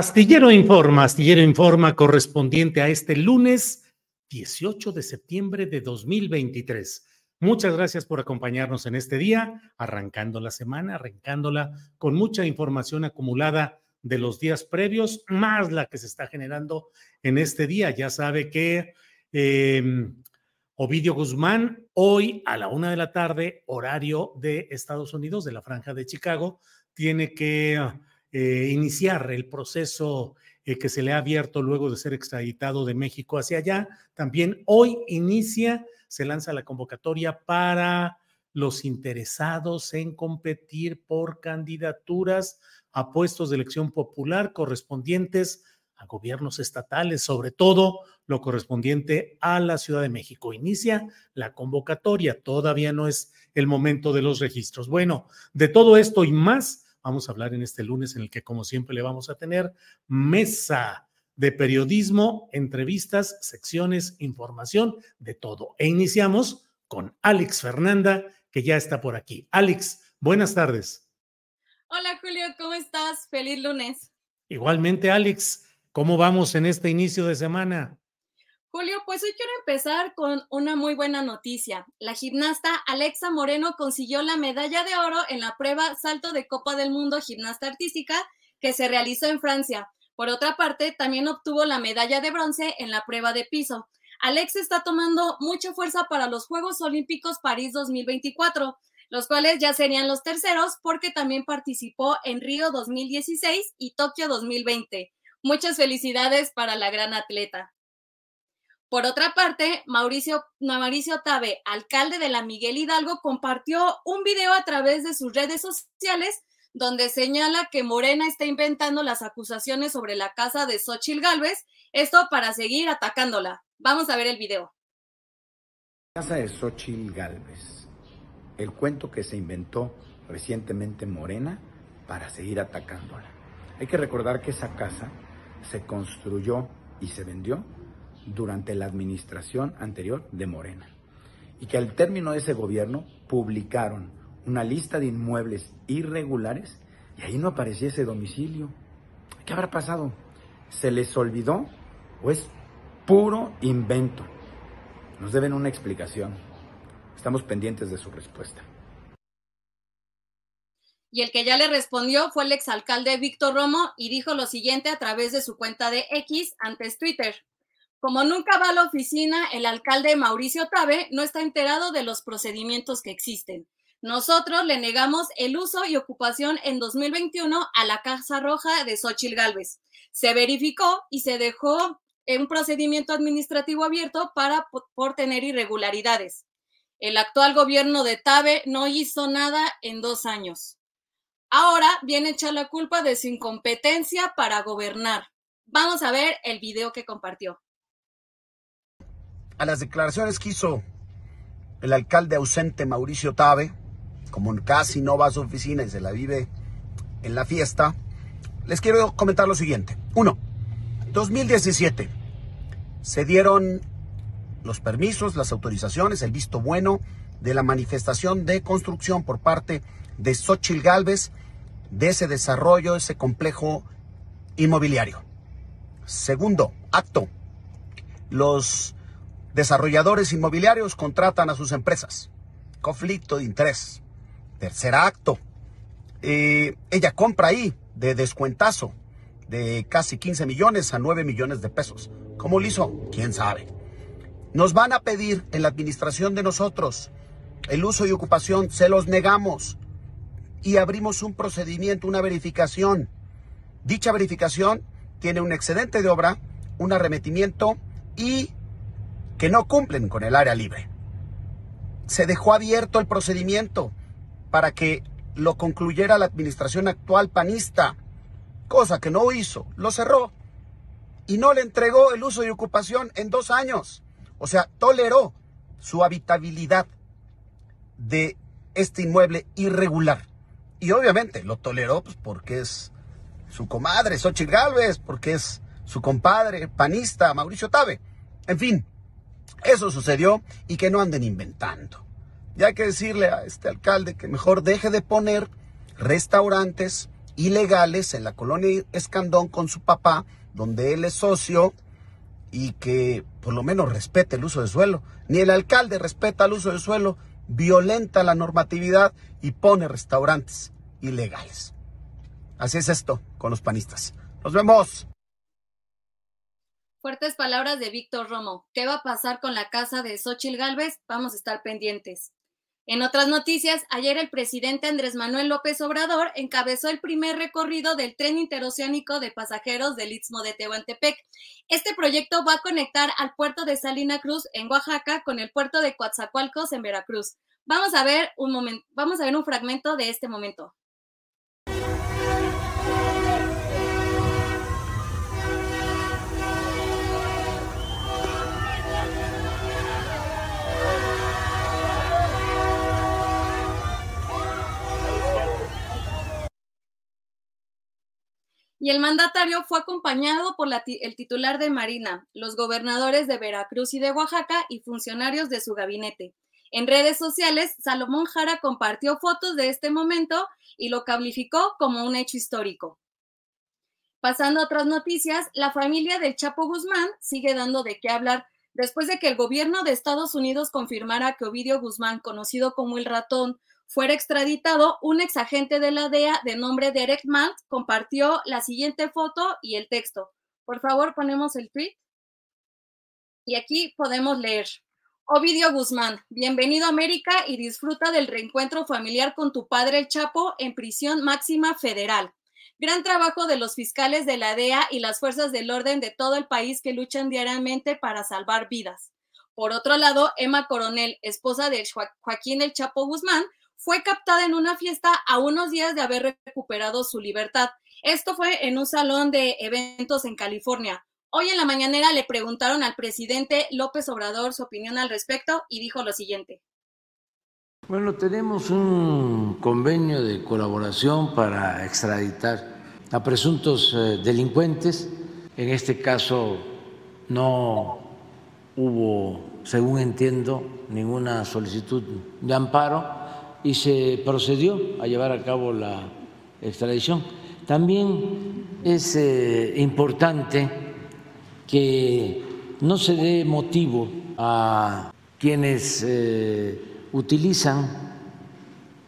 Astillero Informa, Astillero Informa correspondiente a este lunes 18 de septiembre de 2023. Muchas gracias por acompañarnos en este día, arrancando la semana, arrancándola con mucha información acumulada de los días previos, más la que se está generando en este día. Ya sabe que eh, Ovidio Guzmán, hoy a la una de la tarde, horario de Estados Unidos, de la Franja de Chicago, tiene que eh, iniciar el proceso eh, que se le ha abierto luego de ser extraditado de México hacia allá. También hoy inicia, se lanza la convocatoria para los interesados en competir por candidaturas a puestos de elección popular correspondientes a gobiernos estatales, sobre todo lo correspondiente a la Ciudad de México. Inicia la convocatoria, todavía no es el momento de los registros. Bueno, de todo esto y más vamos a hablar en este lunes en el que, como siempre, le vamos a tener mesa de periodismo, entrevistas, secciones, información, de todo. E iniciamos con Alex Fernanda, que ya está por aquí. Alex, buenas tardes. Hola Julio, ¿cómo estás? Feliz lunes. Igualmente, Alex, ¿cómo vamos en este inicio de semana? Julio, pues hoy quiero empezar con una muy buena noticia. La gimnasta Alexa Moreno consiguió la medalla de oro en la prueba salto de Copa del Mundo Gimnasta Artística que se realizó en Francia. Por otra parte, también obtuvo la medalla de bronce en la prueba de piso. Alexa está tomando mucha fuerza para los Juegos Olímpicos París 2024, los cuales ya serían los terceros porque también participó en Río 2016 y Tokio 2020. Muchas felicidades para la gran atleta. Por otra parte, Mauricio, Mauricio Tabe, alcalde de la Miguel Hidalgo, compartió un video a través de sus redes sociales donde señala que Morena está inventando las acusaciones sobre la casa de Xochil Gálvez, esto para seguir atacándola. Vamos a ver el video. Casa de Xochil Gálvez, el cuento que se inventó recientemente Morena para seguir atacándola. Hay que recordar que esa casa se construyó y se vendió durante la administración anterior de Morena. Y que al término de ese gobierno publicaron una lista de inmuebles irregulares y ahí no aparecía ese domicilio. ¿Qué habrá pasado? ¿Se les olvidó o es puro invento? Nos deben una explicación. Estamos pendientes de su respuesta. Y el que ya le respondió fue el exalcalde Víctor Romo y dijo lo siguiente a través de su cuenta de X antes Twitter. Como nunca va a la oficina, el alcalde Mauricio Tabe no está enterado de los procedimientos que existen. Nosotros le negamos el uso y ocupación en 2021 a la Casa Roja de Xochil Gálvez. Se verificó y se dejó un procedimiento administrativo abierto para por tener irregularidades. El actual gobierno de Tabe no hizo nada en dos años. Ahora viene a echar la culpa de su incompetencia para gobernar Vamos a ver el video que compartió. A las declaraciones que hizo el alcalde ausente Mauricio Tabe, como casi no va a su oficina y se la vive en la fiesta, les quiero comentar lo siguiente. Uno, 2017 se dieron los permisos, las autorizaciones, el visto bueno de la manifestación de construcción por parte de Xochil Gálvez de ese desarrollo, ese complejo inmobiliario. Segundo, acto. Los desarrolladores inmobiliarios contratan a sus empresas. Conflicto de interés. Tercer acto. Eh, ella compra ahí de descuentazo de casi 15 millones a 9 millones de pesos. ¿Cómo lo hizo? ¿Quién sabe? Nos van a pedir en la administración de nosotros el uso y ocupación, se los negamos y abrimos un procedimiento, una verificación. Dicha verificación tiene un excedente de obra, un arremetimiento y que no cumplen con el área libre. Se dejó abierto el procedimiento para que lo concluyera la administración actual panista, cosa que no hizo, lo cerró y no le entregó el uso y ocupación en dos años. O sea, toleró su habitabilidad de este inmueble irregular. Y obviamente lo toleró pues, porque es su comadre, Xochitl Galvez, porque es su compadre panista, Mauricio Tabe. En fin, eso sucedió y que no anden inventando. Ya hay que decirle a este alcalde que mejor deje de poner restaurantes ilegales en la colonia Escandón con su papá, donde él es socio, y que por lo menos respete el uso de suelo. Ni el alcalde respeta el uso de suelo, violenta la normatividad y pone restaurantes ilegales. Así es esto con los panistas. Nos vemos. Fuertes palabras de Víctor Romo. ¿Qué va a pasar con la casa de Xochil Gálvez? Vamos a estar pendientes. En otras noticias, ayer el presidente Andrés Manuel López Obrador encabezó el primer recorrido del tren interoceánico de pasajeros del Istmo de Tehuantepec. Este proyecto va a conectar al puerto de Salina Cruz en Oaxaca con el puerto de Coatzacoalcos en Veracruz. Vamos a ver un momento, vamos a ver un fragmento de este momento. Y el mandatario fue acompañado por el titular de Marina, los gobernadores de Veracruz y de Oaxaca y funcionarios de su gabinete. En redes sociales, Salomón Jara compartió fotos de este momento y lo calificó como un hecho histórico. Pasando a otras noticias, la familia del Chapo Guzmán sigue dando de qué hablar después de que el gobierno de Estados Unidos confirmara que Ovidio Guzmán, conocido como el ratón, fuera extraditado, un exagente de la DEA de nombre Derek Mant compartió la siguiente foto y el texto. Por favor, ponemos el tweet. Y aquí podemos leer. Ovidio Guzmán, bienvenido a América y disfruta del reencuentro familiar con tu padre el Chapo en prisión máxima federal. Gran trabajo de los fiscales de la DEA y las fuerzas del orden de todo el país que luchan diariamente para salvar vidas. Por otro lado, Emma Coronel, esposa de Joaquín el Chapo Guzmán, fue captada en una fiesta a unos días de haber recuperado su libertad. Esto fue en un salón de eventos en California. Hoy en la mañanera le preguntaron al presidente López Obrador su opinión al respecto y dijo lo siguiente. Bueno, tenemos un convenio de colaboración para extraditar a presuntos eh, delincuentes. En este caso no hubo, según entiendo, ninguna solicitud de amparo y se procedió a llevar a cabo la extradición. También es eh, importante que no se dé motivo a quienes eh, utilizan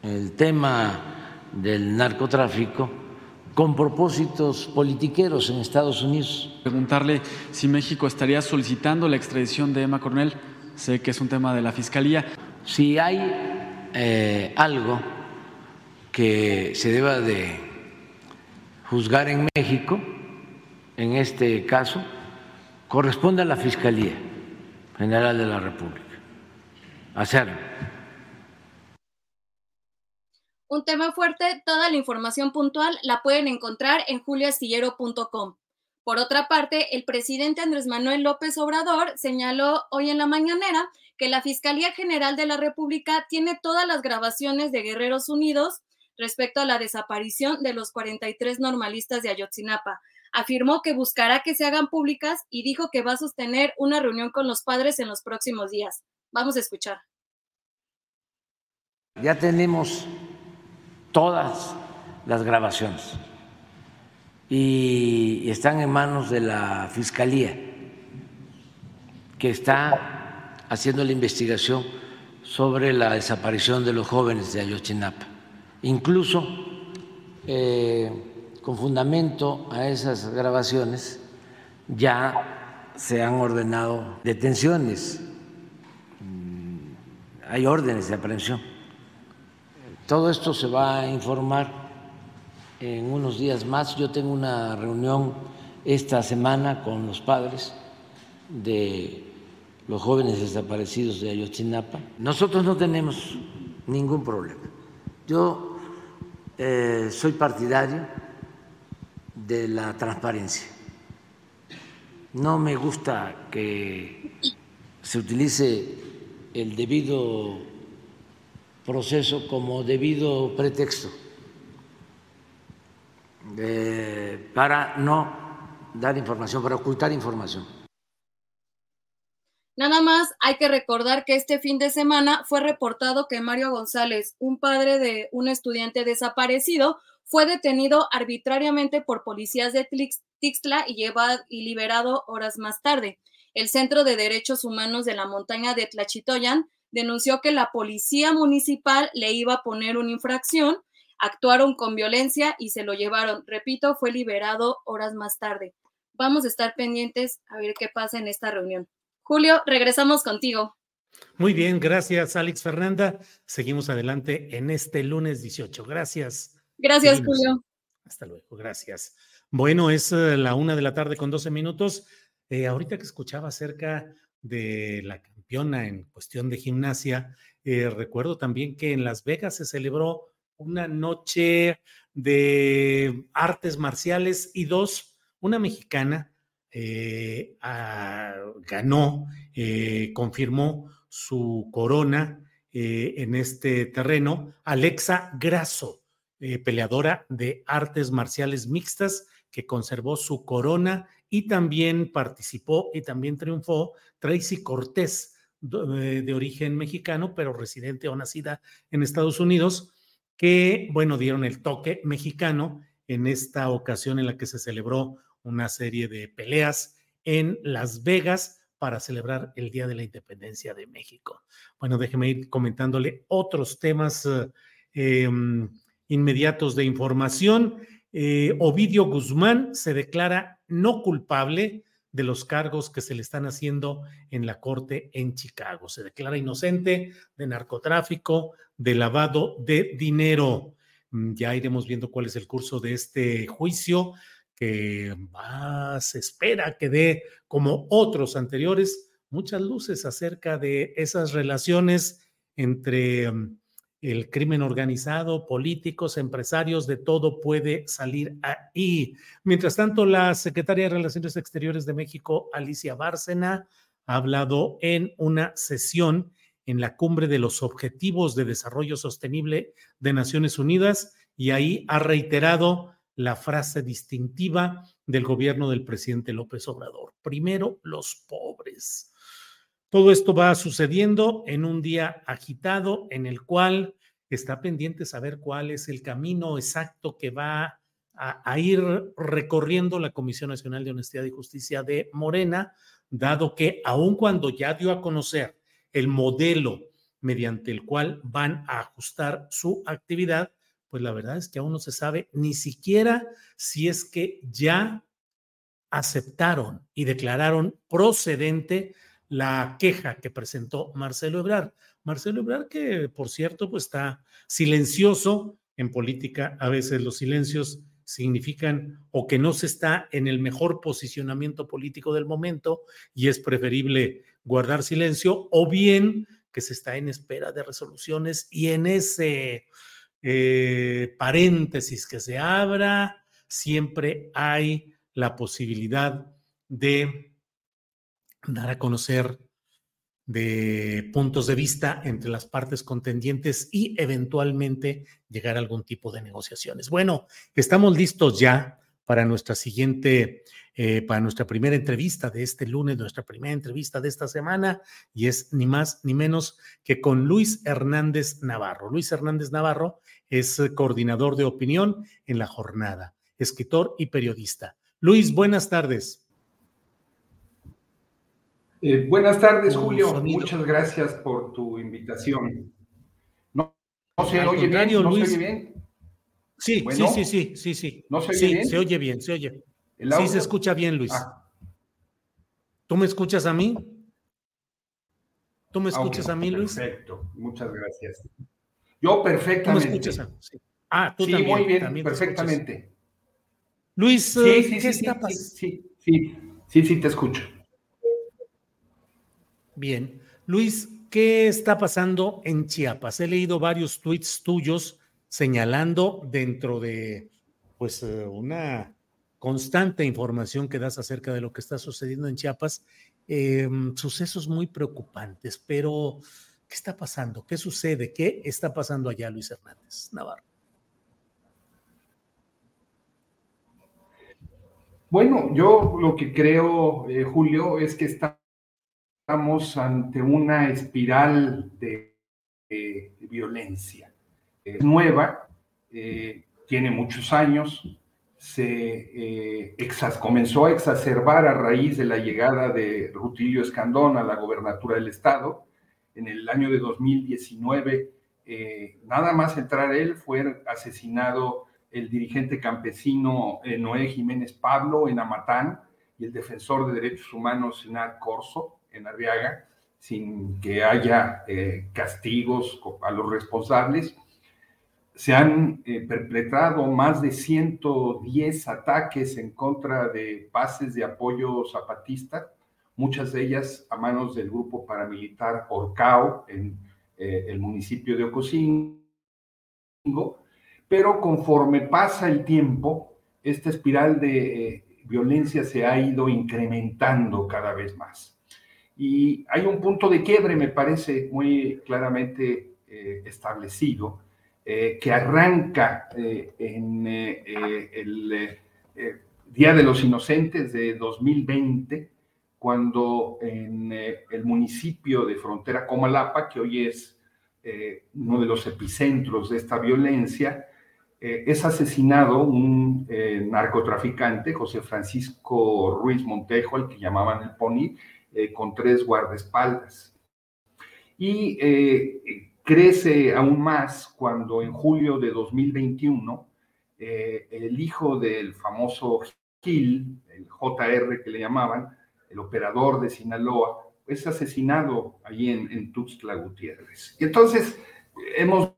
el tema del narcotráfico con propósitos politiqueros en Estados Unidos. Preguntarle si México estaría solicitando la extradición de Emma Coronel. Sé que es un tema de la Fiscalía. Si hay eh, algo que se deba de juzgar en México, en este caso, corresponde a la Fiscalía General de la República hacerlo. Un tema fuerte, toda la información puntual la pueden encontrar en juliastillero.com. Por otra parte, el presidente Andrés Manuel López Obrador señaló hoy en la mañanera que la Fiscalía General de la República tiene todas las grabaciones de Guerreros Unidos respecto a la desaparición de los 43 normalistas de Ayotzinapa. Afirmó que buscará que se hagan públicas y dijo que va a sostener una reunión con los padres en los próximos días. Vamos a escuchar. Ya tenemos todas las grabaciones y están en manos de la Fiscalía, que está haciendo la investigación sobre la desaparición de los jóvenes de Ayotzinapa. Incluso, eh, con fundamento a esas grabaciones, ya se han ordenado detenciones, mm, hay órdenes de aprehensión. Todo esto se va a informar en unos días más. Yo tengo una reunión esta semana con los padres de los jóvenes desaparecidos de Ayotzinapa. Nosotros no tenemos ningún problema. Yo eh, soy partidario de la transparencia. No me gusta que se utilice el debido proceso como debido pretexto eh, para no dar información, para ocultar información. Nada más hay que recordar que este fin de semana fue reportado que Mario González, un padre de un estudiante desaparecido, fue detenido arbitrariamente por policías de Tixla y, llevado, y liberado horas más tarde. El Centro de Derechos Humanos de la montaña de Tlachitoyan denunció que la policía municipal le iba a poner una infracción actuaron con violencia y se lo llevaron. Repito, fue liberado horas más tarde. Vamos a estar pendientes a ver qué pasa en esta reunión. Julio, regresamos contigo. Muy bien, gracias Alex Fernanda. Seguimos adelante en este lunes 18. Gracias. Gracias, Julio. Hasta luego, gracias. Bueno, es eh, la una de la tarde con 12 minutos. Eh, ahorita que escuchaba acerca de la campeona en cuestión de gimnasia, eh, recuerdo también que en Las Vegas se celebró una noche de artes marciales y dos, una mexicana eh, ah, ganó, eh, confirmó su corona eh, en este terreno, Alexa Grasso, peleadora de artes marciales mixtas, que conservó su corona y también participó y también triunfó Tracy Cortés, de origen mexicano, pero residente o nacida en Estados Unidos, que, bueno, dieron el toque mexicano en esta ocasión en la que se celebró una serie de peleas en Las Vegas para celebrar el Día de la Independencia de México. Bueno, déjeme ir comentándole otros temas eh, em, inmediatos de información. Eh, Ovidio Guzmán se declara no culpable de los cargos que se le están haciendo en la corte en Chicago. Se declara inocente de narcotráfico, de lavado de dinero. Mm, ya iremos viendo cuál es el curso de este juicio que se espera que dé, como otros anteriores, muchas luces acerca de esas relaciones entre mm, el crimen organizado, políticos, empresarios, de todo puede salir ahí. Mientras tanto, la secretaria de Relaciones Exteriores de México, Alicia Bárcena, ha hablado en una sesión en la cumbre de los Objetivos de Desarrollo Sostenible de Naciones Unidas y ahí ha reiterado la frase distintiva del gobierno del presidente López Obrador. Primero, los pobres. Todo esto va sucediendo en un día agitado en el cual está pendiente saber cuál es el camino exacto que va a, ir recorriendo la Comisión Nacional de Honestidad y Justicia de Morena, dado que aun cuando ya dio a conocer el modelo mediante el cual van a ajustar su actividad, pues la verdad es que aún no se sabe ni siquiera si es que ya aceptaron y declararon procedente la queja que presentó Marcelo Ebrard. Marcelo Ebrard, que por cierto, pues está silencioso en política, a veces los silencios significan o que no se está en el mejor posicionamiento político del momento y es preferible guardar silencio o bien que se está en espera de resoluciones y en ese eh, paréntesis que se abra siempre hay la posibilidad de dar a conocer de puntos de vista entre las partes contendientes y eventualmente llegar a algún tipo de negociaciones. Bueno, estamos listos ya para nuestra siguiente, eh, para nuestra primera entrevista de este lunes, nuestra primera entrevista de esta semana, y es ni más ni menos que con Luis Hernández Navarro. Luis Hernández Navarro es coordinador de opinión en la jornada, escritor y periodista. Luis, buenas tardes. Eh, buenas tardes, Julio. Muchas gracias por tu invitación. ¿No, se oye bien? ¿No se oye bien? Sí, sí, sí, sí, sí, sí. ¿No se oye sí, bien? se oye bien, se oye. Sí, se escucha bien, Luis. Ah. ¿Tú me escuchas a mí? ¿Tú me escuchas a mí, Luis? Perfecto, muchas gracias. Yo perfectamente. ¿Tú me escuchas a sí. Ah, tú también. muy bien, perfectamente. Luis, sí, sí, ¿qué sí, está pasando? Sí, sí, sí, sí, te escucho. Bien. Luis, ¿qué está pasando en Chiapas? He leído varios tweets tuyos señalando dentro de pues eh, una constante información que das acerca de lo que está sucediendo en Chiapas, em, sucesos muy preocupantes, pero ¿qué está pasando? ¿Qué sucede? ¿Qué está pasando allá, Luis Hernández Navarro? Bueno, yo lo que creo, eh, Julio, es que estamos ante una espiral de, violencia. Es nueva, eh, tiene muchos años, se eh, comenzó a exacerbar a raíz de la llegada de Rutilio Escandón a la gobernatura del estado. En el año de 2019, eh, nada más entrar él, fue asesinado el dirigente campesino Noé Jiménez Pablo en Amatán y el defensor de derechos humanos Sinar Corso en Arriaga sin que haya eh, castigos a los responsables. Se han eh, perpetrado más de 110 ataques en contra de bases de apoyo zapatista, muchas de ellas a manos del grupo paramilitar Orcao en eh, el municipio de Ocosingo. Pero conforme pasa el tiempo, esta espiral de violencia se ha ido incrementando cada vez más. Y hay un punto de quiebre, me parece muy claramente eh, establecido, eh, que arranca eh, en el Día de los Inocentes de 2020, cuando en el municipio de Frontera Comalapa, que hoy es uno de los epicentros de esta violencia, es asesinado un narcotraficante, José Francisco Ruiz Montejo, al que llamaban el Pony, eh, con tres guardaespaldas. Y eh, crece aún más cuando en julio de 2021 eh, el hijo del famoso Gil, el JR que le llamaban, el operador de Sinaloa, es asesinado allí en, Tuxtla Gutiérrez. Y entonces hemos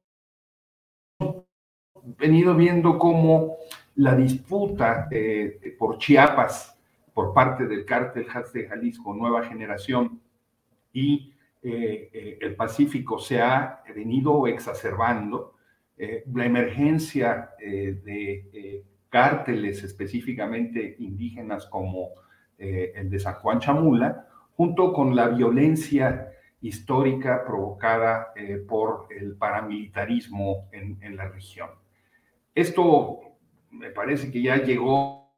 venido viendo cómo la disputa por Chiapas por parte del cártel de Jalisco Nueva Generación y eh, eh, el Pacífico se ha venido exacerbando. Eh, la emergencia de cárteles específicamente indígenas como el de San Juan Chamula, junto con la violencia histórica provocada por el paramilitarismo en, la región. Esto me parece que ya llegó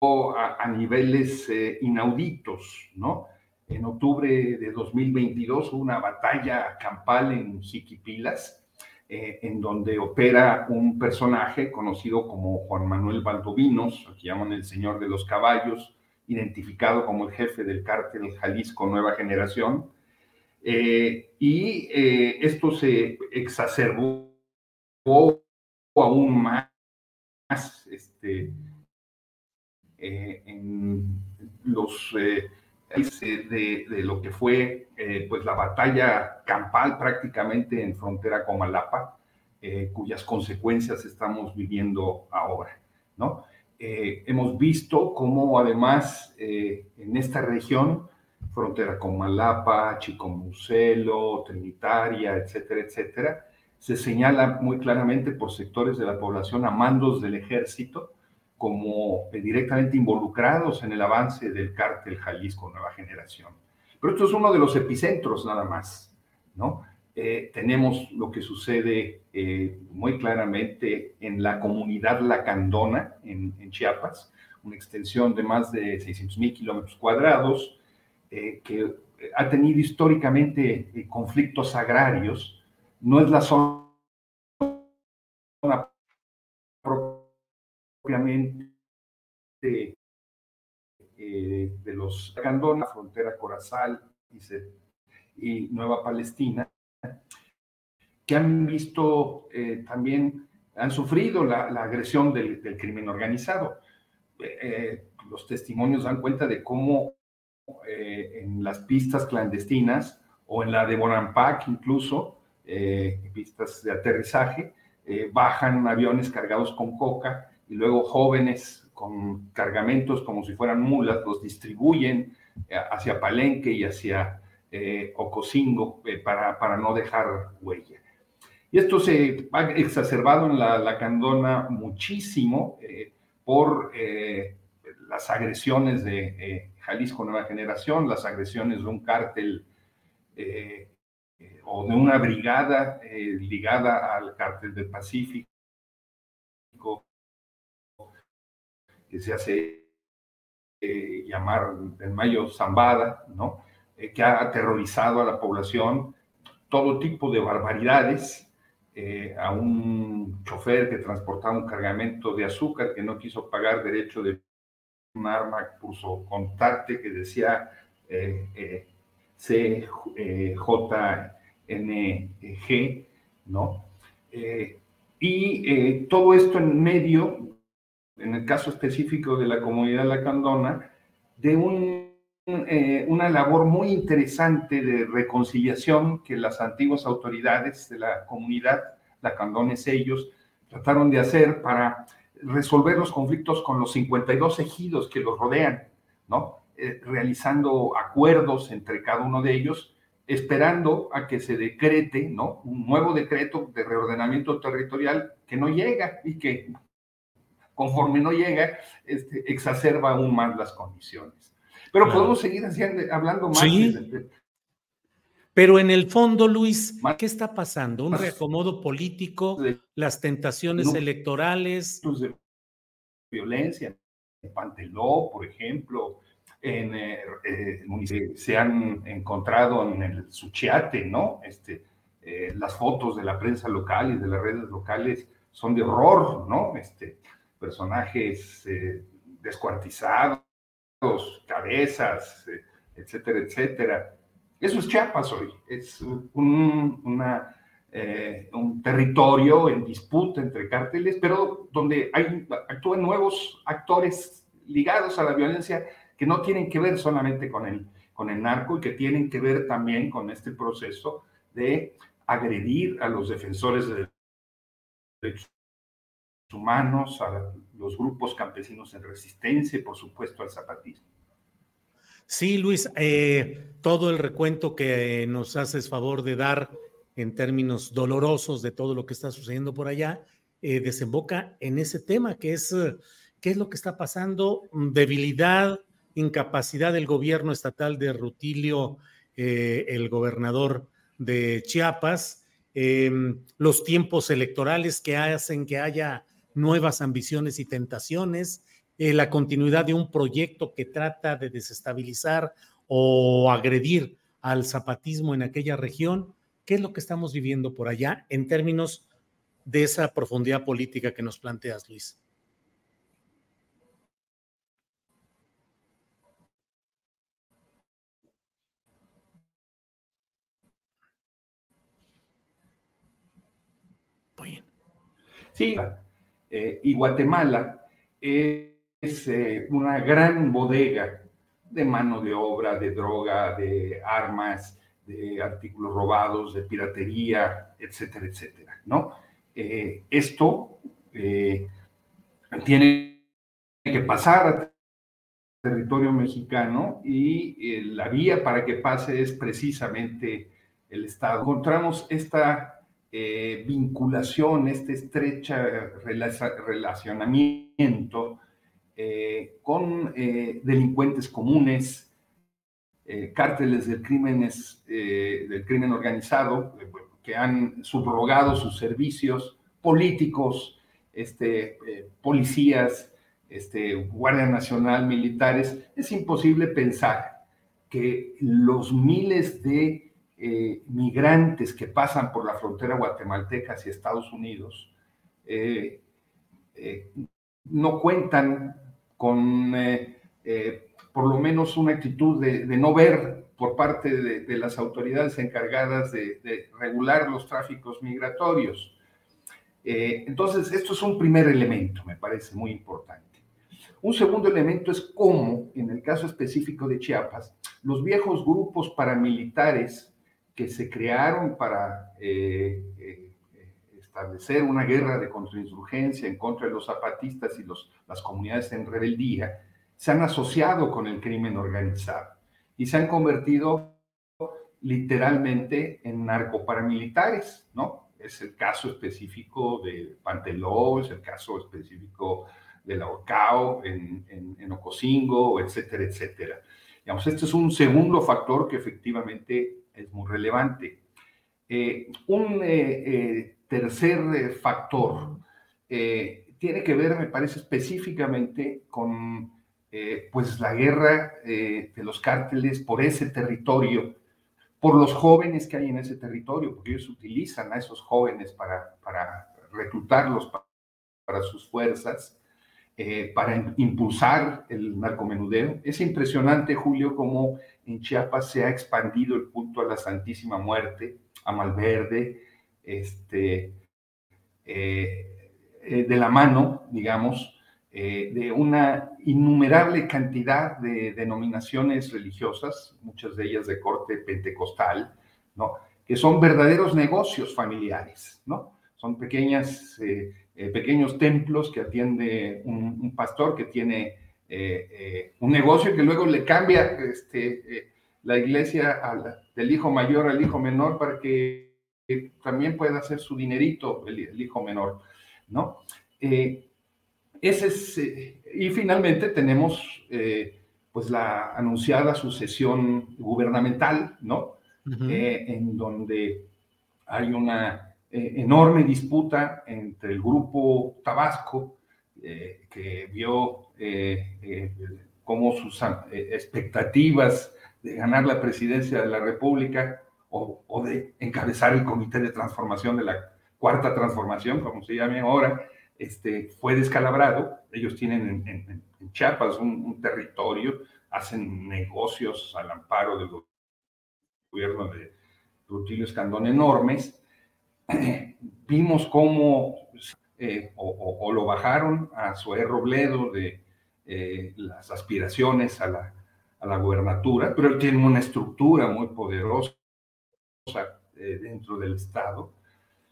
a, niveles inauditos, ¿no? En octubre de 2022 hubo una batalla campal en Jiquipilas, eh, en donde opera un personaje conocido como Juan Manuel Valdovinos, que llaman el Señor de los Caballos, identificado como el jefe del cártel Jalisco Nueva Generación. Eh, y esto se exacerbó aún más este, eh, en los eh, de, lo que fue eh, pues la batalla campal prácticamente en frontera con Malapa, cuyas consecuencias estamos viviendo ahora, ¿no? hemos visto cómo además en esta región, frontera con Malapa, Chicomucelo, Trinitaria, etcétera, etcétera, se señala muy claramente por sectores de la población a mandos del ejército como directamente involucrados en el avance del cártel Jalisco Nueva Generación. Pero esto es uno de los epicentros nada más, ¿no? Eh, tenemos lo que sucede eh, muy claramente en la comunidad lacandona en, en, Chiapas, una extensión de más de 600 mil kilómetros cuadrados, eh, que ha tenido históricamente conflictos agrarios, no es la zona propiamente de los Lacandona, frontera Corazal y, Nueva Palestina, que han visto eh, también, han sufrido la, agresión del, crimen organizado. Eh, los testimonios dan cuenta de cómo eh, en las pistas clandestinas o en la de Bonampak incluso, pistas de aterrizaje, bajan aviones cargados con coca y luego jóvenes con cargamentos como si fueran mulas los distribuyen hacia Palenque y hacia eh, Ocosingo eh, para, para, no dejar huella. Y esto se ha exacerbado en la, Candona muchísimo eh, por eh, las agresiones de Jalisco Nueva Generación, las agresiones de un cártel o de una brigada ligada al cártel del Pacífico que se hace llamar en mayo Zambada, ¿no? Eh, que ha aterrorizado a la población, todo tipo de barbaridades, eh, a un chofer que transportaba un cargamento de azúcar que no quiso pagar derecho de un arma, puso contacte que decía eh, CJNG, ¿no? y todo esto en medio, en el caso específico de la comunidad lacandona, de un eh, una labor muy interesante de reconciliación que las antiguas autoridades de la comunidad, la Candones ellos, trataron de hacer para resolver los conflictos con los 52 ejidos que los rodean, ¿no? Eh, realizando acuerdos entre cada uno de ellos, esperando a que se decrete, ¿no? Un nuevo decreto de reordenamiento territorial que no llega y que conforme no llega, este, exacerba aún más las condiciones. Pero podemos seguir hablando más. Sí. Pero en el fondo, Luis, ¿qué está pasando? ¿Un reacomodo político? ¿Las tentaciones electorales? De violencia. En Panteló, por ejemplo, en, eh, eh, se han encontrado en el Suchiate, ¿no? Este, eh, las fotos de la prensa local y de las redes locales son de horror, ¿no? Este, personajes descuartizados cabezas, eh, etcétera, etcétera. Eso es Chiapas hoy, es un, una, eh, un territorio en disputa entre cárteles, pero donde hay, actúan nuevos actores ligados a la violencia que no tienen que ver solamente con el, con el narco y que tienen que ver también con este proceso de agredir a los defensores de derechos humanos, a los grupos campesinos en resistencia y por supuesto al zapatismo. Sí, Luis, eh, todo el recuento que nos haces favor de dar en términos dolorosos de todo lo que está sucediendo por allá, eh, desemboca en ese tema que es qué es lo que está pasando, debilidad, incapacidad del gobierno estatal de Rutilio, eh, el gobernador de Chiapas, los tiempos electorales que hacen que haya nuevas ambiciones y tentaciones, eh, la continuidad de un proyecto que trata de desestabilizar o agredir al zapatismo en aquella región. ¿Qué es lo que estamos viviendo por allá en términos de esa profundidad política que nos planteas, Luis? Sí, eh, y Guatemala es eh, una gran bodega de mano de obra, de droga, de armas, de artículos robados, de piratería, etcétera, etcétera, ¿no? Eh, esto tiene que pasar a territorio mexicano y la vía para que pase es precisamente el Estado. Encontramos esta eh, vinculación, este estrecha relacionamiento eh, con eh, delincuentes comunes, cárteles del, crímenes, del crimen organizado que han subrogado sus servicios, políticos, este, policías, este, Guardia Nacional, militares, es imposible pensar que los miles de migrantes que pasan por la frontera guatemalteca hacia Estados Unidos no cuentan con eh, eh, por lo menos una actitud de, no ver por parte de, las autoridades encargadas de, regular los tráficos migratorios. Eh, entonces, esto es un primer elemento, me parece muy importante. Un segundo elemento es cómo, en el caso específico de Chiapas, los viejos grupos paramilitares que se crearon para establecer una guerra de contrainsurgencia en contra de los zapatistas y los, las comunidades en rebeldía, se han asociado con el crimen organizado y se han convertido literalmente en narcoparamilitares, ¿no? Es el caso específico de Panteló, es el caso específico de la Orcao en, en, en Ocosingo, etcétera, etcétera. Digamos, este es un segundo factor que efectivamente es muy relevante. Eh, un eh, eh, tercer factor tiene que ver, me parece, específicamente con pues la guerra de los cárteles por ese territorio, por los jóvenes que hay en ese territorio, porque ellos utilizan a esos jóvenes para, para reclutarlos para, sus fuerzas, para impulsar el narcomenudeo. Es impresionante, Julio, cómo en Chiapas se ha expandido el culto a la Santísima Muerte, a Malverde, este, eh, eh, de la mano, digamos, eh, de una innumerable cantidad de denominaciones religiosas, muchas de ellas de corte pentecostal, ¿no? que son verdaderos negocios familiares, ¿no? Son pequeñas, pequeños templos que atiende un, pastor que tiene un negocio que luego le cambia este, la iglesia del hijo mayor al hijo menor para que también puede hacer su dinerito el, hijo menor, ¿no? Eh, ese es, eh, y finalmente tenemos eh, pues la anunciada sucesión gubernamental, ¿no? en donde hay una enorme disputa entre el grupo Tabasco, que vio cómo sus expectativas de ganar la presidencia de la República o, de encabezar el comité de transformación de la cuarta transformación, como se llame ahora, este, fue descalabrado. Ellos tienen en, Chiapas un, territorio, hacen negocios al amparo del gobierno de Rutilio Escandón enormes. Vimos cómo eh, o, lo bajaron a Zoé Robledo de eh, las aspiraciones a la, a la gubernatura, pero él tiene una estructura muy poderosa eh, dentro del Estado.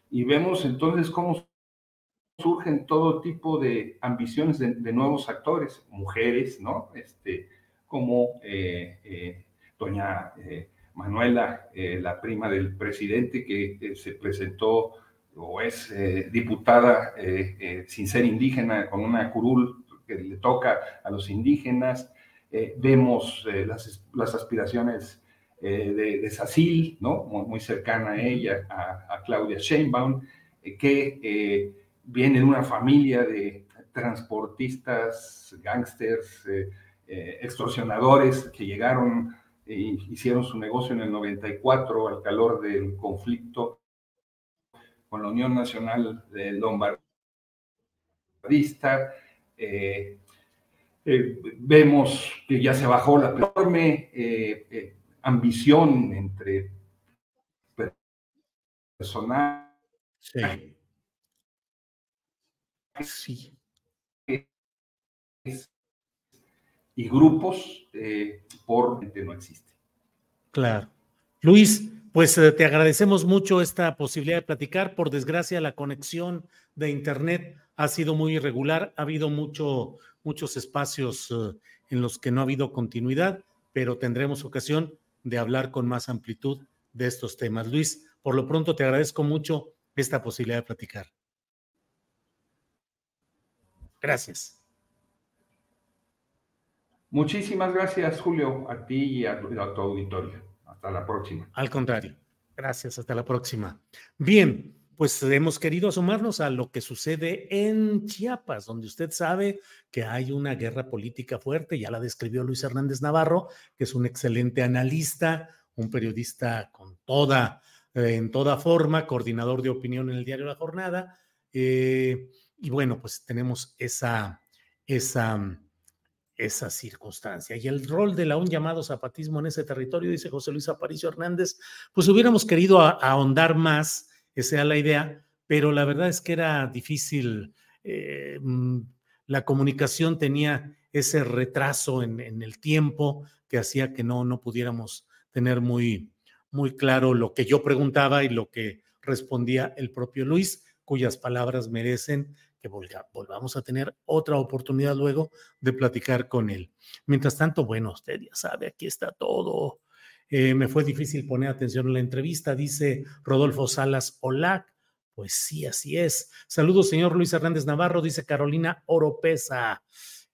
Y vemos entonces cómo surgen todo tipo de ambiciones de, nuevos actores, mujeres, ¿no? Este, como doña Manuela, la prima del presidente, que se presentó o es diputada sin ser indígena, con una curul que le toca a los indígenas. vemos las, las aspiraciones eh, de, de, Sacil, ¿no? muy, cercana a ella, a, Claudia Sheinbaum, eh, que eh, viene de una familia de transportistas, gángsters, extorsionadores que llegaron e hicieron su negocio en el 94 al calor del conflicto con la Unión Nacional del Lombardista. vemos que ya se bajó la enorme ambición entre personas sí. y grupos eh, por no existe. Claro. Luis, pues eh, te agradecemos mucho esta posibilidad de platicar. Por desgracia, la conexión de Internet ha sido muy irregular. Ha habido mucho, muchos espacios eh, en los que no ha habido continuidad, pero tendremos ocasión de hablar con más amplitud de estos temas. Luis, por lo pronto te agradezco mucho esta posibilidad de platicar. Gracias. Muchísimas gracias, Julio, a ti y a tu, a tu. Hasta la próxima. Al contrario. Gracias, hasta la próxima. Bien, pues hemos querido asomarnos a lo que sucede en Chiapas, donde usted sabe que hay una guerra política fuerte, ya la describió Luis Hernández Navarro, que es un excelente analista, un periodista con toda, eh, en toda forma, coordinador de opinión en el diario La Jornada. Eh, y bueno, pues tenemos esa, esa, esa circunstancia. Y el rol de la un llamado zapatismo en ese territorio, dice José Luis Aparicio Hernández, pues hubiéramos querido ahondar más, esa era la idea, pero la verdad es que era difícil. Eh, mm, la comunicación tenía ese retraso en, en, el tiempo que hacía que no, no pudiéramos tener muy, muy claro lo que yo preguntaba y lo que respondía el propio Luis, cuyas palabras merecen que volvamos a tener otra oportunidad luego de platicar con él. Mientras tanto, bueno, usted ya sabe, aquí está todo. Eh, me fue difícil poner atención en la entrevista, dice Rodolfo Salas Olac. Pues sí, así es. Saludos, señor Luis Hernández Navarro, dice Carolina Oropesa.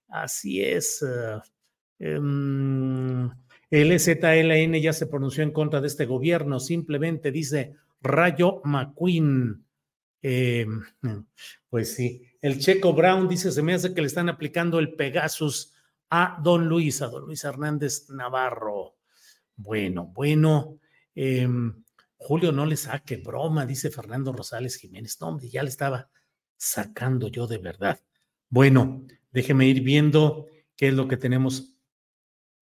Así es. Um, el EZLN ya se pronunció en contra de este gobierno, simplemente dice Rayo McQueen. Eh, pues sí, el Checo Brown dice, se me hace que le están aplicando el Pegasus a don Luis, a don Luis Hernández Navarro. Bueno, bueno, eh, Julio no le saque broma, dice Fernando Rosales Jiménez. No, ya le estaba sacando yo de verdad. Bueno, déjeme ir viendo qué es lo que tenemos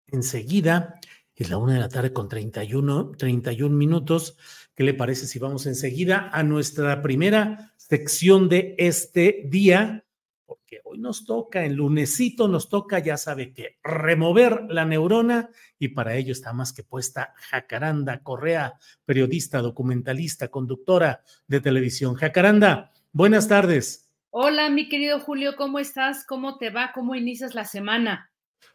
enseguida. Es la una de la tarde con 31, 31 minutos. ¿Qué le parece si vamos enseguida a nuestra primera sección de este día? Porque hoy nos toca, en lunesito nos toca, ya sabe que remover la neurona y para ello está más que puesta Jacaranda Correa, periodista, documentalista, conductora de televisión. Jacaranda, buenas tardes. Hola, mi querido Julio, ¿cómo estás? ¿Cómo te va? ¿Cómo inicias la semana?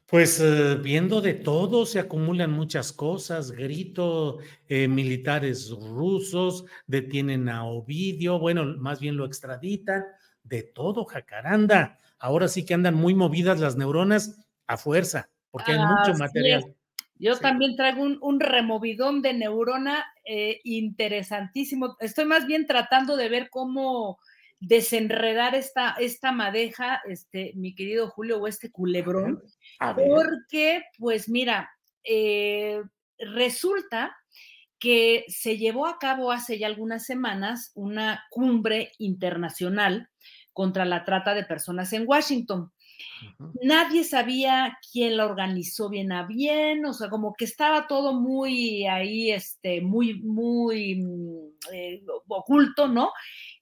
Pues eh, viendo de todo, se acumulan muchas cosas, grito, eh, militares rusos detienen a Ovidio, bueno, más bien lo extraditan, de todo, jacaranda. Ahora sí que andan muy movidas las neuronas a fuerza, porque hay mucho material. Yo sí. también traigo un, un, removidón de neurona eh, interesantísimo. Estoy más bien tratando de ver cómo desenredar esta, esta madeja, este, mi querido Julio, o este culebrón, porque, pues mira, eh, resulta que se llevó a cabo hace ya algunas semanas una cumbre internacional contra la trata de personas en Washington. Uh -huh. Nadie sabía quién la organizó bien a bien, o sea, como que estaba todo muy ahí, este, muy, muy eh, oculto, ¿no?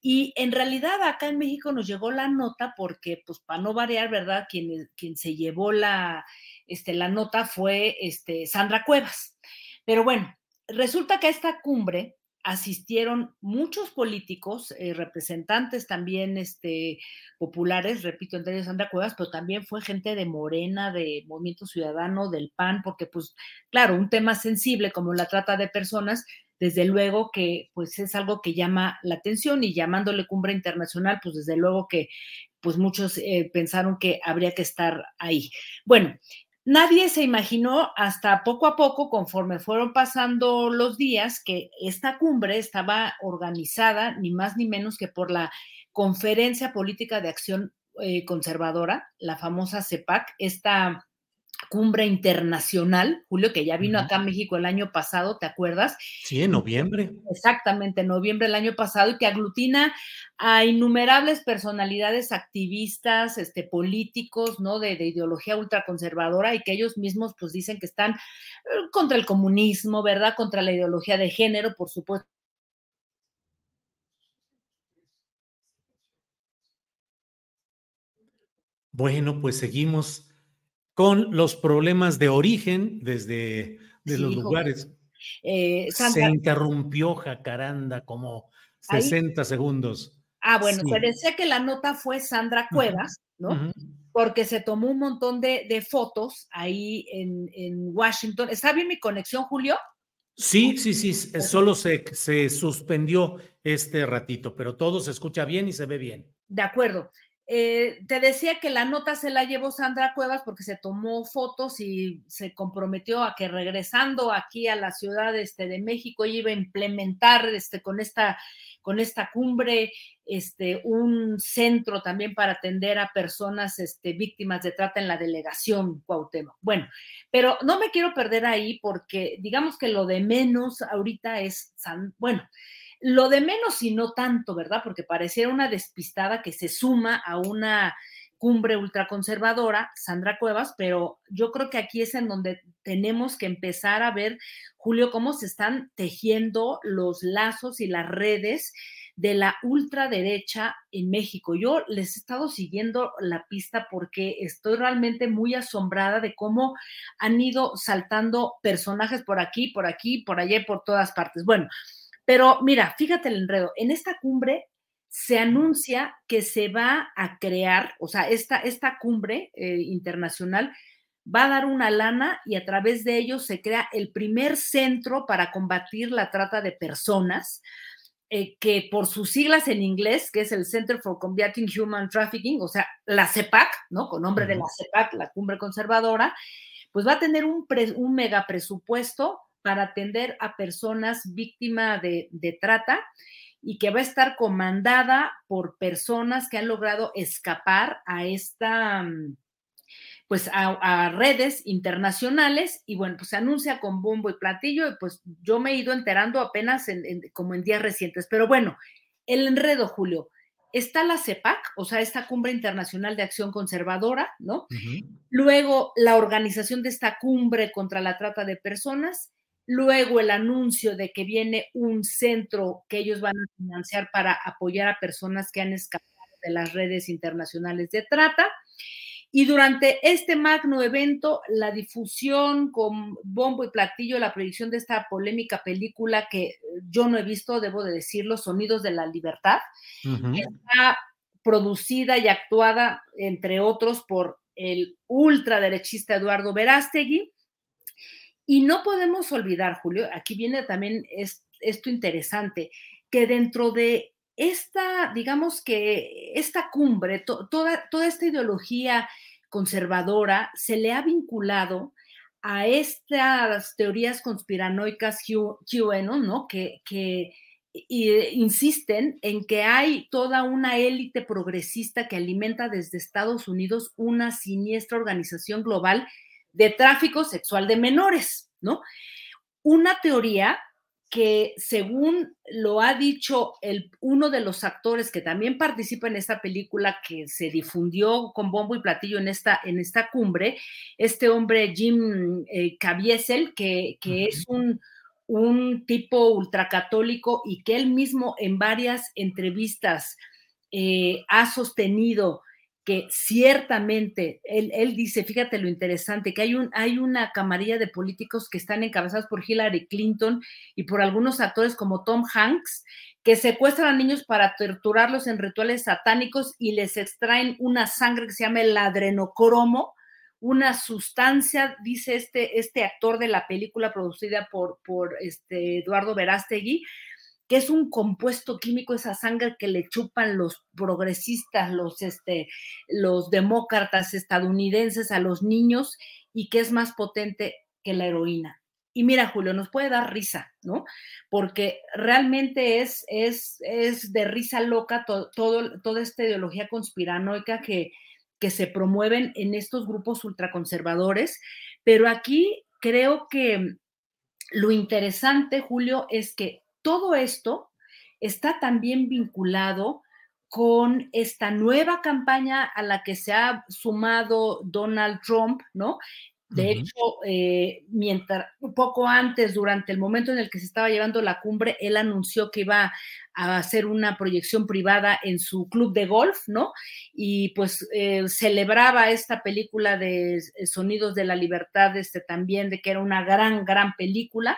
Y en realidad acá en México nos llegó la nota porque, pues, para no variar, ¿verdad? Quien, quien se llevó la, este, la nota fue este, Sandra Cuevas. Pero bueno, resulta que a esta cumbre asistieron muchos políticos, eh, representantes también este, populares, repito, entre ellos Sandra Cuevas, pero también fue gente de Morena, de Movimiento Ciudadano, del PAN, porque pues claro, un tema sensible como la trata de personas, desde luego que pues es algo que llama la atención y llamándole cumbre internacional, pues desde luego que pues muchos eh, pensaron que habría que estar ahí. Bueno, Nadie se imaginó hasta poco a poco, conforme fueron pasando los días, que esta cumbre estaba organizada ni más ni menos que por la Conferencia Política de Acción eh, Conservadora, la famosa CEPAC, esta cumbre internacional, Julio, que ya vino uh -huh. acá a México el año pasado, ¿te acuerdas? Sí, en noviembre. Exactamente, en noviembre del año pasado, y que aglutina a innumerables personalidades activistas, este, políticos, ¿no? De, de ideología ultraconservadora y que ellos mismos, pues, dicen que están contra el comunismo, ¿verdad? Contra la ideología de género, por supuesto. Bueno, pues seguimos con los problemas de origen desde sí, los lugares. Eh, Santa... Se interrumpió Jacaranda como 60 Ahí. segundos. Ah, bueno, sí. se decía que la nota fue Sandra Cuevas, ¿no? Uh -huh. Porque se tomó un montón de, de fotos ahí en, en, Washington. ¿Está bien mi conexión, Julio? Sí, sí, sí, solo se, se suspendió este ratito, pero todo se escucha bien y se ve bien. De acuerdo. Eh, te decía que la nota se la llevó Sandra Cuevas porque se tomó fotos y se comprometió a que regresando aquí a la ciudad este, de México iba a implementar este, con, esta, con esta cumbre este, un centro también para atender a personas este, víctimas de trata en la delegación Cuauhtémoc. Bueno, pero no me quiero perder ahí porque digamos que lo de menos ahorita es, bueno, lo de menos y no tanto, ¿verdad? Porque pareciera una despistada que se suma a una cumbre ultraconservadora, Sandra Cuevas, pero yo creo que aquí es en donde tenemos que empezar a ver, Julio, cómo se están tejiendo los lazos y las redes de la ultraderecha en México. Yo les he estado siguiendo la pista porque estoy realmente muy asombrada de cómo han ido saltando personajes por aquí, por aquí, por allá por todas partes. Bueno, pero mira, fíjate el enredo. En esta cumbre se anuncia que se va a crear, o sea, esta, esta cumbre eh, internacional va a dar una lana y a través de ello se crea el primer centro para combatir la trata de personas, eh, que por sus siglas en inglés, que es el Center for Combating Human Trafficking, o sea, la CEPAC, ¿no? Con nombre de la CEPAC, la cumbre conservadora, pues va a tener un, un mega presupuesto para atender a personas víctimas de, trata y que va a estar comandada por personas que han logrado escapar a esta, mm, pues a, redes internacionales y bueno, pues se anuncia con bombo y platillo y pues yo me he ido enterando apenas como en días recientes, pero bueno, el enredo, Julio, está la CEPAC, o sea, esta Cumbre Internacional de Acción Conservadora, ¿no? Luego la organización de esta cumbre contra la trata de personas Luego el anuncio de que viene un centro que ellos van a financiar para apoyar a personas que han escapado de las redes internacionales de trata. Y durante este magno evento, la difusión con bombo y platillo, la proyección de esta polémica película que yo no he visto, debo de decirlo, Sonidos de la Libertad, está producida y actuada, entre otros, por el ultraderechista Eduardo Verástegui, y no podemos olvidar, Julio, aquí viene también esto interesante, que dentro de esta, digamos que esta cumbre, toda, toda esta ideología conservadora se le ha vinculado a estas teorías conspiranoicas QAnon, ¿no? Que, que insisten en que hay toda una élite progresista que alimenta desde Estados Unidos una siniestra organización global de tráfico sexual de menores, ¿no? Una teoría que según lo ha dicho el, uno de los actores que también participa en esta película que se difundió con bombo y platillo en esta, en esta cumbre, este hombre Jim eh, Caviezel, que, es un, un, tipo ultracatólico y que él mismo en varias entrevistas eh, ha sostenido que ciertamente, él, dice, fíjate lo interesante, que hay, un, hay una camarilla de políticos que están encabezados por Hillary Clinton y por algunos actores como Tom Hanks, que secuestran a niños para torturarlos en rituales satánicos y les extraen una sangre que se llama el adrenocromo, una sustancia, dice este, este actor de la película producida por, por este Eduardo Verástegui, que es un compuesto químico, esa sangre que le chupan los progresistas, los, este, los demócratas estadounidenses a los niños y que es más potente que la heroína. Y mira, Julio, nos puede dar risa, ¿no? Porque realmente es, es, es de risa loca todo, toda esta ideología conspiranoica que, que se promueven en estos grupos ultraconservadores. Pero aquí creo que lo interesante, Julio, es que todo esto está también vinculado con esta nueva campaña a la que se ha sumado Donald Trump, ¿no? De hecho, eh, mientras un poco antes, durante el momento en el que se estaba llevando la cumbre, él anunció que iba a hacer una proyección privada en su club de golf, ¿no? Y pues eh, celebraba esta película de eh, Sonidos de la Libertad, este también, de que era una gran, gran película.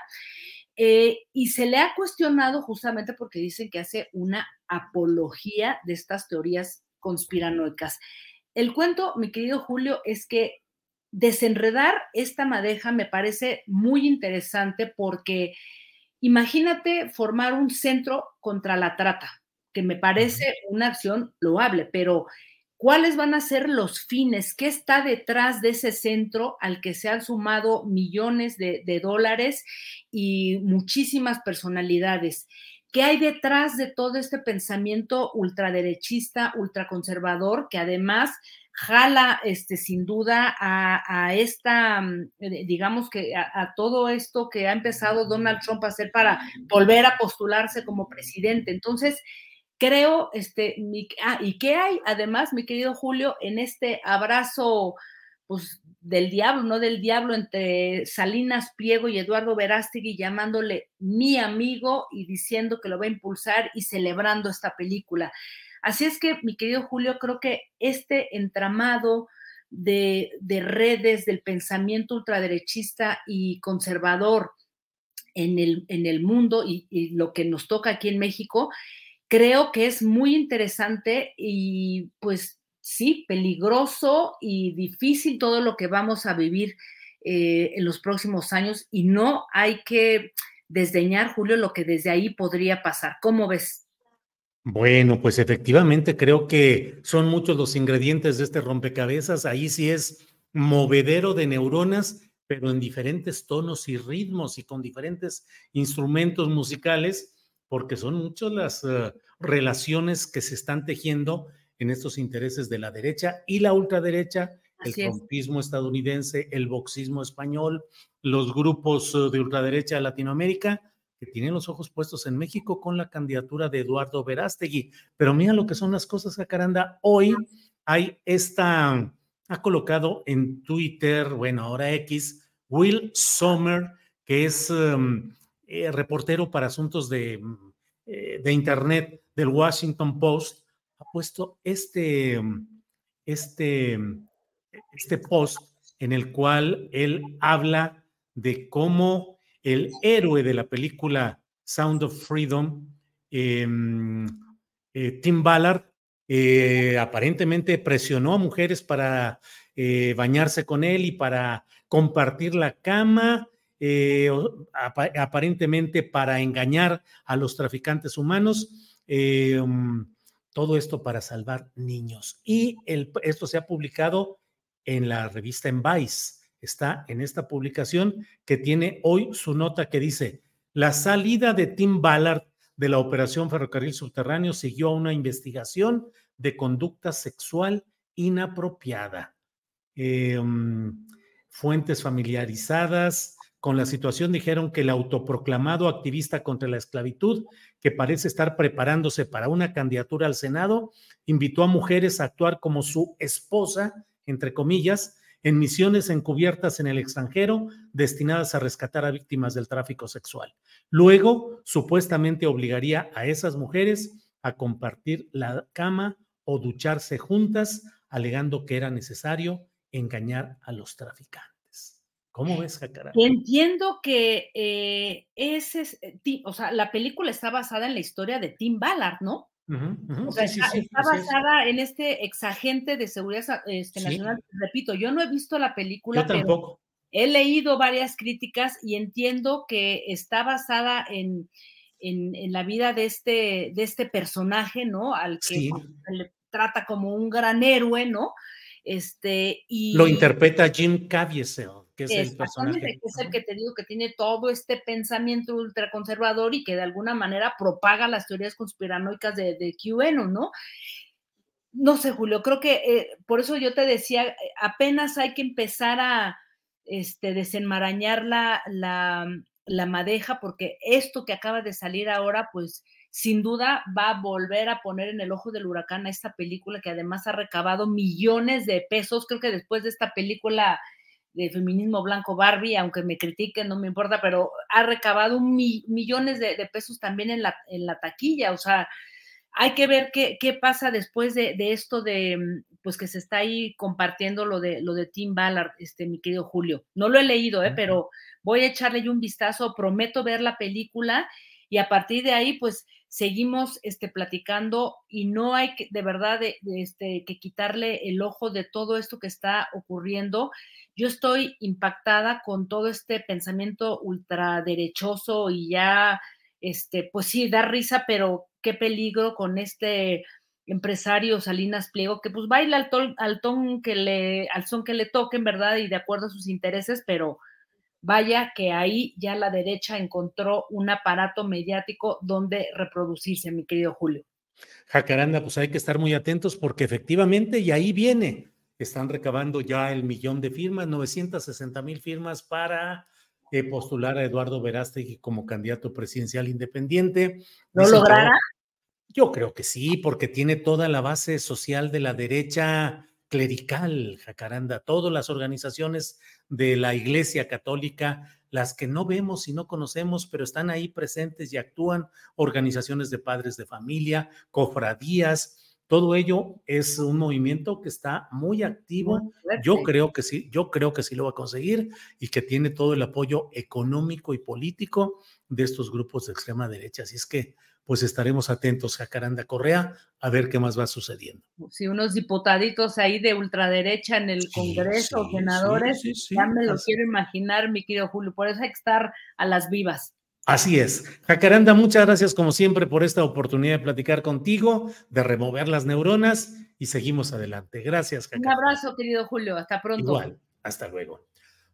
Eh, y se le ha cuestionado justamente porque dicen que hace una apología de estas teorías conspiranoicas. El cuento, mi querido Julio, es que desenredar esta madeja me parece muy interesante porque imagínate formar un centro contra la trata, que me parece una acción loable, pero ¿Cuáles van a ser los fines? ¿Qué está detrás de ese centro al que se han sumado millones de, dólares y muchísimas personalidades? ¿Qué hay detrás de todo este pensamiento ultraderechista, ultraconservador, que además jala, este, sin duda, a, esta, mm, eh, digamos que a, todo esto que ha empezado Donald Trump a hacer para volver a postularse como presidente. Entonces, creo, este, ah, ¿y qué hay además, mi querido Julio, en este abrazo, pues, del diablo, no del diablo, entre Salinas Pliego y Eduardo Verástegui llamándole mi amigo y diciendo que lo va a impulsar y celebrando esta película? Así es que, mi querido Julio, creo que este entramado de, redes del pensamiento ultraderechista y conservador en el, en el mundo y, lo que nos toca aquí en México, creo que es muy interesante y pues sí, peligroso y difícil todo lo que vamos a vivir eh, en los próximos años y no hay que desdeñar, Julio, lo que desde ahí podría pasar. ¿Cómo ves? Bueno, pues efectivamente creo que son muchos los ingredientes de este rompecabezas. Ahí sí es movedero de neuronas, pero en diferentes tonos y ritmos y con diferentes instrumentos musicales, porque son muchas las eh, relaciones que se están tejiendo en estos intereses de la derecha y la ultraderecha, el trumpismo estadounidense, el boxismo español, los grupos eh, de ultraderecha de Latinoamérica que tienen los ojos puestos en México con la candidatura de Eduardo Verástegui. Pero mira lo que son las cosas, Jacaranda. Hoy hay esta, ha colocado en Twitter, bueno, ahora X, Will Sommer, que es em, eh, reportero para asuntos de, eh, de, Internet del Washington Post, ha puesto este, este, este post en el cual él habla de cómo el héroe de la película Sound of Freedom, eh, Tim Ballard, aparentemente presionó a mujeres para bañarse con él y para compartir la cama, aparentemente para engañar a los traficantes humanos. Em, todo esto para salvar niños. Y esto se ha publicado en la revista En Vice está en esta publicación que tiene hoy su nota que dice, la salida de Tim Ballard de la operación Ferrocarril Subterráneo siguió a una investigación de conducta sexual inapropiada. Em, fuentes familiarizadas con la situación dijeron que el autoproclamado activista contra la esclavitud, que parece estar preparándose para una candidatura al Senado, invitó a mujeres a actuar como su esposa, entre comillas, en misiones encubiertas en el extranjero destinadas a rescatar a víctimas del tráfico sexual. Luego, supuestamente obligaría a esas mujeres a compartir la cama o ducharse juntas, alegando que era necesario engañar a los traficantes. ¿Cómo ves, Jacaranda? Entiendo que eh, ese, eh, o sea, la película está basada en la historia de Tim Ballard, ¿no? o sea, está, basada en este exagente de seguridad este, nacional. Repito, yo no he visto la película, pero he leído varias críticas y entiendo que está basada en, en, la vida de este, de este personaje, ¿no? Al que le trata como un gran héroe, ¿no? Este, y... Lo interpreta Jim Caviezel que es el personaje. Que es el que te digo que tiene todo este pensamiento ultraconservador y que de alguna manera propaga las teorías conspiranoicas de, de QAnon, ¿no? No sé, Julio, creo que eh, por eso yo te decía, apenas hay que empezar a este, desenmarañar la, la, la madeja, porque esto que acaba de salir ahora, pues sin duda va a volver a poner en el ojo del huracán a esta película que además ha recabado millones de pesos. Creo que después de esta película de feminismo blanco Barbie, aunque me critiquen, no me importa, pero ha recabado millones de, pesos también en la, en la taquilla, o sea, hay que ver qué, qué pasa después de, esto de, pues que se está ahí compartiendo lo de, lo de Tim Ballard, este, mi querido Julio. No lo he leído, ¿eh? pero voy a echarle un vistazo, prometo ver la película y a partir de ahí, pues seguimos este, platicando y no hay que, de verdad este, que quitarle el ojo de todo esto que está ocurriendo. Yo estoy impactada con todo este pensamiento ultraderechoso y ya, este, pues sí, da risa, pero qué peligro con este empresario Salinas Pliego, que pues baila al, ton, al ton que le, al son que le toque, en verdad, y de acuerdo a sus intereses, pero vaya que ahí ya la derecha encontró un aparato mediático donde reproducirse, mi querido Julio. Jacaranda, pues hay que estar muy atentos porque efectivamente, y ahí viene, están recabando ya el millón de firmas, 960 mil firmas para eh, postular a Eduardo Verástegui como candidato presidencial independiente. ¿Lo logrará? Yo creo que sí, porque tiene toda la base social de la derecha clerical, Jacaranda, todas las organizaciones de la Iglesia Católica, las que no vemos y no conocemos, pero están ahí presentes y actúan, organizaciones de padres de familia, cofradías, todo ello es un movimiento que está muy activo. Yo creo que sí, yo creo que sí lo va a conseguir y que tiene todo el apoyo económico y político de estos grupos de extrema derecha. Así es que, pues estaremos atentos, Jacaranda Correa, a ver qué más va sucediendo. Si unos diputaditos ahí de ultraderecha en el Congreso, senadores, ya me lo quiero imaginar, mi querido Julio, por eso hay que estar a las vivas. Así es. Jacaranda, muchas gracias como siempre por esta oportunidad de platicar contigo, de remover las neuronas y seguimos adelante. Gracias, Jacaranda. Un abrazo, querido Julio. Hasta pronto. Igual. Hasta luego.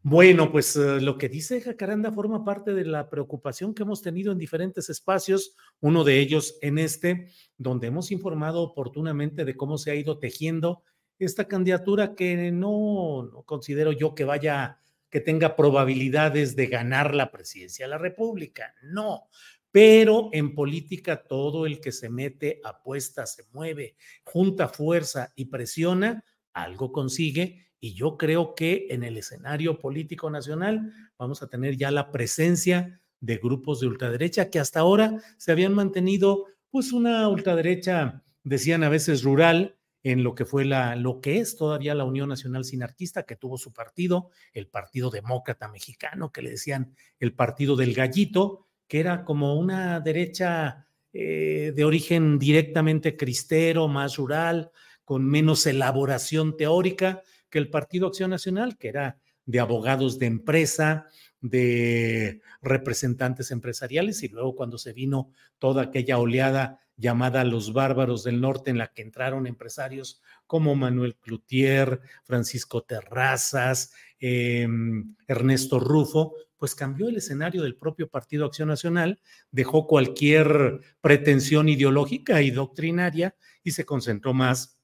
Bueno, pues eh, lo que dice Jacaranda forma parte de la preocupación que hemos tenido en diferentes espacios, uno de ellos en este, donde hemos informado oportunamente de cómo se ha ido tejiendo esta candidatura que no, no considero yo que vaya que tenga probabilidades de ganar la presidencia de la República, no. Pero en política todo el que se mete, apuesta, se mueve, junta fuerza y presiona, algo consigue. Y yo creo que en el escenario político nacional vamos a tener ya la presencia de grupos de ultraderecha que hasta ahora se habían mantenido pues una ultraderecha, decían a veces rural, en lo que fue la, lo que es todavía la Unión Nacional Sinarquista, que tuvo su partido, el Partido Demócrata Mexicano, que le decían el Partido del Gallito, que era como una derecha eh, de origen directamente cristero, más rural, con menos elaboración teórica que el Partido Acción Nacional, que era de abogados de empresa, de representantes empresariales, y luego cuando se vino toda aquella oleada llamada Los Bárbaros del Norte, en la que entraron empresarios como Manuel Cloutier, Francisco Terrazas, em, Ernesto Rufo, pues cambió el escenario del propio Partido Acción Nacional, dejó cualquier pretensión ideológica y doctrinaria y se concentró más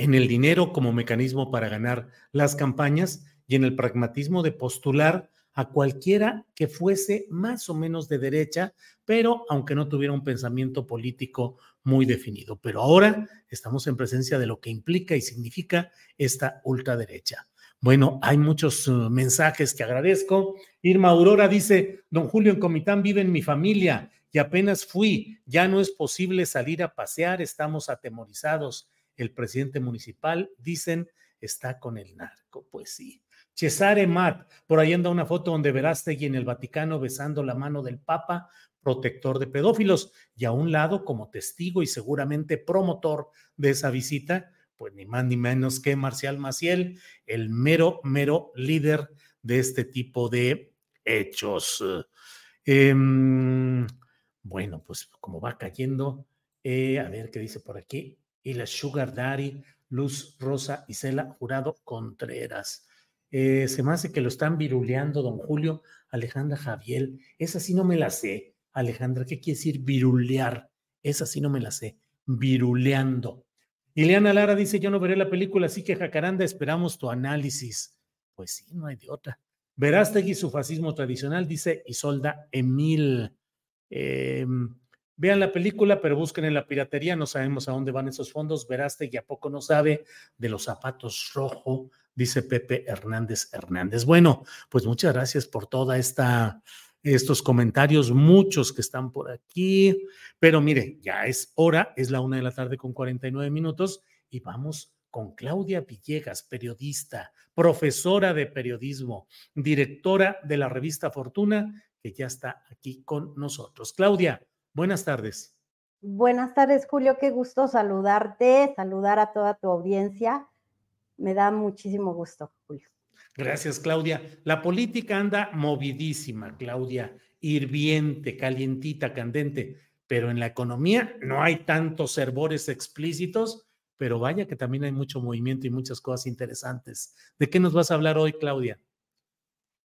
en el dinero como mecanismo para ganar las campañas y en el pragmatismo de postular a cualquiera que fuese más o menos de derecha, pero aunque no tuviera un pensamiento político muy definido. Pero ahora estamos en presencia de lo que implica y significa esta ultraderecha. Bueno, hay muchos uh, mensajes que agradezco. Irma Aurora dice, don Julio, en Comitán vive en mi familia y apenas fui, ya no es posible salir a pasear, estamos atemorizados. El presidente municipal, dicen, está con el narco. Pues sí, Cesare Mat, por ahí anda una foto donde Verástegui en el Vaticano besando la mano del Papa, protector de pedófilos, y a un lado, como testigo y seguramente promotor de esa visita, pues ni más ni menos que Marcial Maciel, el mero, mero líder de este tipo de hechos. Em, bueno, pues como va cayendo, eh, a ver qué dice por aquí, y la Sugar Daddy, Luz Rosa Isela Jurado Contreras. Eh, se me hace que lo están viruleando, don Julio, Alejandra Javier. Esa sí no me la sé. Alejandra, ¿qué quiere decir virulear? Esa sí no me la sé. Viruleando. Ileana Lara dice, yo no veré la película, así que Jacaranda, esperamos tu análisis. Pues sí, no hay de otra. Verástegui, su fascismo tradicional, dice Isolda Emil. Em, vean la película, pero busquen en la piratería, no sabemos a dónde van esos fondos. Verástegui a poco no sabe de los zapatos rojo dice Pepe Hernández Hernández. Bueno, pues muchas gracias por toda esta estos comentarios, muchos que están por aquí, pero mire, ya es hora, es la una de la tarde con 49 minutos y vamos con Claudia Villegas, periodista, profesora de periodismo, directora de la revista Fortuna, que ya está aquí con nosotros. Claudia, buenas tardes. Buenas tardes, Julio, qué gusto saludarte, saludar a toda tu audiencia me da muchísimo gusto, Julio. Gracias, Claudia. La política anda movidísima, Claudia, hirviente, calientita, candente. pero en la economía no hay tantos servores explícitos, pero vaya que también hay mucho movimiento y muchas cosas interesantes. ¿De qué nos vas a hablar hoy, Claudia?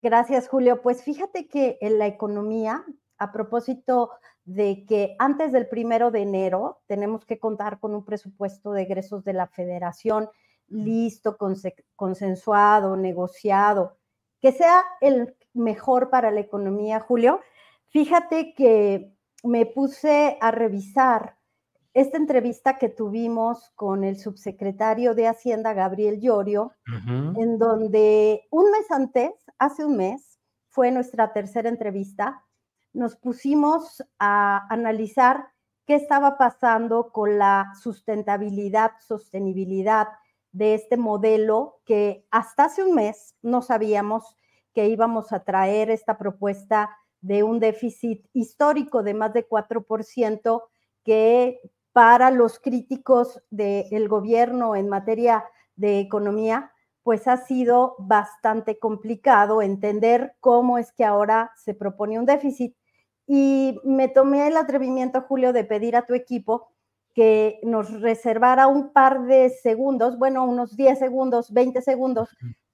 Gracias, Julio. Pues fíjate que en la economía, a propósito de que antes del primero de enero tenemos que contar con un presupuesto de egresos de la federación listo, consensuado, negociado, que sea el mejor para la economía, Julio. Fíjate que me puse a revisar esta entrevista que tuvimos con el subsecretario de Hacienda, Gabriel Llorio, en donde un mes antes, hace un mes, fue nuestra tercera entrevista, nos pusimos a analizar qué estaba pasando con la sustentabilidad, sostenibilidad de este modelo que hasta hace un mes no sabíamos que íbamos a traer esta propuesta de un déficit histórico de más de 4% que para los críticos del gobierno en materia de economía, pues ha sido bastante complicado entender cómo es que ahora se propone un déficit. Y me tomé el atrevimiento, Julio, de pedir a tu equipo que nos reservara un par de segundos, bueno, unos 10 segundos, 20 segundos,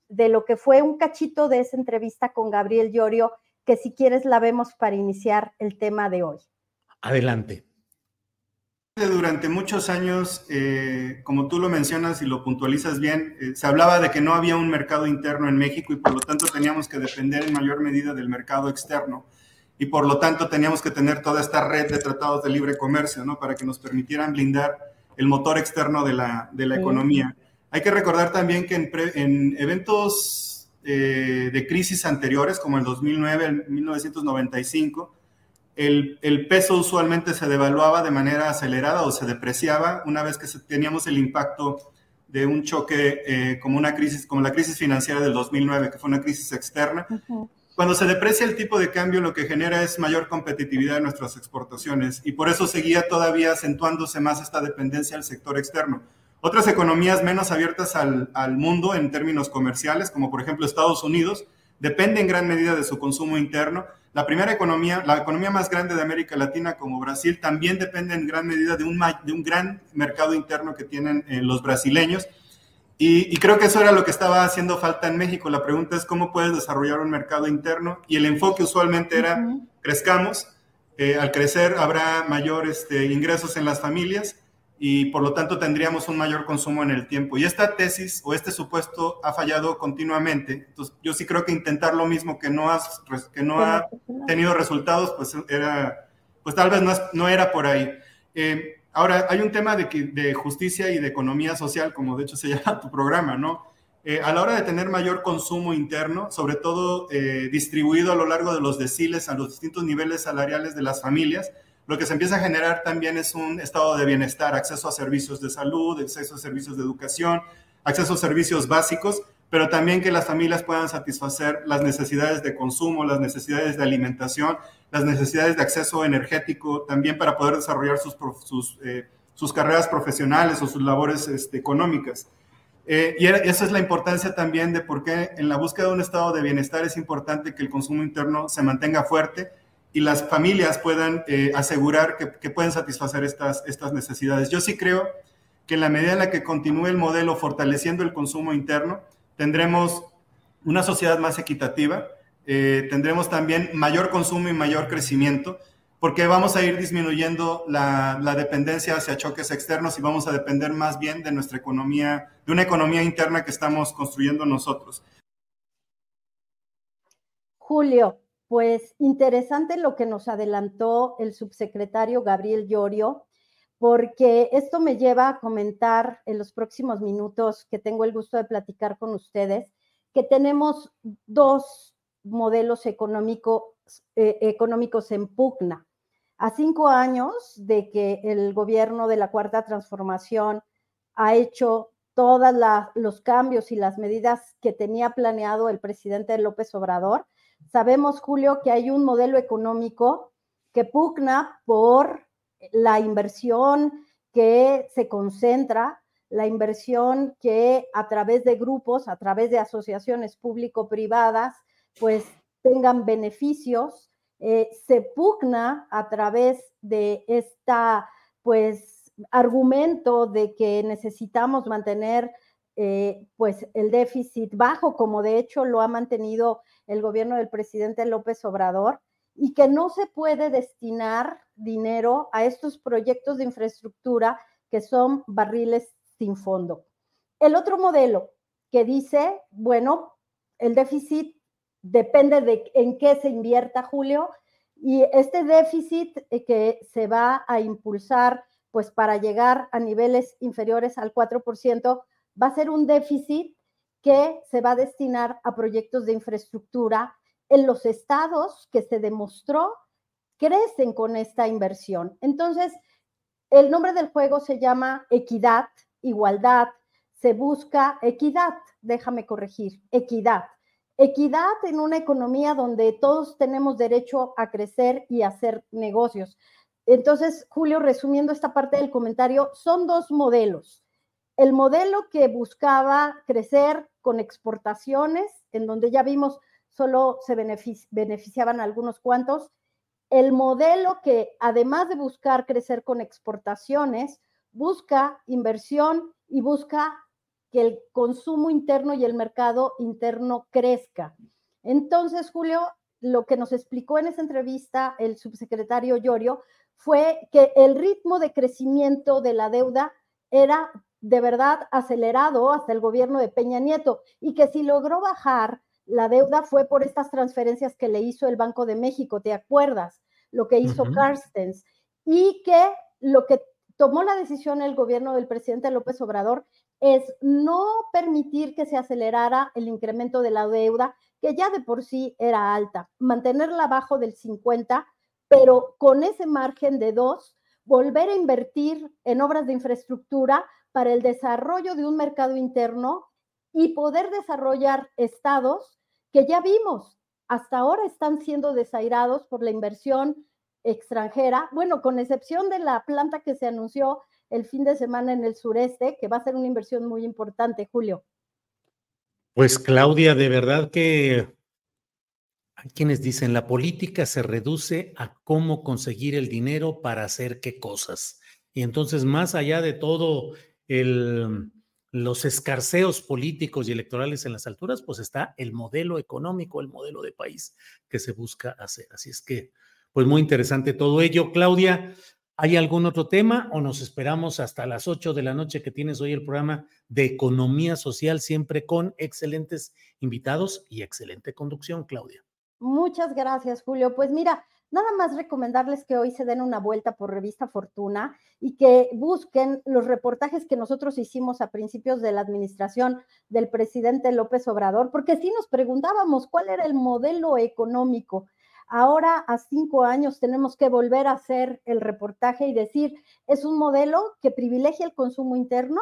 de lo que fue un cachito de esa entrevista con Gabriel Llorio que si quieres la vemos para iniciar el tema de hoy. Adelante. Durante muchos años, eh, como tú lo mencionas y lo puntualizas bien, eh, se hablaba de que no había un mercado interno en México y por lo tanto teníamos que depender en mayor medida del mercado externo y por lo tanto teníamos que tener toda esta red de tratados de libre comercio, ¿no? Para que nos permitieran blindar el motor externo de la, de la economía. Hay que recordar también que en, en eventos eh, de crisis anteriores, como el 2009, el 1995, el, el, peso usualmente se devaluaba de manera acelerada o se depreciaba una vez que teníamos el impacto de un choque eh, como una crisis, como la crisis financiera del 2009, que fue una crisis externa. Cuando se deprecia el tipo de cambio, lo que genera es mayor competitividad en nuestras exportaciones y por eso seguía todavía acentuándose más esta dependencia al sector externo. Otras economías menos abiertas al, mundo en términos comerciales, como por ejemplo Estados Unidos, dependen en gran medida de su consumo interno. La primera economía, la economía más grande de América Latina como Brasil, también depende en gran medida de un, gran mercado interno que tienen eh, los brasileños. Y, creo que eso era lo que estaba haciendo falta en México. La pregunta es cómo puedes desarrollar un mercado interno y el enfoque usualmente era crezcamos, eh, al crecer habrá mayores este, ingresos en las familias y por lo tanto tendríamos un mayor consumo en el tiempo. Y esta tesis o este supuesto ha fallado continuamente. Entonces, yo sí creo que intentar lo mismo que no, has, que no ha tenido resultados, pues era, pues tal vez no, no era por ahí. Eh, ahora, hay un tema de, justicia y de economía social, como de hecho se llama tu programa, ¿no? Eh, a la hora de tener mayor consumo interno, sobre todo eh, distribuido a lo largo de los deciles a los distintos niveles salariales de las familias, lo que se empieza a generar también es un estado de bienestar, acceso a servicios de salud, acceso a servicios de educación, acceso a servicios básicos, pero también que las familias puedan satisfacer las necesidades de consumo, las necesidades de alimentación, las necesidades de acceso energético, también para poder desarrollar sus, sus, eh, sus carreras profesionales o sus labores este, económicas. Eh, y esa es la importancia también de por qué en la búsqueda de un estado de bienestar es importante que el consumo interno se mantenga fuerte y las familias puedan eh, asegurar que, pueden satisfacer estas, estas necesidades. Yo sí creo que en la medida en la que continúe el modelo fortaleciendo el consumo interno, tendremos una sociedad más equitativa, eh, tendremos también mayor consumo y mayor crecimiento, porque vamos a ir disminuyendo la, la, dependencia hacia choques externos y vamos a depender más bien de nuestra economía, de una economía interna que estamos construyendo nosotros. Julio, pues interesante lo que nos adelantó el subsecretario Gabriel Llorio, porque esto me lleva a comentar en los próximos minutos que tengo el gusto de platicar con ustedes, que tenemos dos modelos económico, eh, económicos en pugna. A cinco años de que el gobierno de la Cuarta Transformación ha hecho todos los cambios y las medidas que tenía planeado el presidente López Obrador, Sabemos, Julio, que hay un modelo económico que pugna por la inversión que se concentra, la inversión que a través de grupos, a través de asociaciones público-privadas, pues tengan beneficios eh, se pugna a través de esta, pues, argumento de que necesitamos mantener eh, pues el déficit bajo, como de hecho lo ha mantenido el gobierno del presidente López Obrador, y que no se puede destinar dinero a estos proyectos de infraestructura que son barriles sin fondo. El otro modelo que dice, bueno, el déficit depende de en qué se invierta, Julio, y este déficit eh, que se va a impulsar, pues para llegar a niveles inferiores al 4%, va a ser un déficit que se va a destinar a proyectos de infraestructura en los estados que se demostró crecen con esta inversión. Entonces, el nombre del juego se llama equidad, igualdad, se busca equidad, déjame corregir, equidad. Equidad en una economía donde todos tenemos derecho a crecer y hacer negocios. Entonces, Julio, resumiendo esta parte del comentario, son dos modelos. El modelo que buscaba crecer con exportaciones, en donde ya vimos solo se beneficiaban algunos cuantos. El modelo que, además de buscar crecer con exportaciones, busca inversión y busca que el consumo interno y el mercado interno crezca. Entonces, Julio, lo que nos explicó en esa entrevista el subsecretario Llorio fue que el ritmo de crecimiento de la deuda era de verdad acelerado hasta el gobierno de Peña Nieto y que si logró bajar la deuda fue por estas transferencias que le hizo el Banco de México, ¿te acuerdas? Lo que hizo Carstens y que lo que tomó la decisión el gobierno del presidente López Obrador es no permitir que se acelerara el incremento de la deuda, que ya de por sí era alta, mantenerla abajo del 50, pero con ese margen de dos, volver a invertir en obras de infraestructura para el desarrollo de un mercado interno y poder desarrollar estados que ya vimos, hasta ahora están siendo desairados por la inversión extranjera, bueno, con excepción de la planta que se anunció el fin de semana en el sureste, que va a ser una inversión muy importante, Julio. Pues Claudia, de verdad que hay quienes dicen la política se reduce a cómo conseguir el dinero para hacer qué cosas. Y entonces, más allá de todo el, los escarceos políticos y electorales en las alturas, pues está el modelo económico, el modelo de país que se busca hacer. Así es que, pues muy interesante todo ello. Claudia, ¿hay algún otro tema o nos esperamos hasta las 8 de la noche que tienes hoy el programa de economía social, siempre con excelentes invitados y excelente conducción, Claudia? Muchas gracias, Julio. Pues mira, Nada más recomendarles que hoy se den una vuelta por Revista Fortuna y que busquen los reportajes que nosotros hicimos a principios de la administración del presidente López Obrador, porque sí nos preguntábamos cuál era el modelo económico. Ahora, a cinco años, tenemos que volver a hacer el reportaje y decir, es un modelo que privilegia el consumo interno,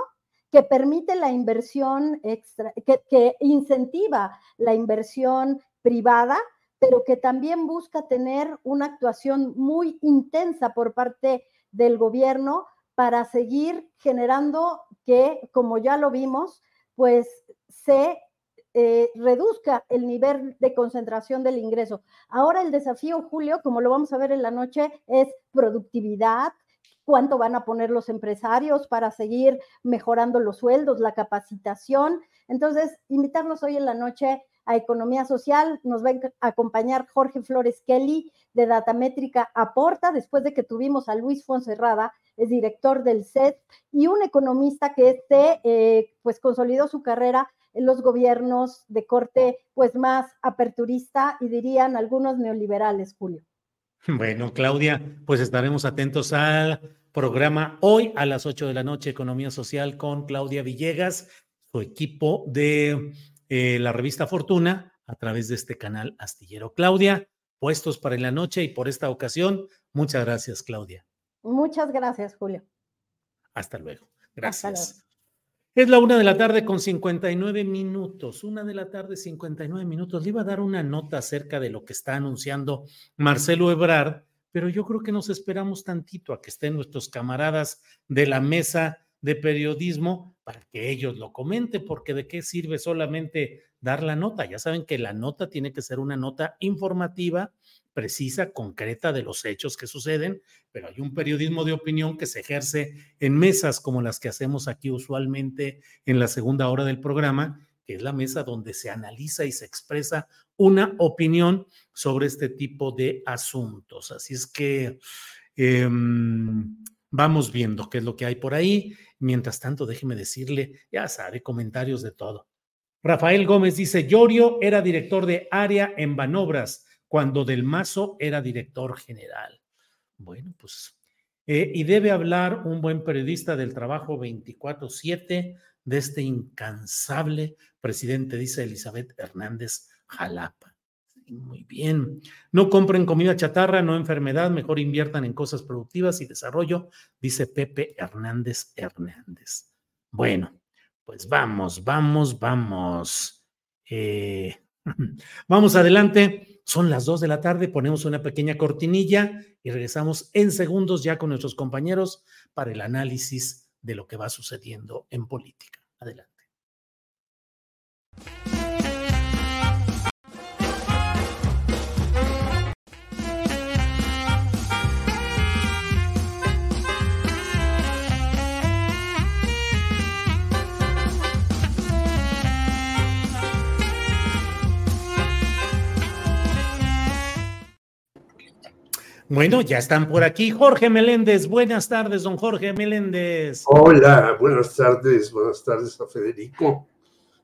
que permite la inversión extra, que, que incentiva la inversión privada pero que también busca tener una actuación muy intensa por parte del gobierno para seguir generando que, como ya lo vimos, pues se eh, reduzca el nivel de concentración del ingreso. Ahora el desafío, Julio, como lo vamos a ver en la noche, es productividad, cuánto van a poner los empresarios para seguir mejorando los sueldos, la capacitación. Entonces, invitarlos hoy en la noche a Economía Social. Nos va a acompañar Jorge Flores Kelly de Datamétrica Aporta, después de que tuvimos a Luis Fonserrada, es director del SED, y un economista que este, pues consolidó su carrera en los gobiernos de corte pues más aperturista y dirían algunos neoliberales, Julio. Bueno, Claudia, pues estaremos atentos al programa hoy a las 8 de la noche, Economía Social con Claudia Villegas, su equipo de eh, la revista Fortuna a través de este canal astillero. Claudia, puestos para en la noche y por esta ocasión, muchas gracias, Claudia. Muchas gracias, Julio. Hasta luego. Gracias. Es la una de la tarde con 59 minutos. Una de la tarde, 59 minutos. Le iba a dar una nota acerca de lo que está anunciando Marcelo Ebrard, pero yo creo que nos esperamos tantito a que estén nuestros camaradas de la mesa de periodismo para que ellos lo comenten, porque de qué sirve solamente dar la nota. Ya saben que la nota tiene que ser una nota informativa, precisa, concreta de los hechos que suceden, pero hay un periodismo de opinión que se ejerce en mesas como las que hacemos aquí usualmente en la segunda hora del programa, que es la mesa donde se analiza y se expresa una opinión sobre este tipo de asuntos. Así es que em, vamos viendo qué es lo que hay por ahí. Mientras tanto, déjeme decirle, ya sabe, comentarios de todo. Rafael Gómez dice, Llorio era director de área en Banobras cuando Del Mazo era director general. Bueno, pues, eh, y debe hablar un buen periodista del trabajo 24-7 de este incansable presidente, dice Elizabeth Hernández Jalapa. Muy bien. No compren comida chatarra, no enfermedad, mejor inviertan en cosas productivas y desarrollo, dice Pepe Hernández Hernández. Bueno, pues vamos, vamos, vamos. Eh, vamos adelante. Son las dos de la tarde, ponemos una pequeña cortinilla y regresamos en segundos ya con nuestros compañeros para el análisis de lo que va sucediendo en política. Adelante. Bueno, ya están por aquí. Jorge Meléndez, buenas tardes, don Jorge Meléndez. Hola, buenas tardes, buenas tardes a Federico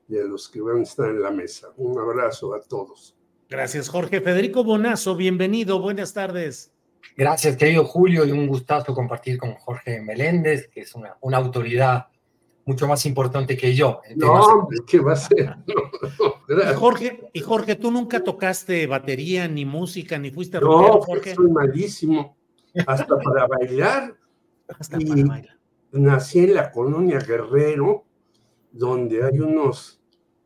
y a los que van a estar en la mesa. Un abrazo a todos. Gracias, Jorge. Federico Bonazo, bienvenido, buenas tardes. Gracias, querido Julio, y un gustazo compartir con Jorge Meléndez, que es una, una autoridad mucho más importante que yo. No, ¿qué va a ser? y, Jorge, y Jorge, tú nunca tocaste batería, ni música, ni fuiste No, Jorge? soy malísimo. Hasta para bailar. Hasta para bailar. Nací en la colonia Guerrero, donde hay unos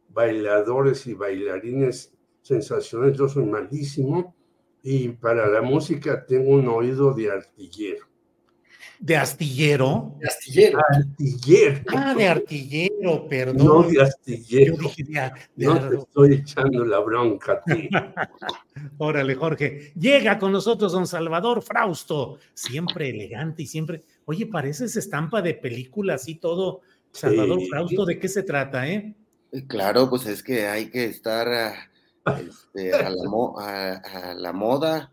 bailadores y bailarines sensacionales. Yo soy malísimo. Y para la música tengo un oído de artillero. ¿De astillero? De astillero. Artillero. Ah, de artillero, perdón. No de astillero. Yo dije de, no te estoy echando la bronca a ti. Órale, Jorge. Llega con nosotros don Salvador Frausto, siempre elegante y siempre. Oye, pareces estampa de película, así todo. Salvador Frausto, ¿de qué se trata, eh? Claro, pues es que hay que estar a, este, a, la, a la moda.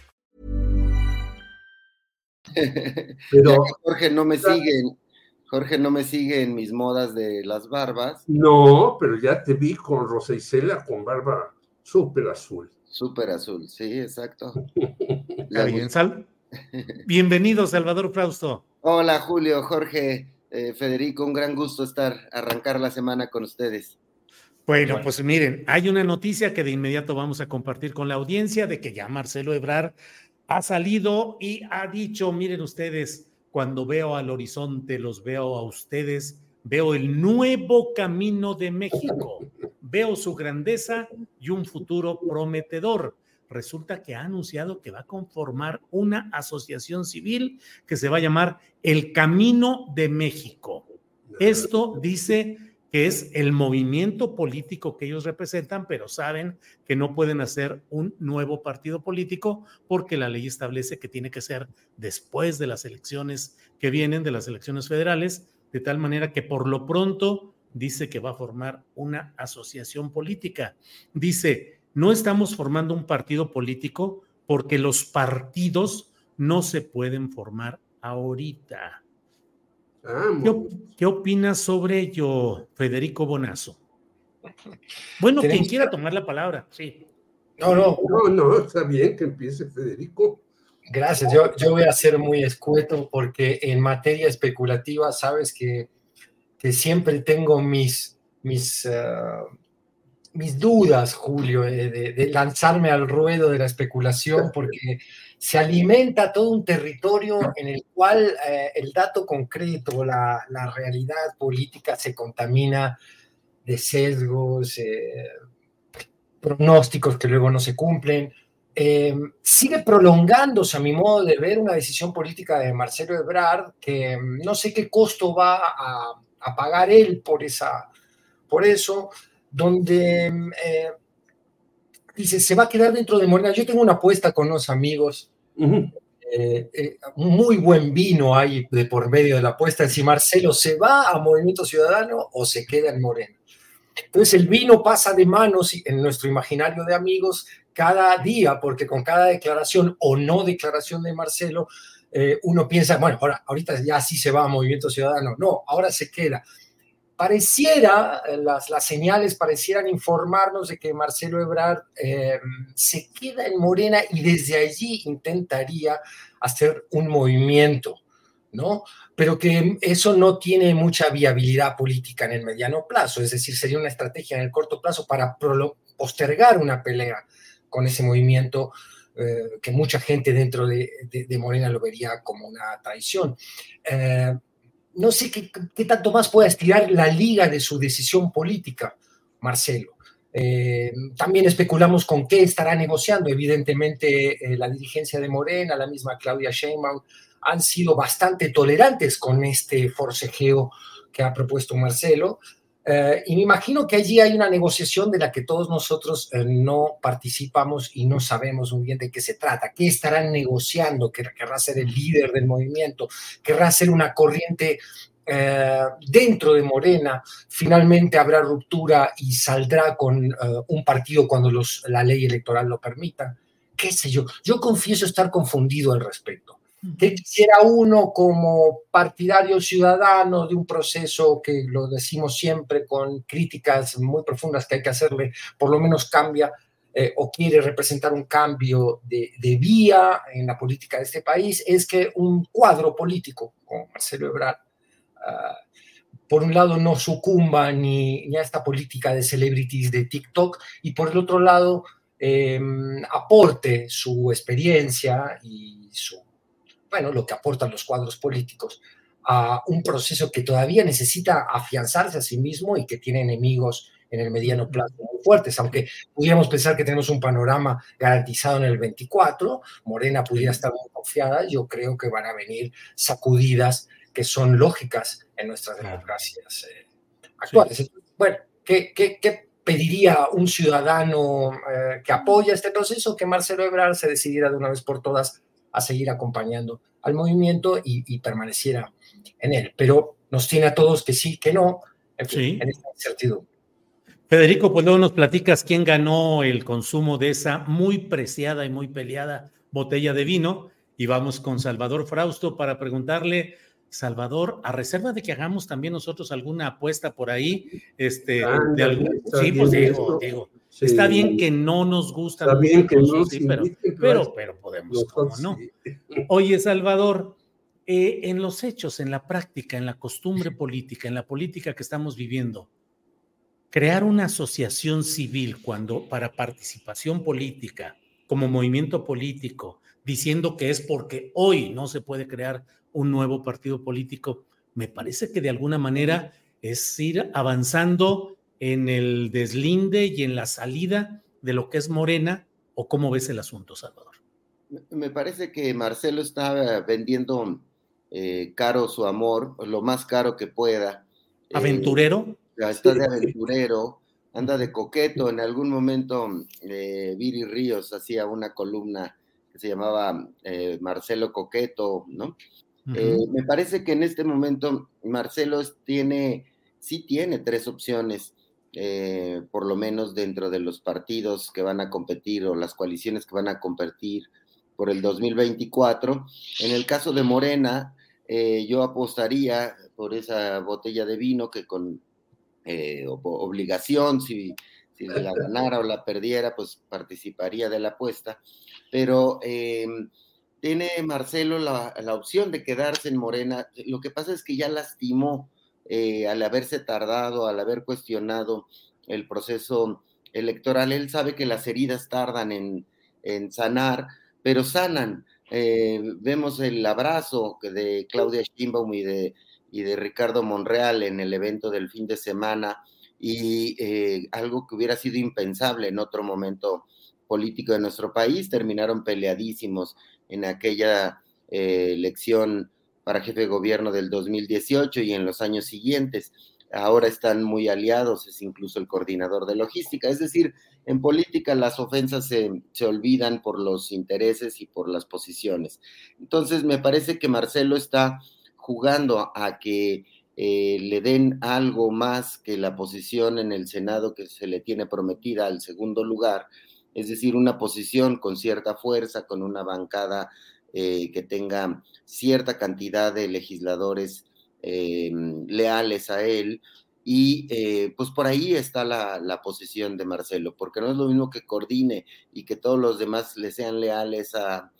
Pero, Jorge no me sigue, Jorge no me sigue en mis modas de las barbas. No, pero ya te vi con Rosa Isela con barba súper azul. Súper azul, sí, exacto. bien, Sal. Bienvenido, Salvador Frausto. Hola, Julio, Jorge, eh, Federico, un gran gusto estar, arrancar la semana con ustedes. Bueno, pues miren, hay una noticia que de inmediato vamos a compartir con la audiencia de que ya Marcelo Ebrar ha salido y ha dicho, miren ustedes, cuando veo al horizonte, los veo a ustedes, veo el nuevo camino de México, veo su grandeza y un futuro prometedor. Resulta que ha anunciado que va a conformar una asociación civil que se va a llamar El Camino de México. Esto dice que es el movimiento político que ellos representan, pero saben que no pueden hacer un nuevo partido político porque la ley establece que tiene que ser después de las elecciones que vienen, de las elecciones federales, de tal manera que por lo pronto dice que va a formar una asociación política. Dice, no estamos formando un partido político porque los partidos no se pueden formar ahorita. ¿Qué, qué opinas sobre ello, Federico Bonazo? Bueno, quien quiera tomar la palabra, sí. No, no. No, no, está bien que empiece Federico. Gracias, yo, yo voy a ser muy escueto porque en materia especulativa, sabes que, que siempre tengo mis, mis, uh, mis dudas, Julio, de, de, lanzarme al ruedo de la especulación porque se alimenta todo un territorio en el cual eh, el dato concreto, la, realidad política se contamina de sesgos, eh, pronósticos que luego no se cumplen. Eh, sigue prolongándose, a mi modo de ver, una decisión política de Marcelo Ebrard que mm, no sé qué costo va a, a pagar él por, esa, por eso, donde mm, eh, dice, se va a quedar dentro de Morena. Yo tengo una apuesta con unos amigos, uh -huh. eh, eh, muy buen vino hay de por medio de la apuesta, si Marcelo se va a Movimiento Ciudadano o se queda en Morena. Entonces el vino pasa de manos en nuestro imaginario de amigos cada día, porque con cada declaración o no declaración de Marcelo, eh, uno piensa, bueno, ahora, ahorita ya sí se va a Movimiento Ciudadano. No, ahora se queda. Pareciera, las, las señales parecieran informarnos de que Marcelo Ebrard eh, se queda en Morena y desde allí intentaría hacer un movimiento, ¿no? Pero que eso no tiene mucha viabilidad política en el mediano plazo, es decir, sería una estrategia en el corto plazo para postergar una pelea con ese movimiento eh, que mucha gente dentro de, de, Morena lo vería como una traición. Eh, no sé qué, tanto más pueda estirar la liga de su decisión política, Marcelo. Eh, también especulamos con qué estará negociando. Evidentemente, eh, la dirigencia de Morena, la misma Claudia Sheinbaum, han sido bastante tolerantes con este forcejeo que ha propuesto Marcelo. Uh, y me imagino que allí hay una negociación de la que todos nosotros uh, no participamos y no sabemos muy bien de qué se trata. ¿Qué estarán negociando? ¿Querrá ser el líder del movimiento? ¿Querrá ser una corriente uh, dentro de Morena? ¿Finalmente habrá ruptura y saldrá con un partido cuando los, la ley electoral lo permita? ¿Qué sé yo? Yo confieso estar confundido al respecto. ¿Qué quisiera uno como partidario ciudadano de un proceso que lo decimos siempre con críticas muy profundas que hay que hacerle, por lo menos cambia eh, o quiere representar un cambio de, de, vía en la política de este país? Es que un cuadro político como Marcelo Ebrard, uh, por un lado, no sucumba ni, ni, a esta política de celebrities de TikTok y por el otro lado, eh, aporte su experiencia y su bueno, lo que aportan los cuadros políticos a un proceso que todavía necesita afianzarse a sí mismo y que tiene enemigos en el mediano plazo muy fuertes, aunque pudiéramos pensar que tenemos un panorama garantizado en el 24, Morena pudiera estar muy confiada, yo creo que van a venir sacudidas que son lógicas en nuestras democracias eh, actuales. Sí. Bueno, ¿qué, qué, qué pediría un ciudadano eh, que apoya este proceso? Que Marcelo Ebrard se decidiera de una vez por todas a seguir acompañando al movimiento y, y, permaneciera en él. Pero nos tiene a todos que sí, que no, en, fin, sí. en esta incertidumbre. Federico, pues luego nos platicas quién ganó el consumo de esa muy preciada y muy peleada botella de vino. Y vamos con Salvador Frausto para preguntarle, Salvador, a reserva de que hagamos también nosotros alguna apuesta por ahí, este, ah, de algún, sí, pues digo, digo, Sí. Está bien que no nos gusta. Está bien que no, sí, pero, pero, pero, podemos, ¿cómo no? Oye, Salvador, eh, en los hechos, en la práctica, en la costumbre política, en la política que estamos viviendo, crear una asociación civil cuando para participación política, como movimiento político, diciendo que es porque hoy no se puede crear un nuevo partido político, me parece que de alguna manera es ir avanzando en el deslinde y en la salida de lo que es Morena o cómo ves el asunto, Salvador? Me parece que Marcelo está vendiendo eh, caro su amor, lo más caro que pueda. ¿Aventurero? Eh, está de aventurero, anda de coqueto. En algún momento eh, Viri Ríos hacía una columna que se llamaba eh, Marcelo Coqueto, ¿no? Uh -huh. me parece que en este momento Marcelo tiene sí tiene tres opciones, eh, por lo menos dentro de los partidos que van a competir o las coaliciones que van a competir por el 2024. En el caso de Morena, eh, yo apostaría por esa botella de vino que con eh, obligación, si, si la ganara o la perdiera, pues participaría de la apuesta. Pero em, tiene Marcelo la, la, opción de quedarse en Morena. Lo que pasa es que ya lastimó eh, al haberse tardado, al haber cuestionado el proceso electoral. Él sabe que las heridas tardan en, sanar, pero sanan. Eh, vemos el abrazo de Claudia Schimbaum y de, y de Ricardo Monreal en el evento del fin de semana y eh, algo que hubiera sido impensable en otro momento político de nuestro país, terminaron peleadísimos en aquella eh, elección para jefe de gobierno del 2018 y en los años siguientes. Ahora están muy aliados, es incluso el coordinador de logística. Es decir, en política las ofensas se, se olvidan por los intereses y por las posiciones. Entonces, me parece que Marcelo está jugando a que eh, le den algo más que la posición en el Senado que se le tiene prometida al segundo lugar, es decir, una posición con cierta fuerza, con una bancada eh, que tenga cierta cantidad de legisladores eh, leales a él. Y pues por ahí está la, posición de Marcelo, porque no es lo mismo que coordine y que todos los demás le sean leales a,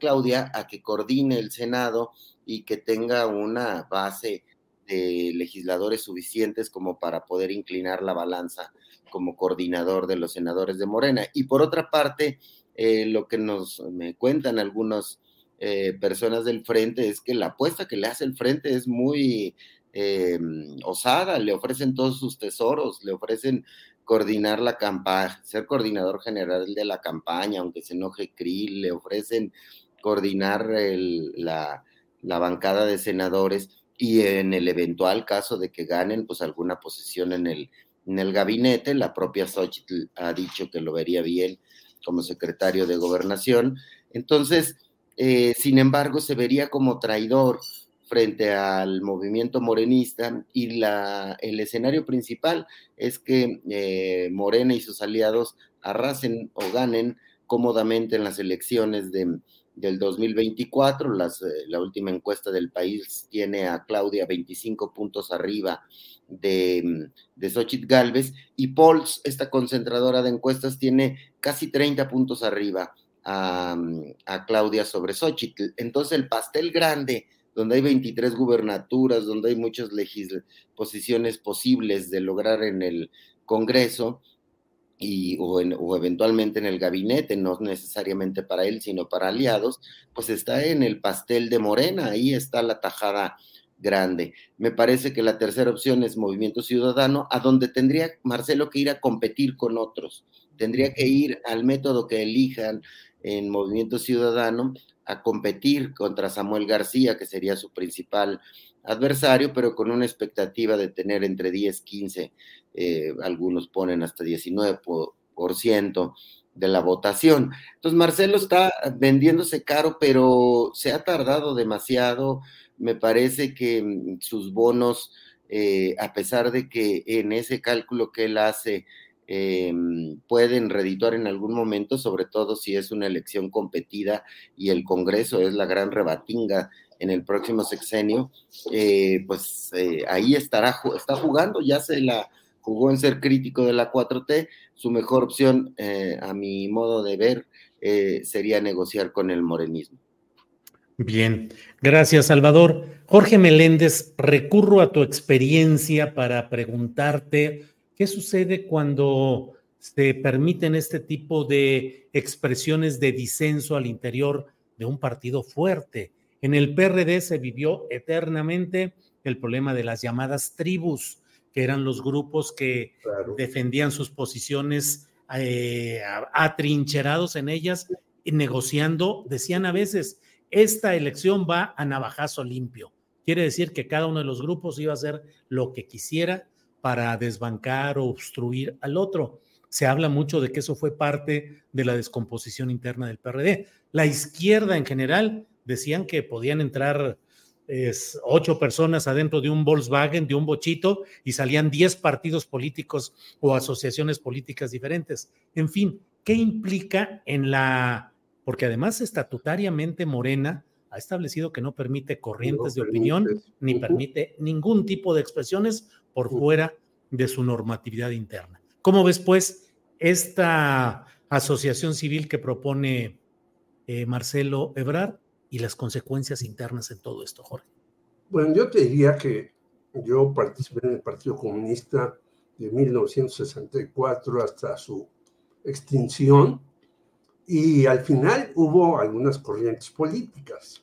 Claudia, a que coordine el Senado y que tenga una base de legisladores suficientes como para poder inclinar la balanza como coordinador de los senadores de Morena. Y por otra parte, eh, lo que nos me cuentan algunas eh, personas del frente es que la apuesta que le hace el frente es muy eh, osada, le ofrecen todos sus tesoros, le ofrecen coordinar la campaña, ser coordinador general de la campaña, aunque se enoje Krill, le ofrecen coordinar la, la bancada de senadores y en el eventual caso de que ganen pues alguna posición en el, en el gabinete, la propia Xochitl ha dicho que lo vería bien como secretario de gobernación. Entonces, eh, sin embargo, se vería como traidor frente al movimiento morenista y la, el escenario principal es que eh, Morena y sus aliados arrasen o ganen cómodamente en las elecciones de, del 2024. Las, eh, la última encuesta del país tiene a Claudia 25 puntos arriba de, de Xochitl Galvez y Pols, esta concentradora de encuestas, tiene casi 30 puntos arriba a, Claudia sobre Xochitl. Entonces el pastel grande, donde hay 23 gubernaturas, donde hay muchas posiciones posibles de lograr en el Congreso, y, o, o, eventualmente en el gabinete, no necesariamente para él, sino para aliados, pues está en el pastel de Morena, ahí está la tajada grande. Me parece que la tercera opción es Movimiento Ciudadano, a donde tendría Marcelo que ir a competir con otros, tendría que ir al método que elijan en Movimiento Ciudadano a competir contra Samuel García, que sería su principal adversario, pero con una expectativa de tener entre 10, 15, eh, algunos ponen hasta 19% de la votación. Entonces, Marcelo está vendiéndose caro, pero se ha tardado demasiado. Me parece que mm, sus bonos, eh, a pesar de que en ese cálculo que él hace, eh, pueden redituar en algún momento, sobre todo si es una elección competida y el Congreso es la gran rebatinga en el próximo sexenio, eh, pues eh, ahí estará, está jugando, ya se la jugó en ser crítico de la 4T, su mejor opción, a mi modo de ver, sería negociar con el morenismo. Bien, gracias Salvador. Jorge Meléndez, recurro a tu experiencia para preguntarte qué sucede cuando se permiten este tipo de expresiones de disenso al interior de un partido fuerte. En el PRD se vivió eternamente el problema de las llamadas tribus, que eran los grupos que defendían sus posiciones eh, atrincherados en ellas y negociando, decían a veces, esta elección va a navajazo limpio. Quiere decir que cada uno de los grupos iba a hacer lo que quisiera para desbancar o obstruir al otro. Se habla mucho de que eso fue parte de la descomposición interna del PRD. La izquierda en general decían que podían entrar es, ocho personas adentro de un Volkswagen, de un bochito, y salían diez partidos políticos o asociaciones políticas diferentes. En fin, ¿qué implica en la, porque además estatutariamente Morena ha establecido que no permite corrientes de opinión ni permite ningún tipo de expresiones por fuera de su normatividad interna. ¿Cómo ves, pues, esta asociación civil que propone eh, Marcelo Ebrard y las consecuencias internas en todo esto, Jorge? Bueno, yo te diría que yo participé en el Partido Comunista de 1964 hasta su extinción y al final hubo algunas corrientes políticas.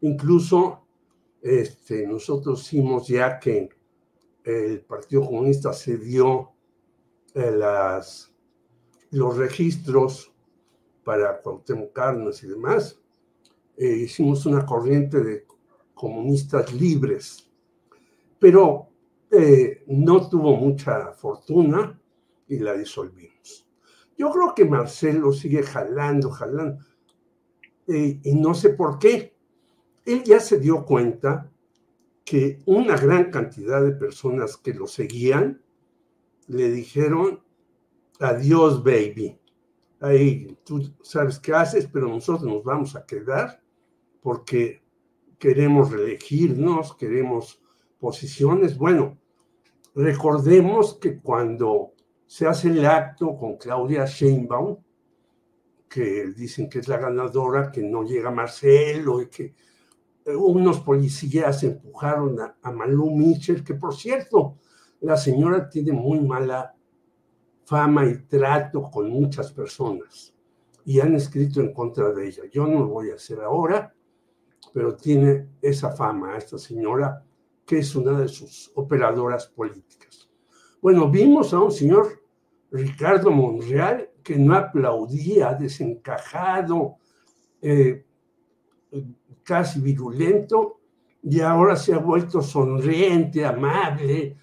Incluso este, nosotros hicimos ya que el Partido Comunista cedió eh, las, los registros para Cuauhtémoc y demás, eh, hicimos una corriente de comunistas libres, pero eh, no tuvo mucha fortuna y la disolvimos. Yo creo que Marcelo sigue jalando, jalando, y no sé por qué. Él ya se dio cuenta que una gran cantidad de personas que lo seguían le dijeron, adiós, baby. Ahí tú sabes qué haces, pero nosotros nos vamos a quedar porque queremos reelegirnos, queremos posiciones. Bueno, recordemos que cuando se hace el acto con Claudia Sheinbaum, que dicen que es la ganadora, que no llega Marcelo y que unos policías empujaron a, a Malú Mitchell, que por cierto, la señora tiene muy mala fama y trato con muchas personas y han escrito en contra de ella. Yo no lo voy a hacer ahora, pero tiene esa fama esta señora que es una de sus operadoras políticas. Bueno, vimos a un señor Ricardo Monreal que no aplaudía, desencajado, eh, casi virulento, y ahora se ha vuelto sonriente, amable,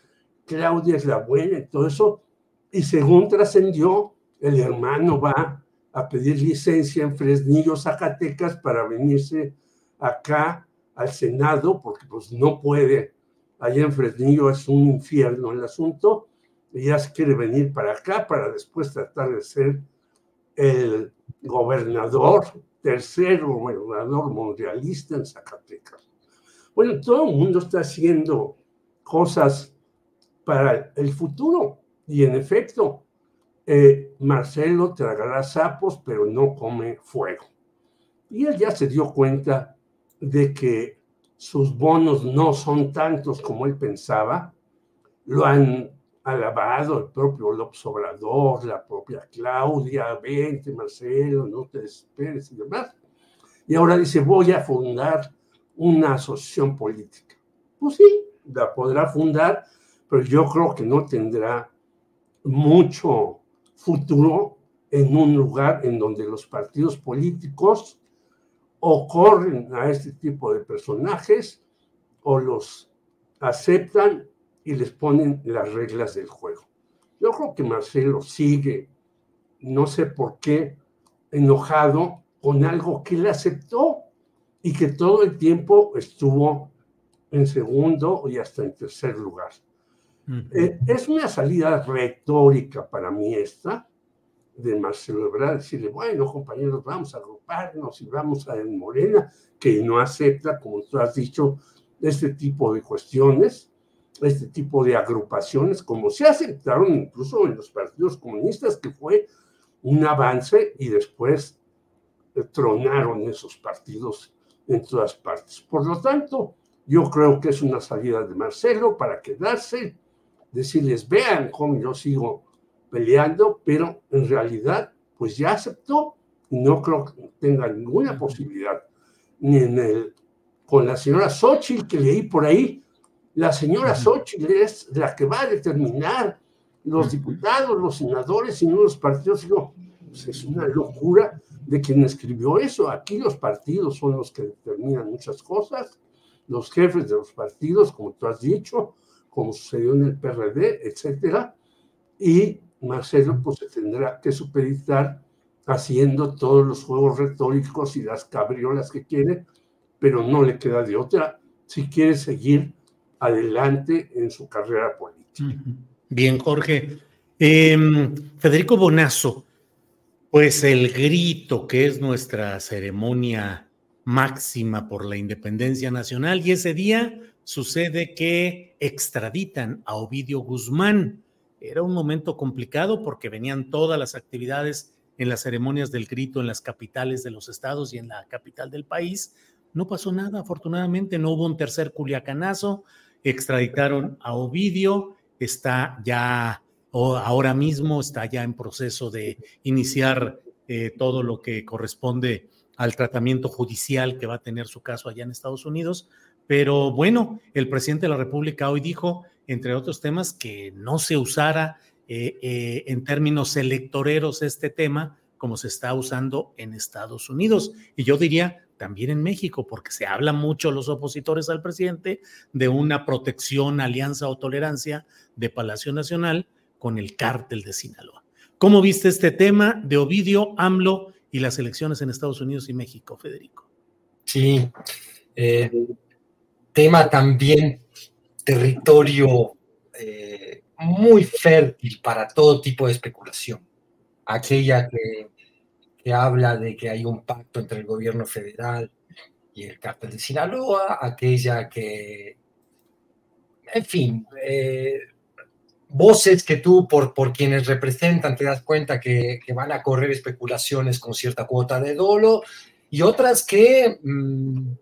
Claudia es la buena y todo eso. Y según trascendió, el hermano va a pedir licencia en Fresnillo, Zacatecas, para venirse acá al Senado, porque pues no puede, allá en Fresnillo es un infierno el asunto, ya se quiere venir para acá para después tratar de ser el gobernador, tercer gobernador mundialista en Zacatecas. Bueno, todo el mundo está haciendo cosas para el futuro. Y en efecto, eh, Marcelo tragará sapos, pero no come fuego. Y él ya se dio cuenta de que sus bonos no son tantos como él pensaba. Lo han alabado el propio López Obrador, la propia Claudia, vente Marcelo, no te desesperes y demás. Y ahora dice, voy a fundar una asociación política. Pues sí, la podrá fundar, pero yo creo que no tendrá mucho futuro en un lugar en donde los partidos políticos o corren a este tipo de personajes o los aceptan y les ponen las reglas del juego. Yo creo que Marcelo sigue, no sé por qué, enojado con algo que él aceptó y que todo el tiempo estuvo en segundo y hasta en tercer lugar. Eh, es una salida retórica para mí esta, de Marcelo Ebrard, decirle, bueno, compañeros, vamos a agruparnos y vamos a en Morena, que no acepta, como tú has dicho, este tipo de cuestiones, este tipo de agrupaciones, como se aceptaron incluso en los partidos comunistas, que fue un avance y después tronaron esos partidos en todas partes. Por lo tanto, yo creo que es una salida de Marcelo para quedarse, decirles, vean cómo yo sigo peleando, pero en realidad, pues ya aceptó y no creo que tenga ninguna posibilidad, ni en el, con la señora Xochitl que leí por ahí, la señora Xochitl es la que va a determinar los diputados, los senadores y no los partidos. Digo, pues es una locura de quien escribió eso. Aquí los partidos son los que determinan muchas cosas, los jefes de los partidos, como tú has dicho, como sucedió en el PRD, etcétera, y Marcelo pues se tendrá que supeditar haciendo todos los juegos retóricos y las cabriolas que quiere, pero no le queda de otra. Si quiere seguir adelante en su carrera política. Bien, Jorge. Em, Federico Bonazo, pues el grito que es nuestra ceremonia máxima por la independencia nacional y ese día sucede que extraditan a Ovidio Guzmán. Era un momento complicado porque venían todas las actividades en las ceremonias del grito en las capitales de los estados y en la capital del país. No pasó nada, afortunadamente, no hubo un tercer culiacanazo, extraditaron a Ovidio, está ya, o ahora mismo está ya en proceso de iniciar eh, todo lo que corresponde al tratamiento judicial que va a tener su caso allá en Estados Unidos. Pero bueno, el presidente de la República hoy dijo, entre otros temas, que no se usara eh, eh, en términos electoreros este tema como se está usando en Estados Unidos. Y yo diría también en México, porque se habla mucho los opositores al presidente de una protección, alianza o tolerancia de Palacio Nacional con el cártel de Sinaloa. ¿Cómo viste este tema de Ovidio, AMLO y las elecciones en Estados Unidos y México, Federico? Sí, eh, tema también territorio eh, muy fértil para todo tipo de especulación. Aquella que, que, habla de que hay un pacto entre el gobierno federal y el cártel de Sinaloa, aquella que, en fin, eh, voces que tú, por, por quienes representan, te das cuenta que, que, van a correr especulaciones con cierta cuota de dolo, y otras que mmm,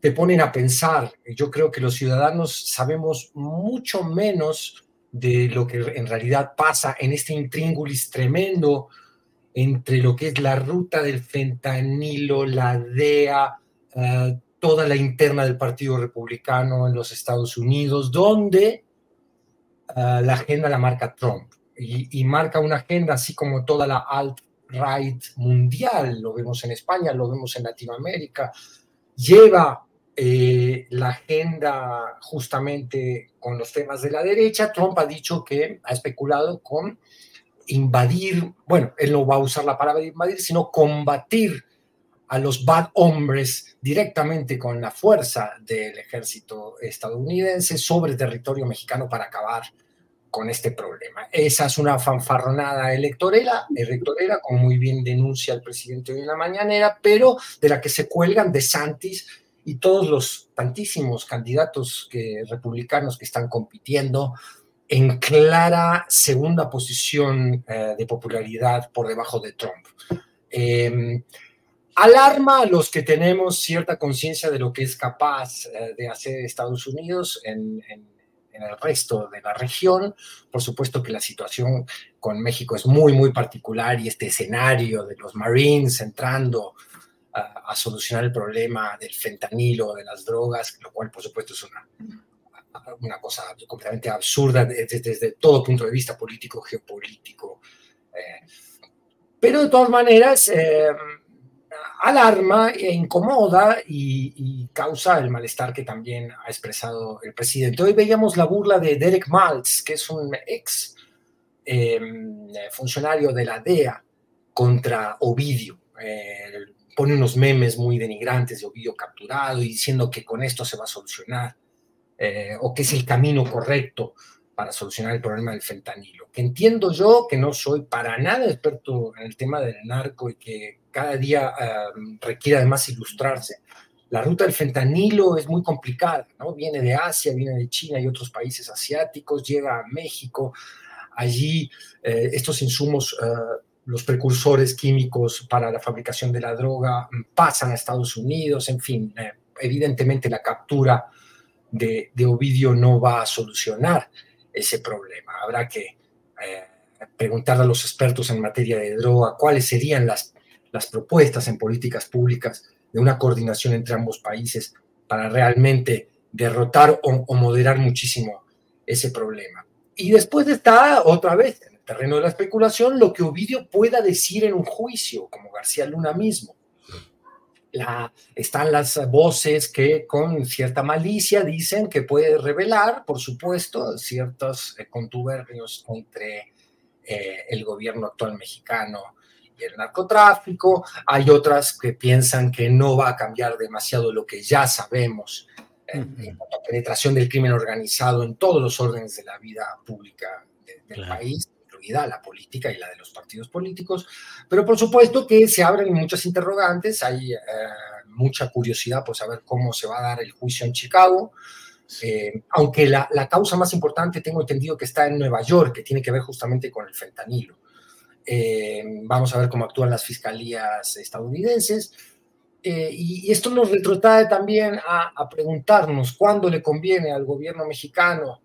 te ponen a pensar. Yo creo que los ciudadanos sabemos mucho menos de lo que en realidad pasa en este intríngulis tremendo entre lo que es la ruta del fentanilo, la DEA, uh, toda la interna del Partido Republicano en los Estados Unidos, donde uh, la agenda la marca Trump y, y, marca una agenda así como toda la alt-right mundial, lo vemos en España, lo vemos en Latinoamérica, lleva eh, la agenda justamente con los temas de la derecha. Trump ha dicho que ha especulado con invadir, bueno, él no va a usar la palabra invadir, sino combatir a los bad hombres directamente con la fuerza del ejército estadounidense sobre territorio mexicano para acabar con este problema. Esa es una fanfarronada electorera, electorera, como muy bien denuncia el presidente hoy en la mañanera, pero de la que se cuelgan de Santis y todos los tantísimos candidatos que, republicanos que están compitiendo en clara segunda posición eh, de popularidad por debajo de Trump. Eh, alarma a los que tenemos cierta conciencia de lo que es capaz eh, de hacer Estados Unidos en, en, en, el resto de la región. Por supuesto que la situación con México es muy, muy particular y este escenario de los Marines entrando a, a, solucionar el problema del fentanilo, de las drogas, lo cual por supuesto es una, una cosa completamente absurda desde, desde, todo punto de vista político, geopolítico. Eh, pero de todas maneras, eh, alarma e incomoda y, y, causa el malestar que también ha expresado el presidente. Hoy veíamos la burla de Derek Maltz, que es un ex eh, funcionario de la DEA contra Ovidio, el pone unos memes muy denigrantes de Ovidio capturado y diciendo que con esto se va a solucionar eh, o que es el camino correcto para solucionar el problema del fentanilo. Que entiendo yo que no soy para nada experto en el tema del narco y que cada día uh, requiere además ilustrarse. La ruta del fentanilo es muy complicada, ¿no? Viene de Asia, viene de China y otros países asiáticos, llega a México. Allí eh, estos insumos uh, los precursores químicos para la fabricación de la droga pasan a Estados Unidos, en fin, eh, evidentemente la captura de, Ovidio no va a solucionar ese problema. Habrá que eh, preguntarle a los expertos en materia de droga cuáles serían las, las propuestas en políticas públicas de una coordinación entre ambos países para realmente derrotar o, o moderar muchísimo ese problema. Y después está otra vez terreno de la especulación lo que Ovidio pueda decir en un juicio, como García Luna mismo. La, están las voces que con cierta malicia dicen que puede revelar, por supuesto, ciertos eh, contubernios entre eh, el gobierno actual mexicano y el narcotráfico. Hay otras que piensan que no va a cambiar demasiado lo que ya sabemos en cuanto a penetración del crimen organizado en todos los órdenes de la vida pública del país, la política y la de los partidos políticos. Pero por supuesto que se abren muchas interrogantes, hay mucha curiosidad por saber cómo se va a dar el juicio en Chicago. Eh, aunque la, la, causa más importante tengo entendido que está en Nueva York, que tiene que ver justamente con el fentanilo. Eh, vamos a ver cómo actúan las fiscalías estadounidenses. Eh, y, esto nos retrotrae también a, a, preguntarnos cuándo le conviene al gobierno mexicano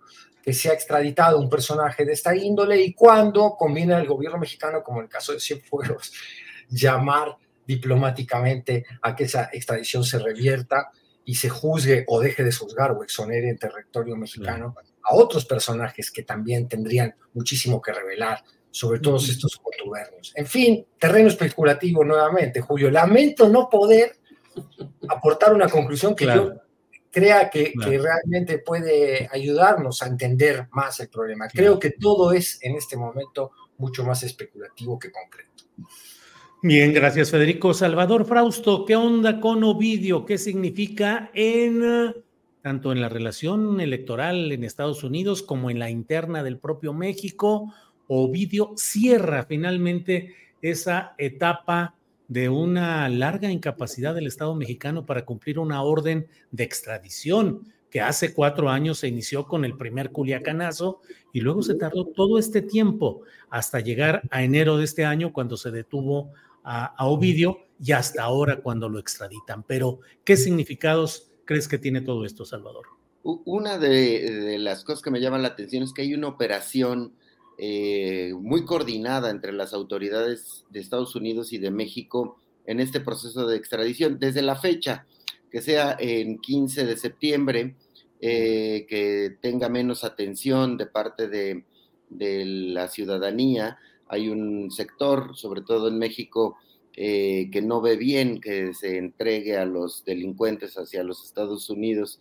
que sea extraditado un personaje de esta índole y cuándo conviene al gobierno mexicano, como en el caso de Cienfuegos, llamar diplomáticamente a que esa extradición se revierta y se juzgue o deje de juzgar o exonere en territorio mexicano a otros personajes que también tendrían muchísimo que revelar sobre todos estos contubernios. En fin, terreno especulativo nuevamente, Julio. Lamento no poder aportar una conclusión que yo crea que, que, realmente puede ayudarnos a entender más el problema. Creo que todo es en este momento mucho más especulativo que concreto. Bien, gracias Federico. Salvador Frausto, ¿qué onda con Ovidio? ¿Qué significa en tanto en la relación electoral en Estados Unidos como en la interna del propio México? Ovidio cierra finalmente esa etapa de una larga incapacidad del Estado mexicano para cumplir una orden de extradición que hace cuatro años se inició con el primer culiacanazo y luego se tardó todo este tiempo hasta llegar a enero de este año cuando se detuvo a, Ovidio y hasta ahora cuando lo extraditan. Pero, ¿qué significados crees que tiene todo esto, Salvador? Una de, las cosas que me llaman la atención es que hay una operación eh, muy coordinada entre las autoridades de Estados Unidos y de México en este proceso de extradición. Desde la fecha, que sea en 15 de septiembre, eh, que tenga menos atención de parte de, la ciudadanía, hay un sector, sobre todo en México, eh, que no ve bien que se entregue a los delincuentes hacia los Estados Unidos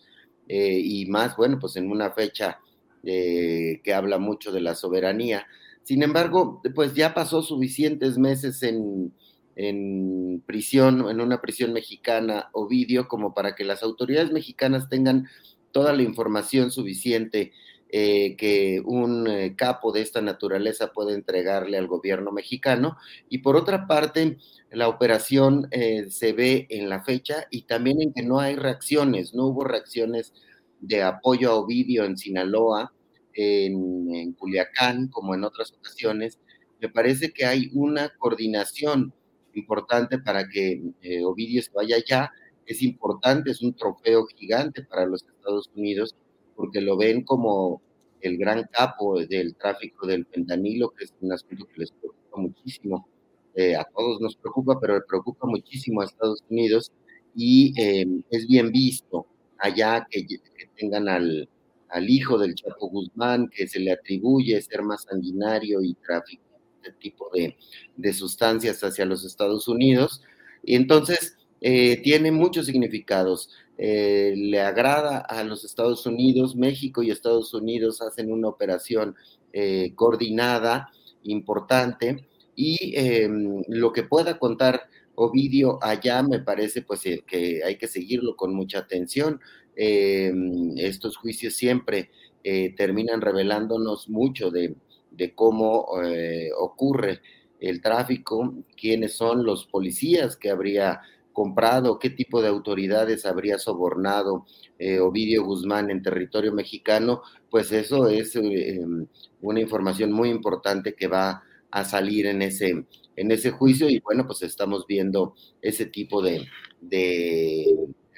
eh, y más, bueno, pues en una fecha eh, que habla mucho de la soberanía. Sin embargo, pues ya pasó suficientes meses en, en prisión, en una prisión mexicana, Ovidio, como para que las autoridades mexicanas tengan toda la información suficiente eh, que un eh, capo de esta naturaleza puede entregarle al gobierno mexicano. Y por otra parte, la operación se ve en la fecha y también en que no hay reacciones, no hubo reacciones de apoyo a Ovidio en Sinaloa, en, Culiacán, como en otras ocasiones. Me parece que hay una coordinación importante para que Ovidio se vaya allá. Es importante, es un trofeo gigante para los Estados Unidos porque lo ven como el gran capo del tráfico del fentanilo, que es un asunto que les preocupa muchísimo. Eh, a todos nos preocupa, pero le preocupa muchísimo a Estados Unidos y em, es bien visto allá que, tengan al, al, hijo del Chapo Guzmán, que se le atribuye ser más sanguinario y tráfico este tipo de, de sustancias hacia los Estados Unidos. Y entonces eh, tiene muchos significados. Eh, le agrada a los Estados Unidos, México y Estados Unidos hacen una operación eh, coordinada, importante, y em, lo que pueda contar Ovidio allá me parece pues eh, que hay que seguirlo con mucha atención. Em, estos juicios siempre terminan revelándonos mucho de, cómo ocurre el tráfico, quiénes son los policías que habría comprado, qué tipo de autoridades habría sobornado eh, Ovidio Guzmán en territorio mexicano, pues eso es eh, una información muy importante que va a salir en ese, en ese juicio y bueno, pues estamos viendo ese tipo de,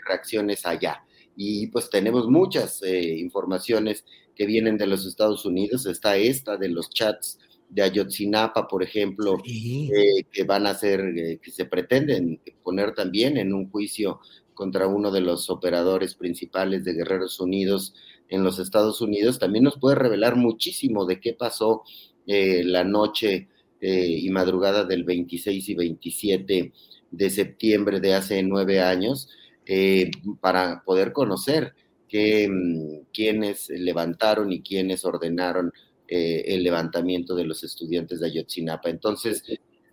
reacciones allá. Y pues tenemos muchas eh, informaciones que vienen de los Estados Unidos, está esta de los chats de Ayotzinapa, por ejemplo, eh, que van a ser, eh, que se pretenden poner también en un juicio contra uno de los operadores principales de Guerreros Unidos en los Estados Unidos, también nos puede revelar muchísimo de qué pasó eh, la noche y madrugada del 26 y 27 de septiembre de hace nueve años, para poder conocer que, mm, quiénes levantaron y quiénes ordenaron eh, el levantamiento de los estudiantes de Ayotzinapa. Entonces,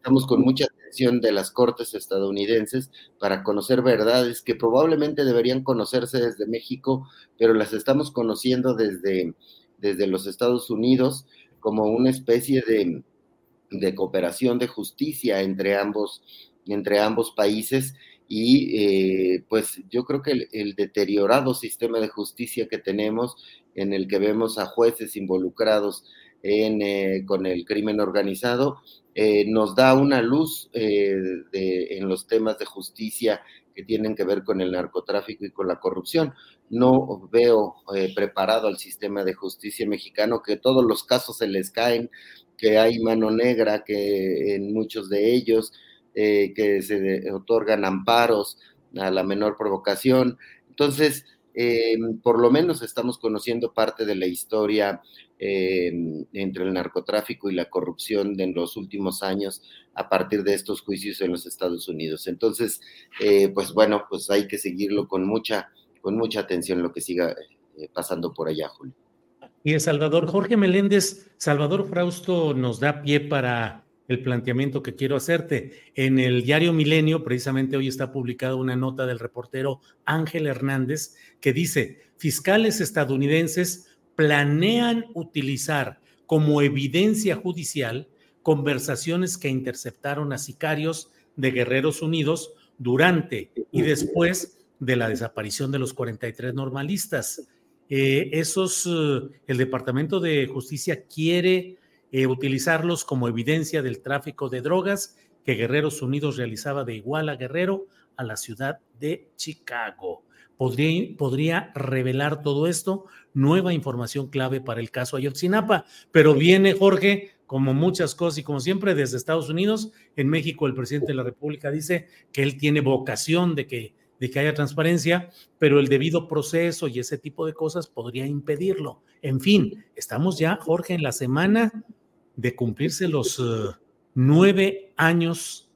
Estamos con mucha atención de las cortes estadounidenses para conocer verdades que probablemente deberían conocerse desde México, pero las estamos conociendo desde, desde los Estados Unidos como una especie de, de cooperación de justicia entre ambos, entre ambos países y eh, pues yo creo que el, deteriorado sistema de justicia que tenemos, en el que vemos a jueces involucrados eh, con el crimen organizado, eh, nos da una luz en los temas de justicia que tienen que ver con el narcotráfico y con la corrupción. No veo preparado al sistema de justicia mexicano, que todos los casos se les caen, que hay mano negra, que en muchos de ellos eh, que se otorgan amparos a la menor provocación. Entonces, eh, por lo menos estamos conociendo parte de la historia eh, entre el narcotráfico y la corrupción de en los últimos años a partir de estos juicios en los Estados Unidos. Entonces, pues bueno, pues hay que seguirlo con mucha, con mucha atención lo que siga pasando por allá, Julio. Y el Salvador Jorge Meléndez, Salvador Frausto nos da pie para el planteamiento que quiero hacerte. En el diario Milenio, precisamente hoy está publicada una nota del reportero Ángel Hernández que dice, fiscales estadounidenses planean utilizar como evidencia judicial conversaciones que interceptaron a sicarios de Guerreros Unidos durante y después de la desaparición de los 43 normalistas. Eh, esos, eh, el Departamento de Justicia quiere eh, utilizarlos como evidencia del tráfico de drogas que Guerreros Unidos realizaba de Iguala Guerrero a la ciudad de Chicago. Podría, podría, revelar todo esto, nueva información clave para el caso Ayotzinapa. Pero viene Jorge, como muchas cosas y como siempre desde Estados Unidos, en México el presidente de la República dice que él tiene vocación de que, de que haya transparencia, pero el debido proceso y ese tipo de cosas podría impedirlo. En fin, estamos ya, Jorge, en la semana de cumplirse los eh, nueve años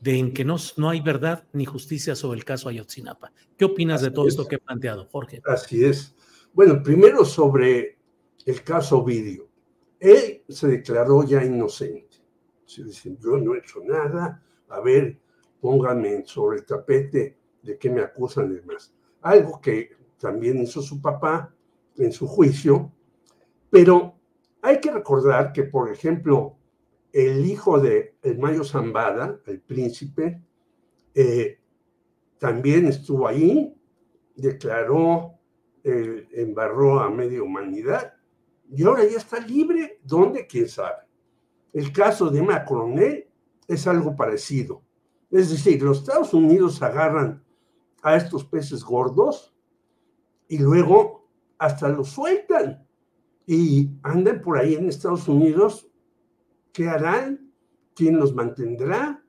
de en que no, no hay verdad ni justicia sobre el caso Ayotzinapa. ¿Qué opinas de todo esto que he planteado, Jorge? Así es. Bueno, primero sobre el caso Vidio. Él se declaró ya inocente. Se dice, yo no he hecho nada, a ver, pónganme sobre el tapete de qué me acusan y demás. Algo que también hizo su papá en su juicio, pero hay que recordar que, por ejemplo, el hijo de el Mayo Zambada, el príncipe, eh, también estuvo ahí, declaró, eh, embarró a media humanidad y ahora ya está libre. ¿Dónde? ¿Quién sabe? El caso de Macron es algo parecido. Es decir, los Estados Unidos agarran a estos peces gordos y luego hasta los sueltan y andan por ahí en Estados Unidos, ¿qué harán? ¿Quién los mantendrá?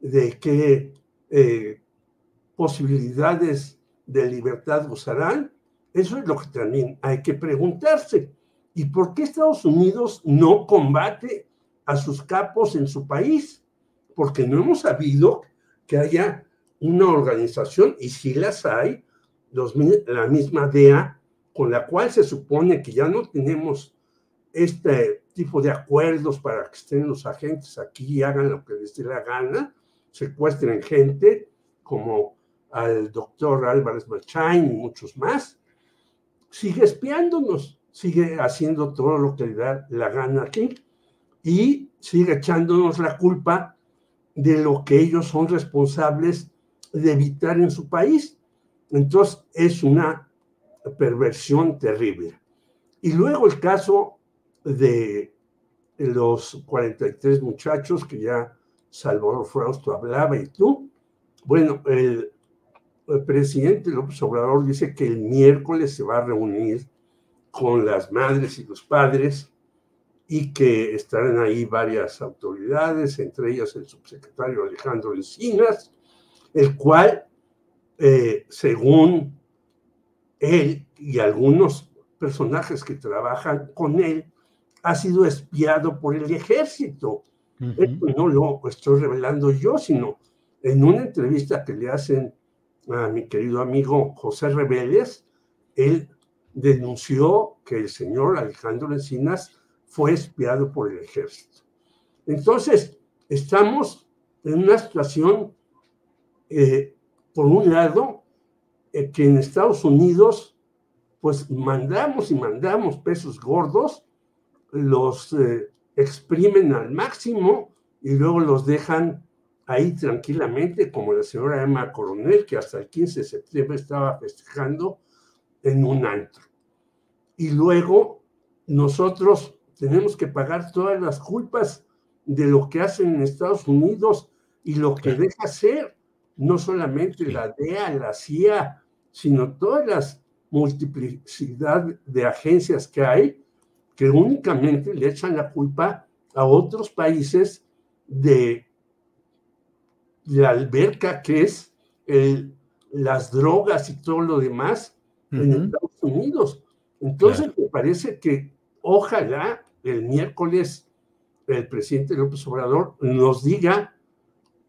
¿De qué eh, posibilidades de libertad gozarán? Eso es lo que también hay que preguntarse. ¿Y por qué Estados Unidos no combate a sus capos en su país? Porque no hemos sabido que haya una organización, y si las hay, la misma DEA, con la cual se supone que ya no tenemos este tipo de acuerdos para que estén los agentes aquí y hagan lo que les dé la gana, secuestren gente como al doctor Álvarez Machain y muchos más, sigue espiándonos, sigue haciendo todo lo que le da la gana aquí y sigue echándonos la culpa de lo que ellos son responsables de evitar en su país. Entonces es una perversión terrible. Y luego el caso de los 43 muchachos que ya Salvador Frausto hablaba y tú. Bueno, el, presidente López Obrador dice que el miércoles se va a reunir con las madres y los padres y que estarán ahí varias autoridades, entre ellas el subsecretario Alejandro Encinas, el cual, eh, según él y algunos personajes que trabajan con él ha sido espiado por el ejército. Esto no lo estoy revelando yo, sino en una entrevista que le hacen a mi querido amigo José Rebeles, él denunció que el señor Alejandro Encinas fue espiado por el ejército. Entonces, estamos en una situación, eh, por un lado, eh, que en Estados Unidos, pues mandamos y mandamos pesos gordos, los eh, exprimen al máximo y luego los dejan ahí tranquilamente, como la señora Emma Coronel, que hasta el 15 de septiembre estaba festejando en un antro. Y luego nosotros tenemos que pagar todas las culpas de lo que hacen en Estados Unidos y lo que deja ser, no solamente la DEA, la CIA, sino todas las multiplicidad de agencias que hay que únicamente le echan la culpa a otros países de la alberca que es las drogas y todo lo demás en Estados Unidos. Entonces me parece que ojalá el miércoles el presidente López Obrador nos diga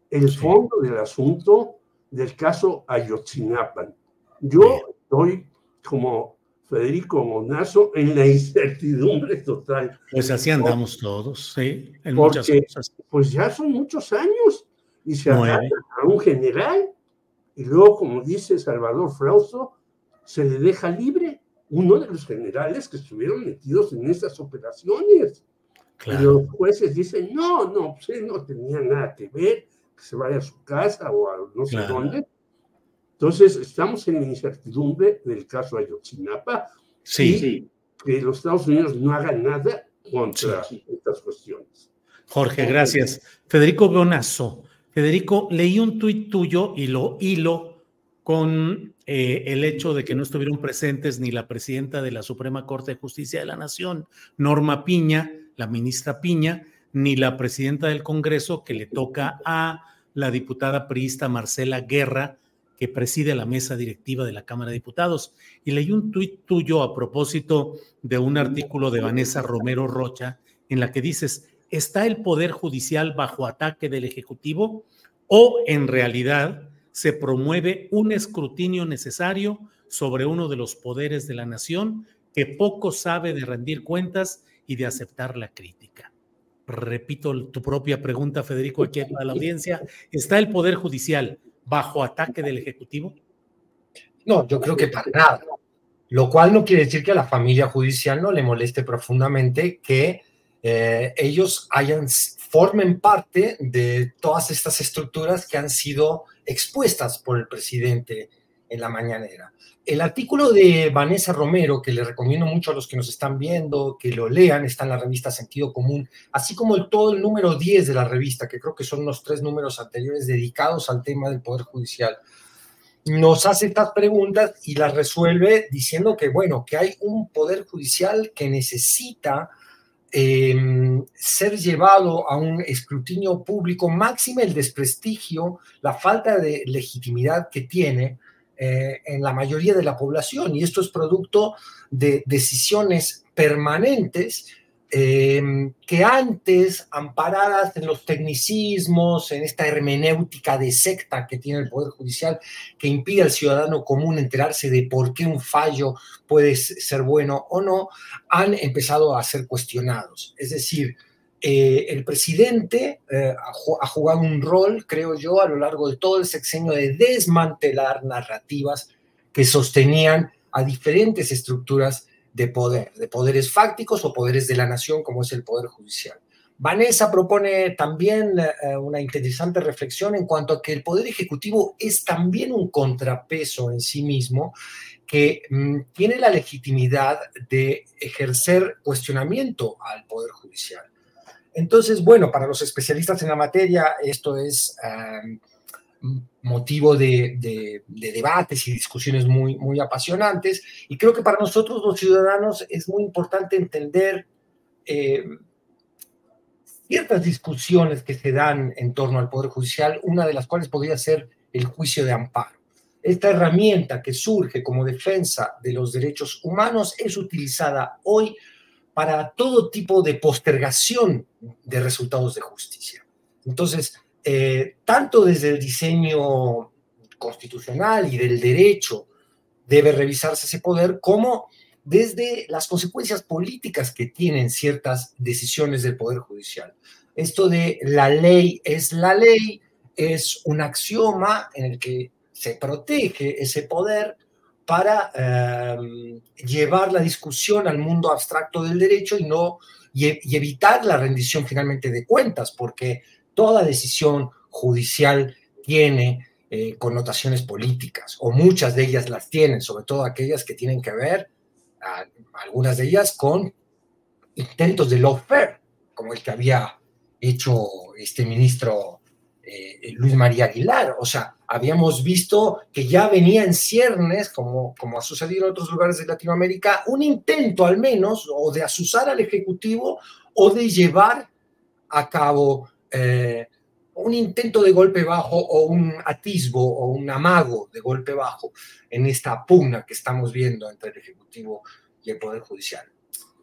el fondo del asunto del caso Ayotzinapa. Yo estoy como Federico Monazo en la incertidumbre total. Pues así andamos todos, sí, en Porque, muchas cosas. Pues ya son muchos años y se agarra a un general y luego, como dice Salvador Frausto, se le deja libre uno de los generales que estuvieron metidos en estas operaciones. Y los jueces dicen, no, no, pues él no tenía nada que ver, que se vaya a su casa o a no sé dónde. Entonces, estamos en la incertidumbre del caso Ayotzinapa sí. y que los Estados Unidos no hagan nada contra estas cuestiones. Jorge, gracias. Federico Bonazo. Federico, leí un tuit tuyo y lo hilo con eh, el hecho de que no estuvieron presentes ni la presidenta de la Suprema Corte de Justicia de la Nación, Norma Piña, la ministra Piña, ni la presidenta del Congreso, que le toca a la diputada priista Marcela Guerra, que preside la mesa directiva de la Cámara de Diputados. Y leí un tuit tuyo a propósito de un artículo de Vanessa Romero Rocha en la que dices, ¿está el Poder Judicial bajo ataque del Ejecutivo o en realidad se promueve un escrutinio necesario sobre uno de los poderes de la nación que poco sabe de rendir cuentas y de aceptar la crítica? Repito tu propia pregunta, Federico, aquí a la audiencia. ¿Está el Poder Judicial bajo ataque del Ejecutivo? No, yo creo que para nada. Lo cual no quiere decir que a la familia judicial no le moleste profundamente que eh, ellos hayan, formen parte de todas estas estructuras que han sido expuestas por el presidente en la mañanera. El artículo de Vanessa Romero, que le recomiendo mucho a los que nos están viendo, que lo lean, está en la revista Sentido Común, así como el, todo el número 10 de la revista, que creo que son los tres números anteriores dedicados al tema del Poder Judicial, nos hace estas preguntas y las resuelve diciendo que, bueno, que hay un Poder Judicial que necesita eh, ser llevado a un escrutinio público, máximo el desprestigio, la falta de legitimidad que tiene eh, en la mayoría de la población y esto es producto de decisiones permanentes eh, que antes, amparadas en los tecnicismos, en esta hermenéutica de secta que tiene el Poder Judicial, que impide al ciudadano común enterarse de por qué un fallo puede ser bueno o no, han empezado a ser cuestionados. Es decir, eh, el presidente eh, ha, jugado un rol, creo yo, a lo largo de todo el sexenio de desmantelar narrativas que sostenían a diferentes estructuras de poder, de poderes fácticos o poderes de la nación, como es el Poder Judicial. Vanessa propone también eh, una interesante reflexión en cuanto a que el Poder Ejecutivo es también un contrapeso en sí mismo que mm, tiene la legitimidad de ejercer cuestionamiento al Poder Judicial. Entonces, bueno, para los especialistas en la materia, esto es motivo de, debates y discusiones muy, apasionantes. Y creo que para nosotros los ciudadanos es muy importante entender eh, ciertas discusiones que se dan en torno al Poder Judicial, una de las cuales podría ser el juicio de amparo. Esta herramienta que surge como defensa de los derechos humanos es utilizada hoy para todo tipo de postergación de resultados de justicia. Entonces, eh, tanto desde el diseño constitucional y del derecho debe revisarse ese poder, como desde las consecuencias políticas que tienen ciertas decisiones del Poder Judicial. esto de la ley es la ley es un axioma en el que se protege ese poder para em, llevar la discusión al mundo abstracto del derecho y no y, evitar la rendición finalmente de cuentas, porque toda decisión judicial tiene eh, connotaciones políticas, o muchas de ellas las tienen, sobre todo aquellas que tienen que ver, algunas de ellas, con intentos de lawfare, como el que había hecho este ministro eh, Luis María Aguilar. O sea, habíamos visto que ya venía en ciernes, como, como ha sucedido en otros lugares de Latinoamérica, un intento al menos o de asusar al Ejecutivo o de llevar a cabo eh, un intento de golpe bajo o un atisbo o un amago de golpe bajo en esta pugna que estamos viendo entre el Ejecutivo y el Poder Judicial.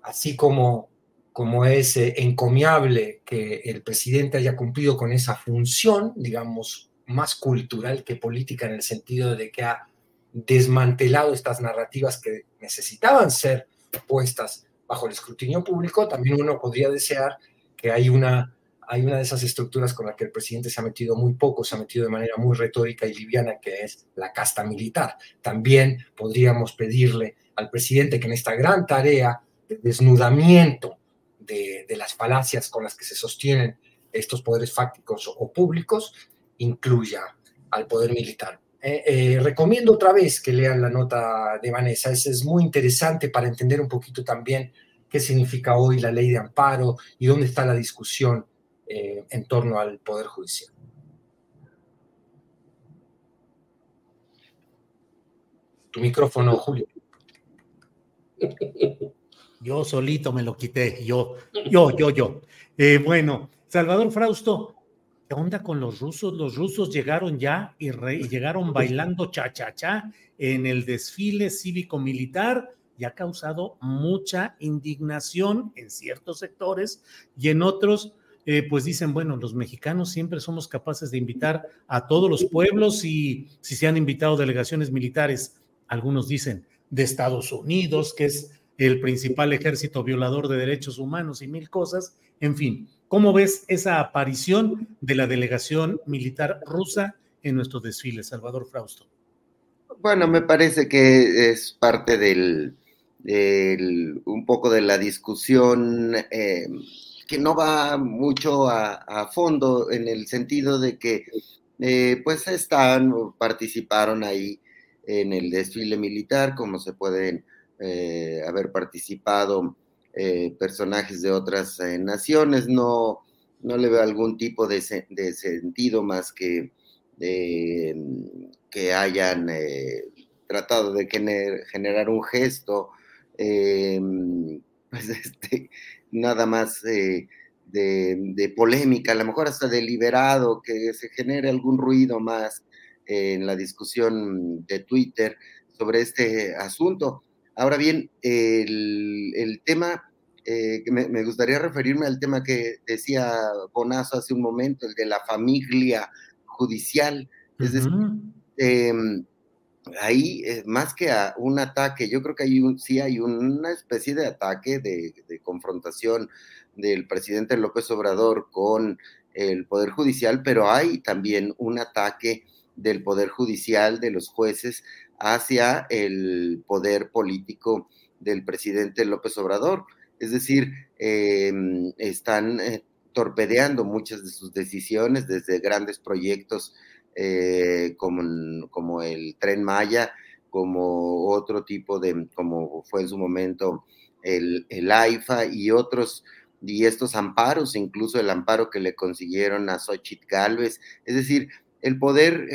Así como como es eh, encomiable que el presidente haya cumplido con esa función, digamos, más cultural que política en el sentido de que ha desmantelado estas narrativas que necesitaban ser puestas bajo el escrutinio público, también uno podría desear que hay una, hay una de esas estructuras con la que el presidente se ha metido muy poco, se ha metido de manera muy retórica y liviana, que es la casta militar. También podríamos pedirle al presidente que en esta gran tarea de desnudamiento de, las falacias con las que se sostienen estos poderes fácticos o públicos, incluya al poder militar. Eh, eh, recomiendo otra vez que lean la nota de Vanessa, es, es muy interesante para entender un poquito también qué significa hoy la ley de amparo y dónde está la discusión eh, en torno al Poder Judicial. Tu micrófono, Julio. Yo solito me lo quité, yo, yo, yo, yo. Bueno, Salvador Frausto, ¿qué onda con los rusos? Los rusos llegaron ya y, llegaron bailando cha-cha-cha en el desfile cívico-militar y ha causado mucha indignación en ciertos sectores y en otros, eh, pues dicen, bueno, los mexicanos siempre somos capaces de invitar a todos los pueblos y si se han invitado delegaciones militares, algunos dicen de Estados Unidos, que es el principal ejército violador de derechos humanos y mil cosas. En fin, ¿cómo ves esa aparición de la delegación militar rusa en nuestros desfiles, Salvador Frausto? Bueno, me parece que es parte del, un poco de la discusión eh, que no va mucho a, fondo en el sentido de que eh, pues están, participaron ahí en el desfile militar, como se pueden eh, haber participado eh, personajes de otras eh, naciones. No, no le veo algún tipo de, sentido más que que hayan tratado de generar un gesto, pues este, nada más de, de, polémica, a lo mejor hasta deliberado, que se genere algún ruido más en la discusión de Twitter sobre este asunto. Ahora bien, el, tema, eh, que me, gustaría referirme al tema que decía Bonazo hace un momento, el de la familia judicial. Es decir, em, ahí, eh, más que a un ataque, yo creo que hay un, sí hay una especie de ataque, de, de confrontación del presidente López Obrador con el Poder Judicial, pero hay también un ataque del Poder Judicial, de los jueces, hacia el poder político del presidente López Obrador. Es decir, em, están eh, torpedeando muchas de sus decisiones desde grandes proyectos eh, como, como, el tren Maya, como otro tipo de, como fue en su momento el, el AIFA y otros y estos amparos, incluso el amparo que le consiguieron a Xochitl Galvez. Es decir, el poder,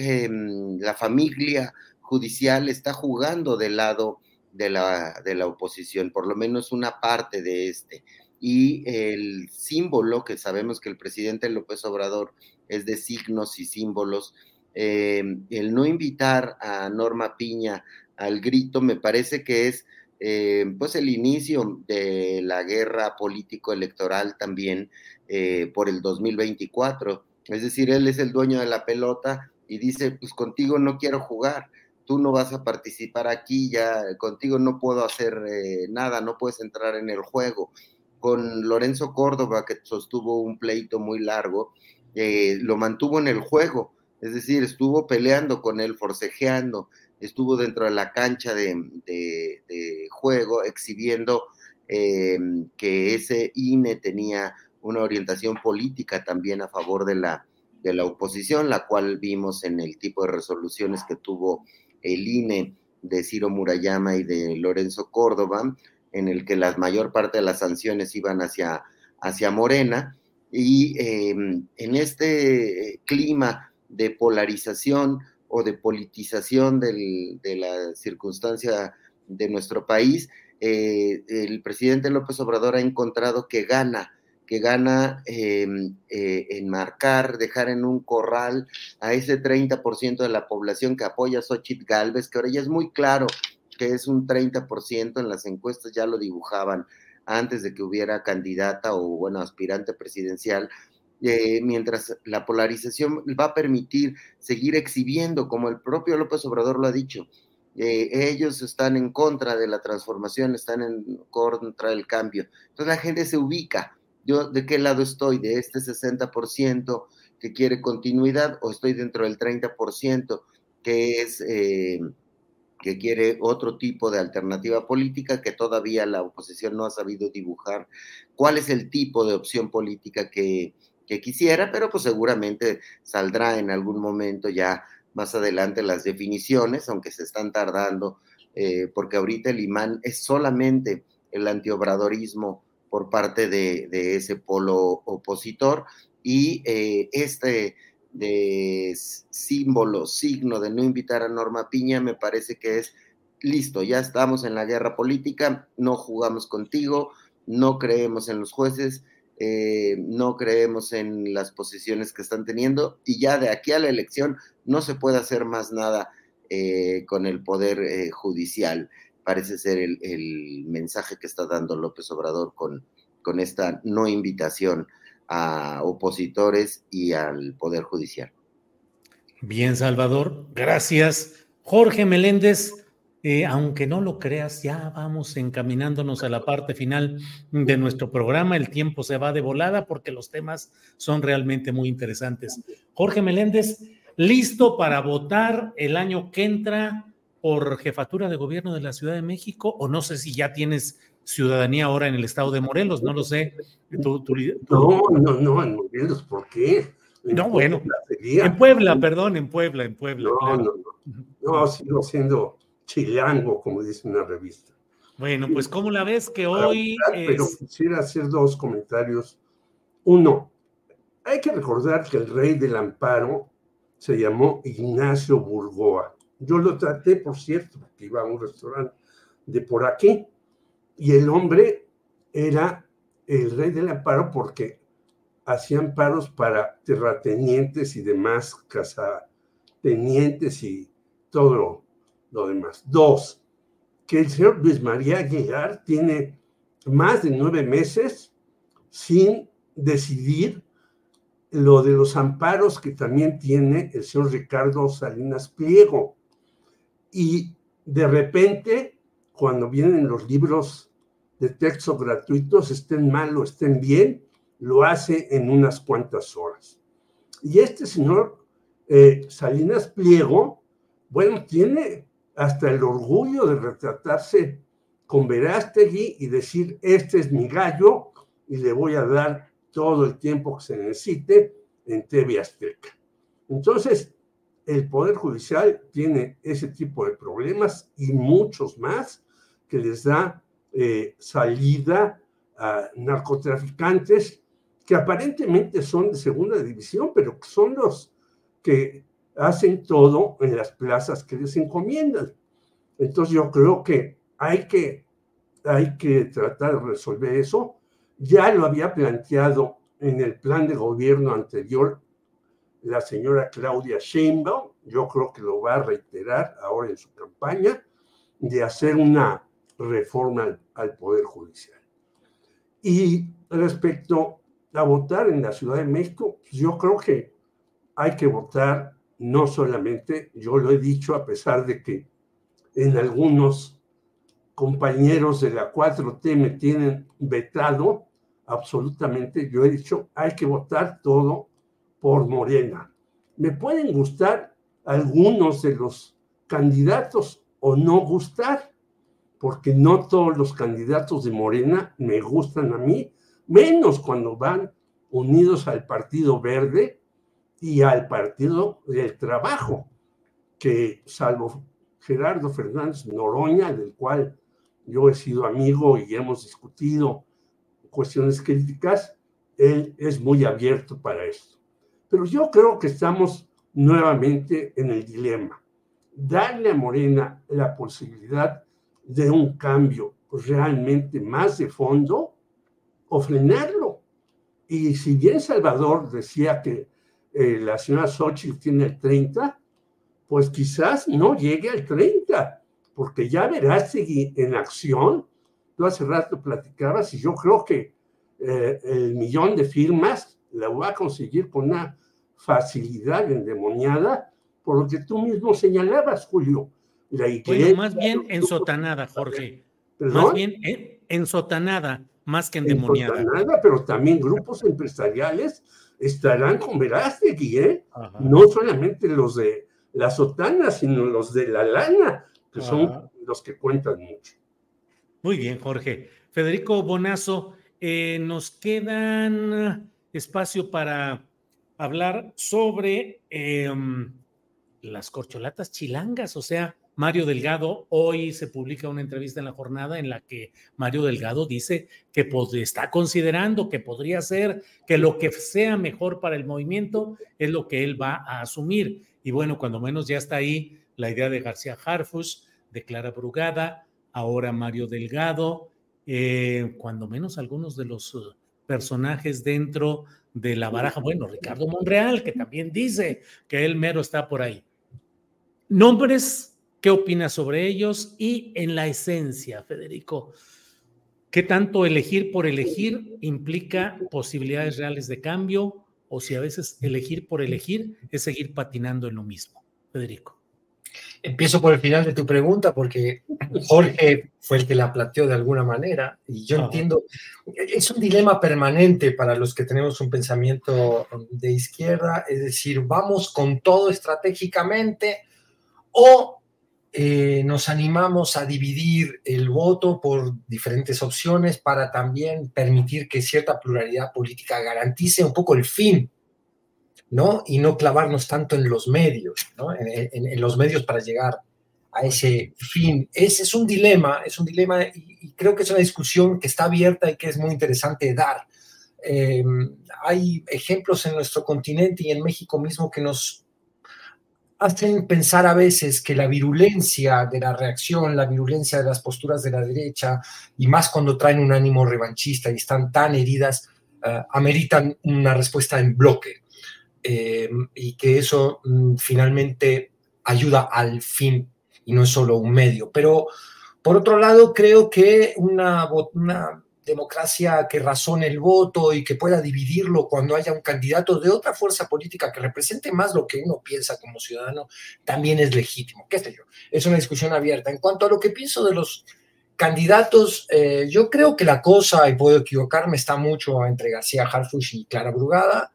la familia judicial está jugando del lado de la, de la oposición, por lo menos una parte de este. Y el símbolo, que sabemos que el presidente López Obrador es de signos y símbolos, em, el no invitar a Norma Piña al grito me parece que es em, pues el inicio de la guerra político-electoral también eh, por el 2024 es decir, él es el dueño de la pelota y dice, pues contigo no quiero jugar, tú no vas a participar aquí, ya contigo no puedo hacer eh, nada, no puedes entrar en el juego. con Lorenzo Córdoba, que sostuvo un pleito muy largo, eh, lo mantuvo en el juego, es decir, estuvo peleando con él, forcejeando, estuvo dentro de la cancha de, juego, exhibiendo eh, que ese INE tenía una orientación política también a favor de la, de la oposición, la cual vimos en el tipo de resoluciones que tuvo el INE de Ciro Murayama y de Lorenzo Córdoba, en el que la mayor parte de las sanciones iban hacia, hacia Morena. Y em, en este clima de polarización o de politización de la circunstancia de nuestro país, eh, el presidente López Obrador ha encontrado que gana que gana em, eh, enmarcar, dejar en un corral a ese 30% de la población que apoya a Xochitl Galvez, que ahora ya es muy claro que es un 30%, en las encuestas ya lo dibujaban antes de que hubiera candidata o, bueno, aspirante presidencial, eh, mientras la polarización va a permitir seguir exhibiendo, como el propio López Obrador lo ha dicho, eh, ellos están en contra de la transformación, están en contra del cambio. Entonces la gente se ubica yo de qué lado estoy, de este 60% que quiere continuidad o estoy dentro del 30% que es eh, que quiere otro tipo de alternativa política que todavía la oposición no ha sabido dibujar cuál es el tipo de opción política que, quisiera, pero pues seguramente saldrá en algún momento ya más adelante las definiciones, aunque se están tardando, eh, porque ahorita el imán es solamente el antiobradorismo por parte de, ese polo opositor y eh, este símbolo, signo de no invitar a Norma Piña, me parece que es listo, ya estamos en la guerra política, no jugamos contigo, no creemos en los jueces, eh, no creemos en las posiciones que están teniendo y ya de aquí a la elección no se puede hacer más nada eh, con el poder judicial parece ser el, mensaje que está dando López Obrador con, esta no invitación a opositores y al Poder Judicial. Bien, Salvador, gracias. Jorge Meléndez, eh, aunque no lo creas, ya vamos encaminándonos a la parte final de nuestro programa. El tiempo se va de volada porque los temas son realmente muy interesantes. Jorge Meléndez, listo para votar el año que entra por jefatura de gobierno de la Ciudad de México o no sé si ya tienes ciudadanía ahora en el estado de Morelos, no lo sé. No, no, no, en Morelos, ¿por qué? no, bueno, en Puebla, perdón, en Puebla, en Puebla. No, no, no, no, sigo siendo chilango, como dice una revista. Bueno, pues ¿cómo la ves que hoy... Pero quisiera hacer dos comentarios. Uno, hay que recordar que el rey del amparo se llamó Ignacio Burgoa yo lo traté, por cierto, porque iba a un restaurante de por aquí, y el hombre era el rey del amparo porque hacían paros para terratenientes y demás casatenientes y todo lo, lo demás. Dos, que el señor Luis María Aguilar tiene más de nueve meses sin decidir lo de los amparos que también tiene el señor Ricardo Salinas Pliego. Y de repente, cuando vienen los libros de texto gratuitos, estén mal o estén bien, lo hace en unas cuantas horas. Y este señor eh, Salinas Pliego, bueno, tiene hasta el orgullo de retratarse con Verástegui y decir, este es mi gallo y le voy a dar todo el tiempo que se necesite en TV Azteca. Entonces, el Poder Judicial tiene ese tipo de problemas y muchos más que les da eh, salida a narcotraficantes que aparentemente son de segunda división, pero que son los que hacen todo en las plazas que les encomiendan. Entonces yo creo que hay que, hay que tratar de resolver eso. Ya lo había planteado en el plan de gobierno anterior la señora Claudia Sheinbaum, yo creo que lo va a reiterar ahora en su campaña, de hacer una reforma al, Poder Judicial. Y respecto a votar en la Ciudad de México, pues yo creo que hay que votar no solamente, yo lo he dicho a pesar de que en algunos compañeros de la 4T me tienen vetado, absolutamente, yo he dicho, hay que votar todo por Morena. Me pueden gustar algunos de los candidatos o no gustar, porque no todos los candidatos de Morena me gustan a mí, menos cuando van unidos al Partido Verde y al Partido del Trabajo, que salvo Gerardo Fernández Noroña, del cual yo he sido amigo y hemos discutido cuestiones críticas, él es muy abierto para esto. Pero yo creo que estamos nuevamente en el dilema. Darle a Morena la posibilidad de un cambio realmente más de fondo o frenarlo. Y si bien Salvador decía que eh, la señora Xochitl tiene el 30, pues quizás no llegue al 30, porque ya verás en acción. Tú hace rato platicabas y yo creo que eh, el millón de firmas la va a conseguir con una facilidad endemoniada, por lo que tú mismo señalabas, Julio. La bueno, más bien ensotanada, Jorge. Más bien ensotanada, más que endemoniada. Ensotanada, pero también grupos empresariales estarán con Verástegui, ¿eh? No solamente los de la sotana, sino los de la lana, que son los que cuentan mucho. Muy bien, Jorge. Federico Bonazo, eh, nos quedan espacio para hablar sobre em, las corcholatas chilangas, o sea, Mario Delgado, hoy se publica una entrevista en la jornada en la que Mario Delgado dice que está considerando que podría ser que lo que sea mejor para el movimiento es lo que él va a asumir. Y bueno, cuando menos ya está ahí la idea de García Harfus, de Clara Brugada, ahora Mario Delgado, eh, cuando menos algunos de los personajes dentro de la baraja, bueno, Ricardo Monreal, que también dice que él mero está por ahí. Nombres ¿Qué opinas sobre ellos? Y en la esencia, Federico, ¿qué tanto elegir por elegir implica posibilidades reales de cambio? O si a veces elegir por elegir es seguir patinando en lo mismo. Federico. Empiezo por el final de tu pregunta porque Jorge fue el que la planteó de alguna manera y yo entiendo, es un dilema permanente para los que tenemos un pensamiento de izquierda, es decir, vamos con todo estratégicamente o eh, nos animamos a dividir el voto por diferentes opciones para también permitir que cierta pluralidad política garantice un poco el fin, ¿no? Y no clavarnos tanto en los medios, ¿no? En, los medios para llegar a ese fin. Ese es un dilema, es un dilema y, creo que es una discusión que está abierta y que es muy interesante dar. Eh, hay ejemplos en nuestro continente y en México mismo que nos hacen pensar a veces que la virulencia de la reacción, la virulencia de las posturas de la derecha, y más cuando traen un ánimo revanchista y están tan heridas, eh, ameritan una respuesta en bloque. Eh, y que eso mm, finalmente ayuda al fin y no es solo un medio. Pero por otro lado, creo que una, una democracia que razone el voto y que pueda dividirlo cuando haya un candidato de otra fuerza política que represente más lo que uno piensa como ciudadano, también es legítimo. ¿Qué sé yo? Es una discusión abierta. En cuanto a lo que pienso de los candidatos, eh, yo creo que la cosa, y puedo equivocarme, está mucho entre García Harfush y Clara Brugada.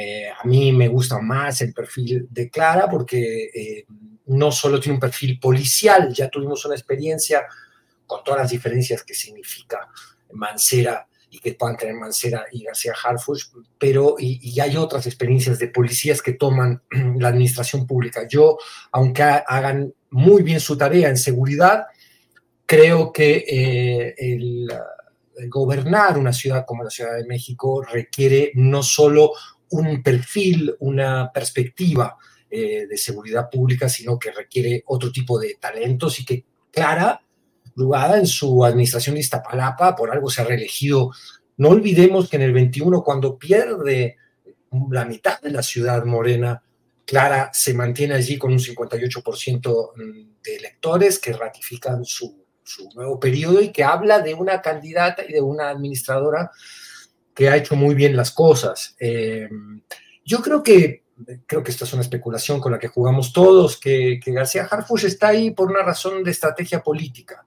Eh, a mí me gusta más el perfil de Clara porque eh, no solo tiene un perfil policial, ya tuvimos una experiencia con todas las diferencias que significa Mancera y que puedan tener Mancera y García Harfush, pero y, hay otras experiencias de policías que toman la administración pública. Yo, aunque hagan muy bien su tarea en seguridad, creo que eh, gobernar una ciudad como la Ciudad de México requiere no solo un perfil, una perspectiva eh, de seguridad pública, sino que requiere otro tipo de talentos y que Clara Brugada en su administración de Iztapalapa, por algo se ha reelegido. No olvidemos que en el 21, cuando pierde la mitad de la ciudad morena, Clara se mantiene allí con un 58% de electores que ratifican su, nuevo periodo y que habla de una candidata y de una administradora que ha hecho muy bien las cosas. Eh, yo creo que, creo que esta es una especulación con la que jugamos todos, que, García Harfush está ahí por una razón de estrategia política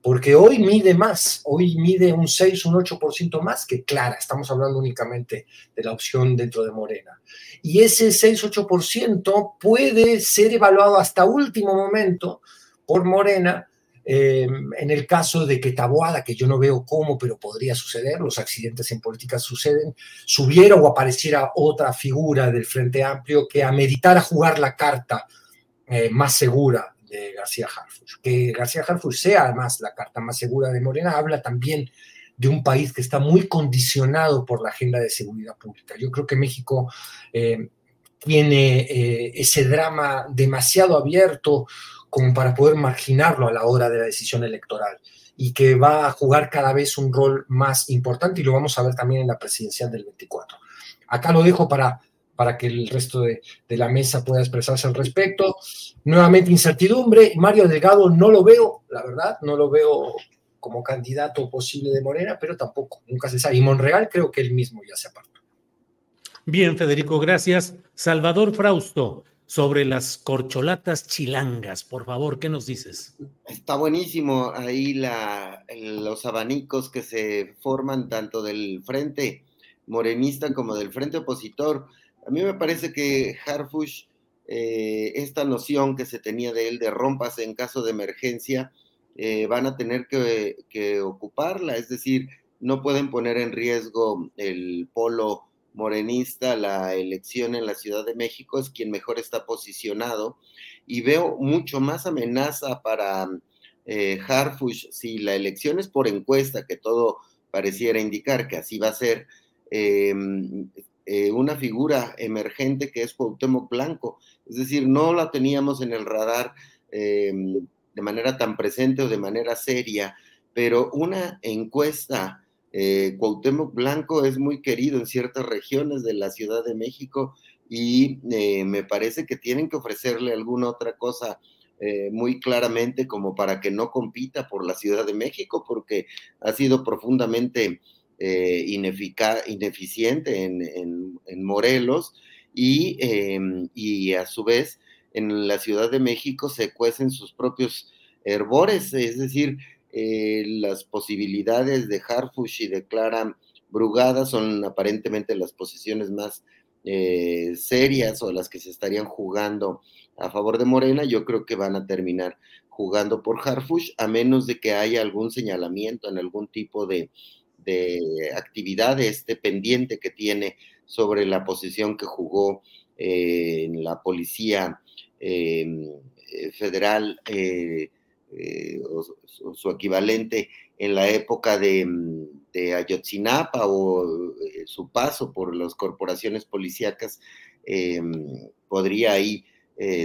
porque hoy mide más, hoy mide un 6, un 8% más que Clara, estamos hablando únicamente de la opción dentro de Morena. Y ese 6-8% puede ser evaluado hasta último momento por Morena eh, en el caso de que Taboada, que yo no veo cómo, pero podría suceder, los accidentes en política suceden, subiera o apareciera otra figura del Frente Amplio que ameritara jugar la carta eh, más segura de García Harfuch. Que García Harfuch sea además la carta más segura de Morena, habla también de un país que está muy condicionado por la agenda de seguridad pública. Yo creo que México eh, tiene ese drama demasiado abierto como para poder marginarlo a la hora de la decisión electoral y que va a jugar cada vez un rol más importante y lo vamos a ver también en la presidencial del 24. Acá lo dejo para, para que el resto de, de la mesa pueda expresarse al respecto. Nuevamente incertidumbre, Mario Delgado no lo veo, la verdad, no lo veo como candidato posible de Morena, pero tampoco, nunca se sabe. Y Monreal creo que él mismo ya se apartó. Bien, Federico, gracias. Salvador Frausto, sobre las corcholatas chilangas. Por favor, ¿qué nos dices? Está buenísimo ahí la, los abanicos que se forman tanto del frente morenista como del frente opositor. A mí me parece que Harfush, eh, esta noción que se tenía de él de rompas en caso de emergencia, eh, van a tener que, que ocuparla, es decir, no pueden poner en riesgo el polo morenista la elección en la Ciudad de México, es quien mejor está posicionado. Y veo mucho más amenaza para eh, Harfush si la elección es por encuesta, que todo pareciera indicar que así va a ser, em, eh, una figura emergente que es Cuauhtémoc Blanco, es decir, no la teníamos en el radar em, de manera tan presente o de manera seria, pero una encuesta eh, Cuauhtémoc Blanco es muy querido en ciertas regiones de la Ciudad de México y eh, me parece que tienen que ofrecerle alguna otra cosa eh, muy claramente como para que no compita por la Ciudad de México porque ha sido profundamente eh, ineficiente en, Morelos y, em, y a su vez en la Ciudad de México se cuecen sus propios herbores, es decir, eh, las posibilidades de Harfush y de Clara Brugada son aparentemente las posiciones más eh, serias o las que se estarían jugando a favor de Morena. Yo creo que van a terminar jugando por Harfush, a menos de que haya algún señalamiento en algún tipo de, actividad este pendiente que tiene sobre la posición que jugó eh, en la policía federal o, su equivalente en la época de, mm, Ayotzinapa o eh, su paso por las corporaciones policíacas, eh, podría ahí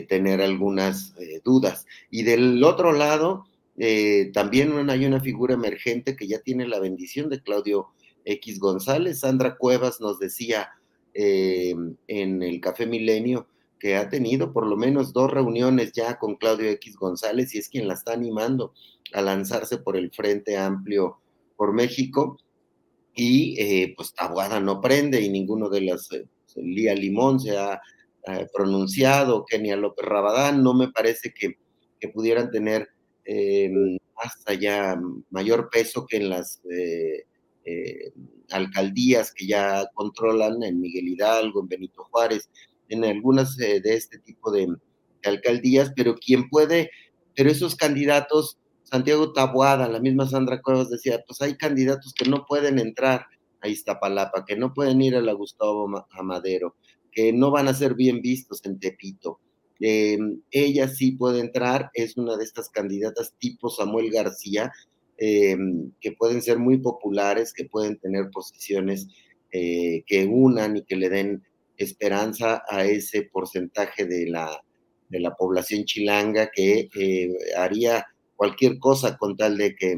tener algunas dudas. Y del otro lado, también hay una figura emergente que ya tiene la bendición de Claudio X González. Sandra Cuevas nos decía en el Café Milenio que ha tenido por lo menos dos reuniones ya con Claudio X González y es quien la está animando a lanzarse por el Frente Amplio por México. Y eh, pues Tabuada no prende y ninguno de las, eh, Lía Limón se ha eh, pronunciado, Kenia López Rabadán, no me parece que, que pudieran tener hasta ya mayor peso que en las alcaldías que ya controlan en Miguel Hidalgo, en Benito Juárez, en algunas eh, de este tipo de, alcaldías, pero quien puede, pero esos candidatos, Santiago Tabuada, la misma Sandra Cuevas decía, pues hay candidatos que no pueden entrar a Iztapalapa, que no pueden ir a la Gustavo Amadero, que no van a ser bien vistos en Tepito. Em, ella sí puede entrar, es una de estas candidatas tipo Samuel García, em, que pueden ser muy populares, que pueden tener posiciones eh, que unan y que le den esperanza a ese porcentaje de la, de la población chilanga que eh, haría cualquier cosa con tal de que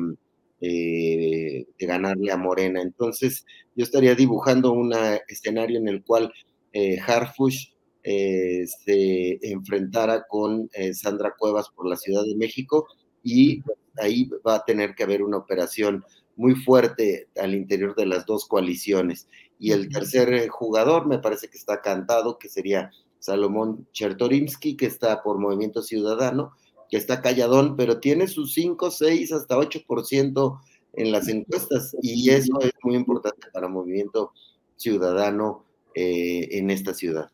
eh, de ganarle a Morena. Entonces, yo estaría dibujando un escenario en el cual eh, Harfush se enfrentara con Sandra Cuevas por la Ciudad de México y ahí va a tener que haber una operación muy fuerte al interior de las dos coaliciones. Y el tercer eh, jugador me parece que está cantado, que sería Salomón Chertorimsky, que está por Movimiento Ciudadano, que está calladón, pero tiene sus 5, 6, hasta 8% en las encuestas y eso es muy importante para Movimiento Ciudadano eh, en esta ciudad.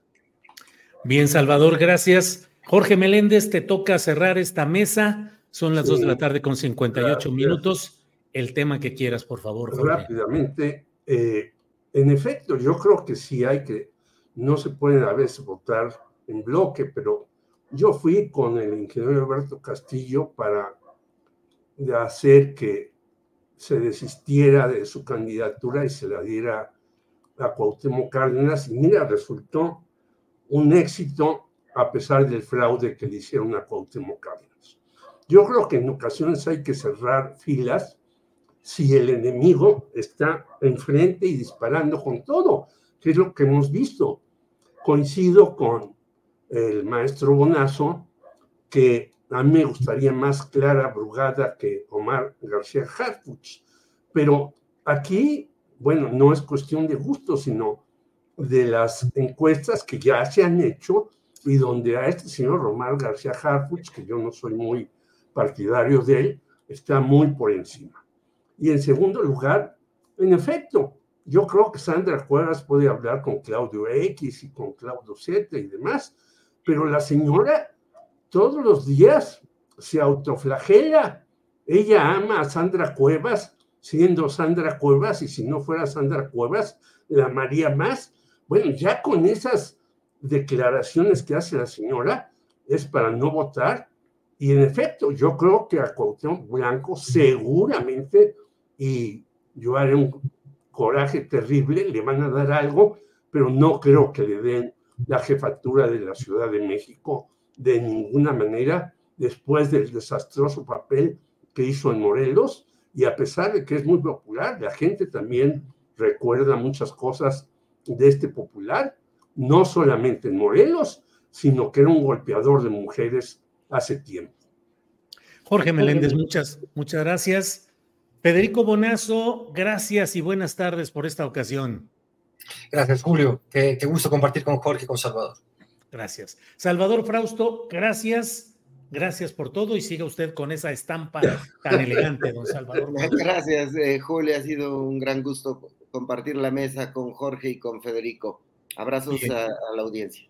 Bien, Salvador, gracias. Jorge Meléndez, te toca cerrar esta mesa. Son las 2 de la tarde con 58 minutos. El tema que quieras, por favor. Jorge. Rápidamente, eh, en efecto, yo creo que sí hay que, no se pueden a veces votar en bloque, pero yo fui con el ingeniero Alberto Castillo para hacer que se desistiera de su candidatura y se la diera a Cuauhtémoc Cárdenas. Y mira, resultó un éxito a pesar del fraude que le hicieron a Cuauhtémoc Cárdenas. Yo creo que en ocasiones hay que cerrar filas si el enemigo está enfrente y disparando con todo, que es lo que hemos visto. Coincido con el maestro Bonazo, que a mí me gustaría más Clara Brugada que Omar García Harfuch. Pero aquí, bueno, no es cuestión de gusto, sino de las encuestas que ya se han hecho y donde a este señor Omar García Harfuch, que yo no soy muy partidario de él, está muy por encima. Y en segundo lugar, en efecto, yo creo que Sandra Cuevas puede hablar con Claudio X y con Claudio Z y demás, pero la señora todos los días se autoflagela. Ella ama a Sandra Cuevas, siendo Sandra Cuevas, y si no fuera Sandra Cuevas, la amaría más. Bueno, ya con esas declaraciones que hace la señora, es para no votar. Y en efecto, yo creo que a Cuauhtémoc Blanco seguramente y yo haré un coraje terrible, le van a dar algo, pero no creo que le den la jefatura de la Ciudad de México de ninguna manera después del desastroso papel que hizo en Morelos y a pesar de que es muy popular, la gente también recuerda muchas cosas de este popular, no solamente en Morelos, sino que era un golpeador de mujeres hace tiempo. Jorge Meléndez, muchas, muchas gracias. Federico Bonazo, gracias y buenas tardes por esta ocasión. Gracias, Julio. Qué, gusto compartir con Jorge y con Salvador. Gracias. Salvador Frausto, gracias. Gracias por todo y siga usted con esa estampa tan elegante, don Salvador. Gracias, eh, Julio. Ha sido un gran gusto compartir la mesa con Jorge y con Federico. Abrazos a, a, la audiencia.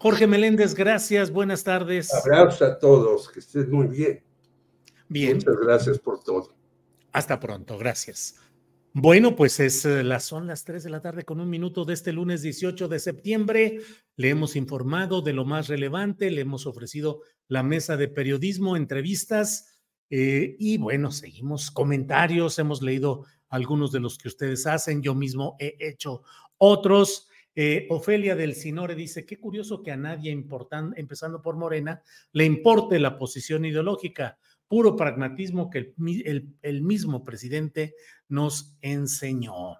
Jorge Meléndez, gracias. Buenas tardes. Abrazos a todos. Que estés muy bien. Bien. Muchas gracias por todo. Hasta pronto, gracias. Bueno, pues es, eh, las, son las 3 de la tarde con un minuto de este lunes 18 de septiembre. Le hemos informado de lo más relevante, le hemos ofrecido la mesa de periodismo, entrevistas eh, y bueno, seguimos comentarios, hemos leído algunos de los que ustedes hacen, yo mismo he hecho otros. Eh, Ofelia del Sinore dice, qué curioso que a nadie, importan, empezando por Morena, le importe la posición ideológica puro pragmatismo que el, mismo presidente nos enseñó.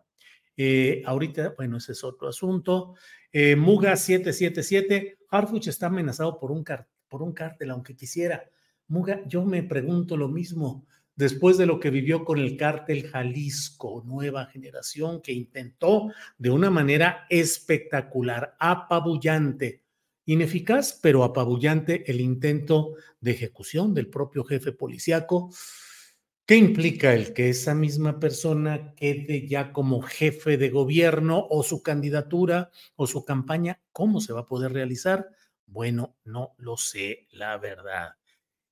Eh, ahorita, bueno, ese es otro asunto. Eh, Muga 777, Harfuch está amenazado por un, por un cártel, aunque quisiera. Muga, yo me pregunto lo mismo después de lo que vivió con el cártel Jalisco, nueva generación que intentó de una manera espectacular, apabullante, Ineficaz, pero apabullante el intento de ejecución del propio jefe policiaco. ¿Qué implica el que esa misma persona quede ya como jefe de gobierno o su candidatura o su campaña? ¿Cómo se va a poder realizar? Bueno, no lo sé, la verdad.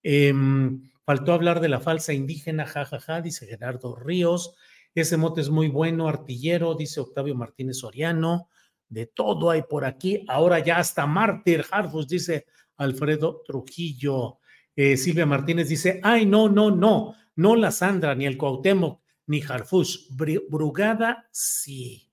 Em, faltó hablar de la falsa indígena, jajaja, dice Gerardo Ríos. Ese mote es muy bueno, artillero, dice Octavio Martínez Soriano de todo hay por aquí. Ahora ya hasta mártir, Harfus, dice Alfredo Trujillo. Eh, Silvia Martínez dice, ay, no, no, no, no la Sandra, ni el Cuauhtémoc, ni Harfus. Brugada, sí.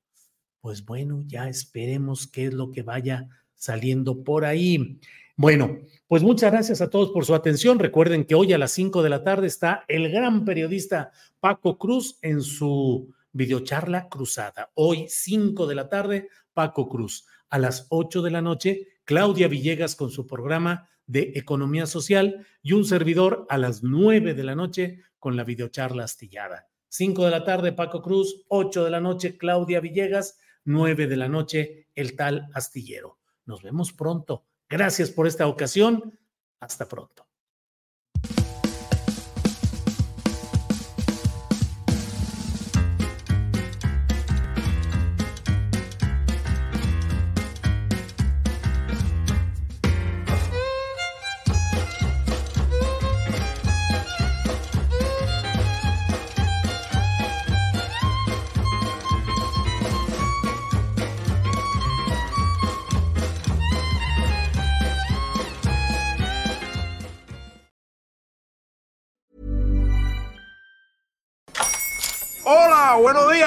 Pues bueno, ya esperemos qué es lo que vaya saliendo por ahí. Bueno, pues muchas gracias a todos por su atención. Recuerden que hoy a las 5 de la tarde está el gran periodista Paco Cruz en su videocharla cruzada. Hoy, 5 de la tarde, Paco Cruz. A las 8 de la noche, Claudia Villegas con su programa de Economía Social y un servidor a las 9 de la noche con la videocharla astillada. 5 de la tarde, Paco Cruz, 8 de la noche, Claudia Villegas, 9 de la noche, el tal astillero. Nos vemos pronto. Gracias por esta ocasión. Hasta pronto.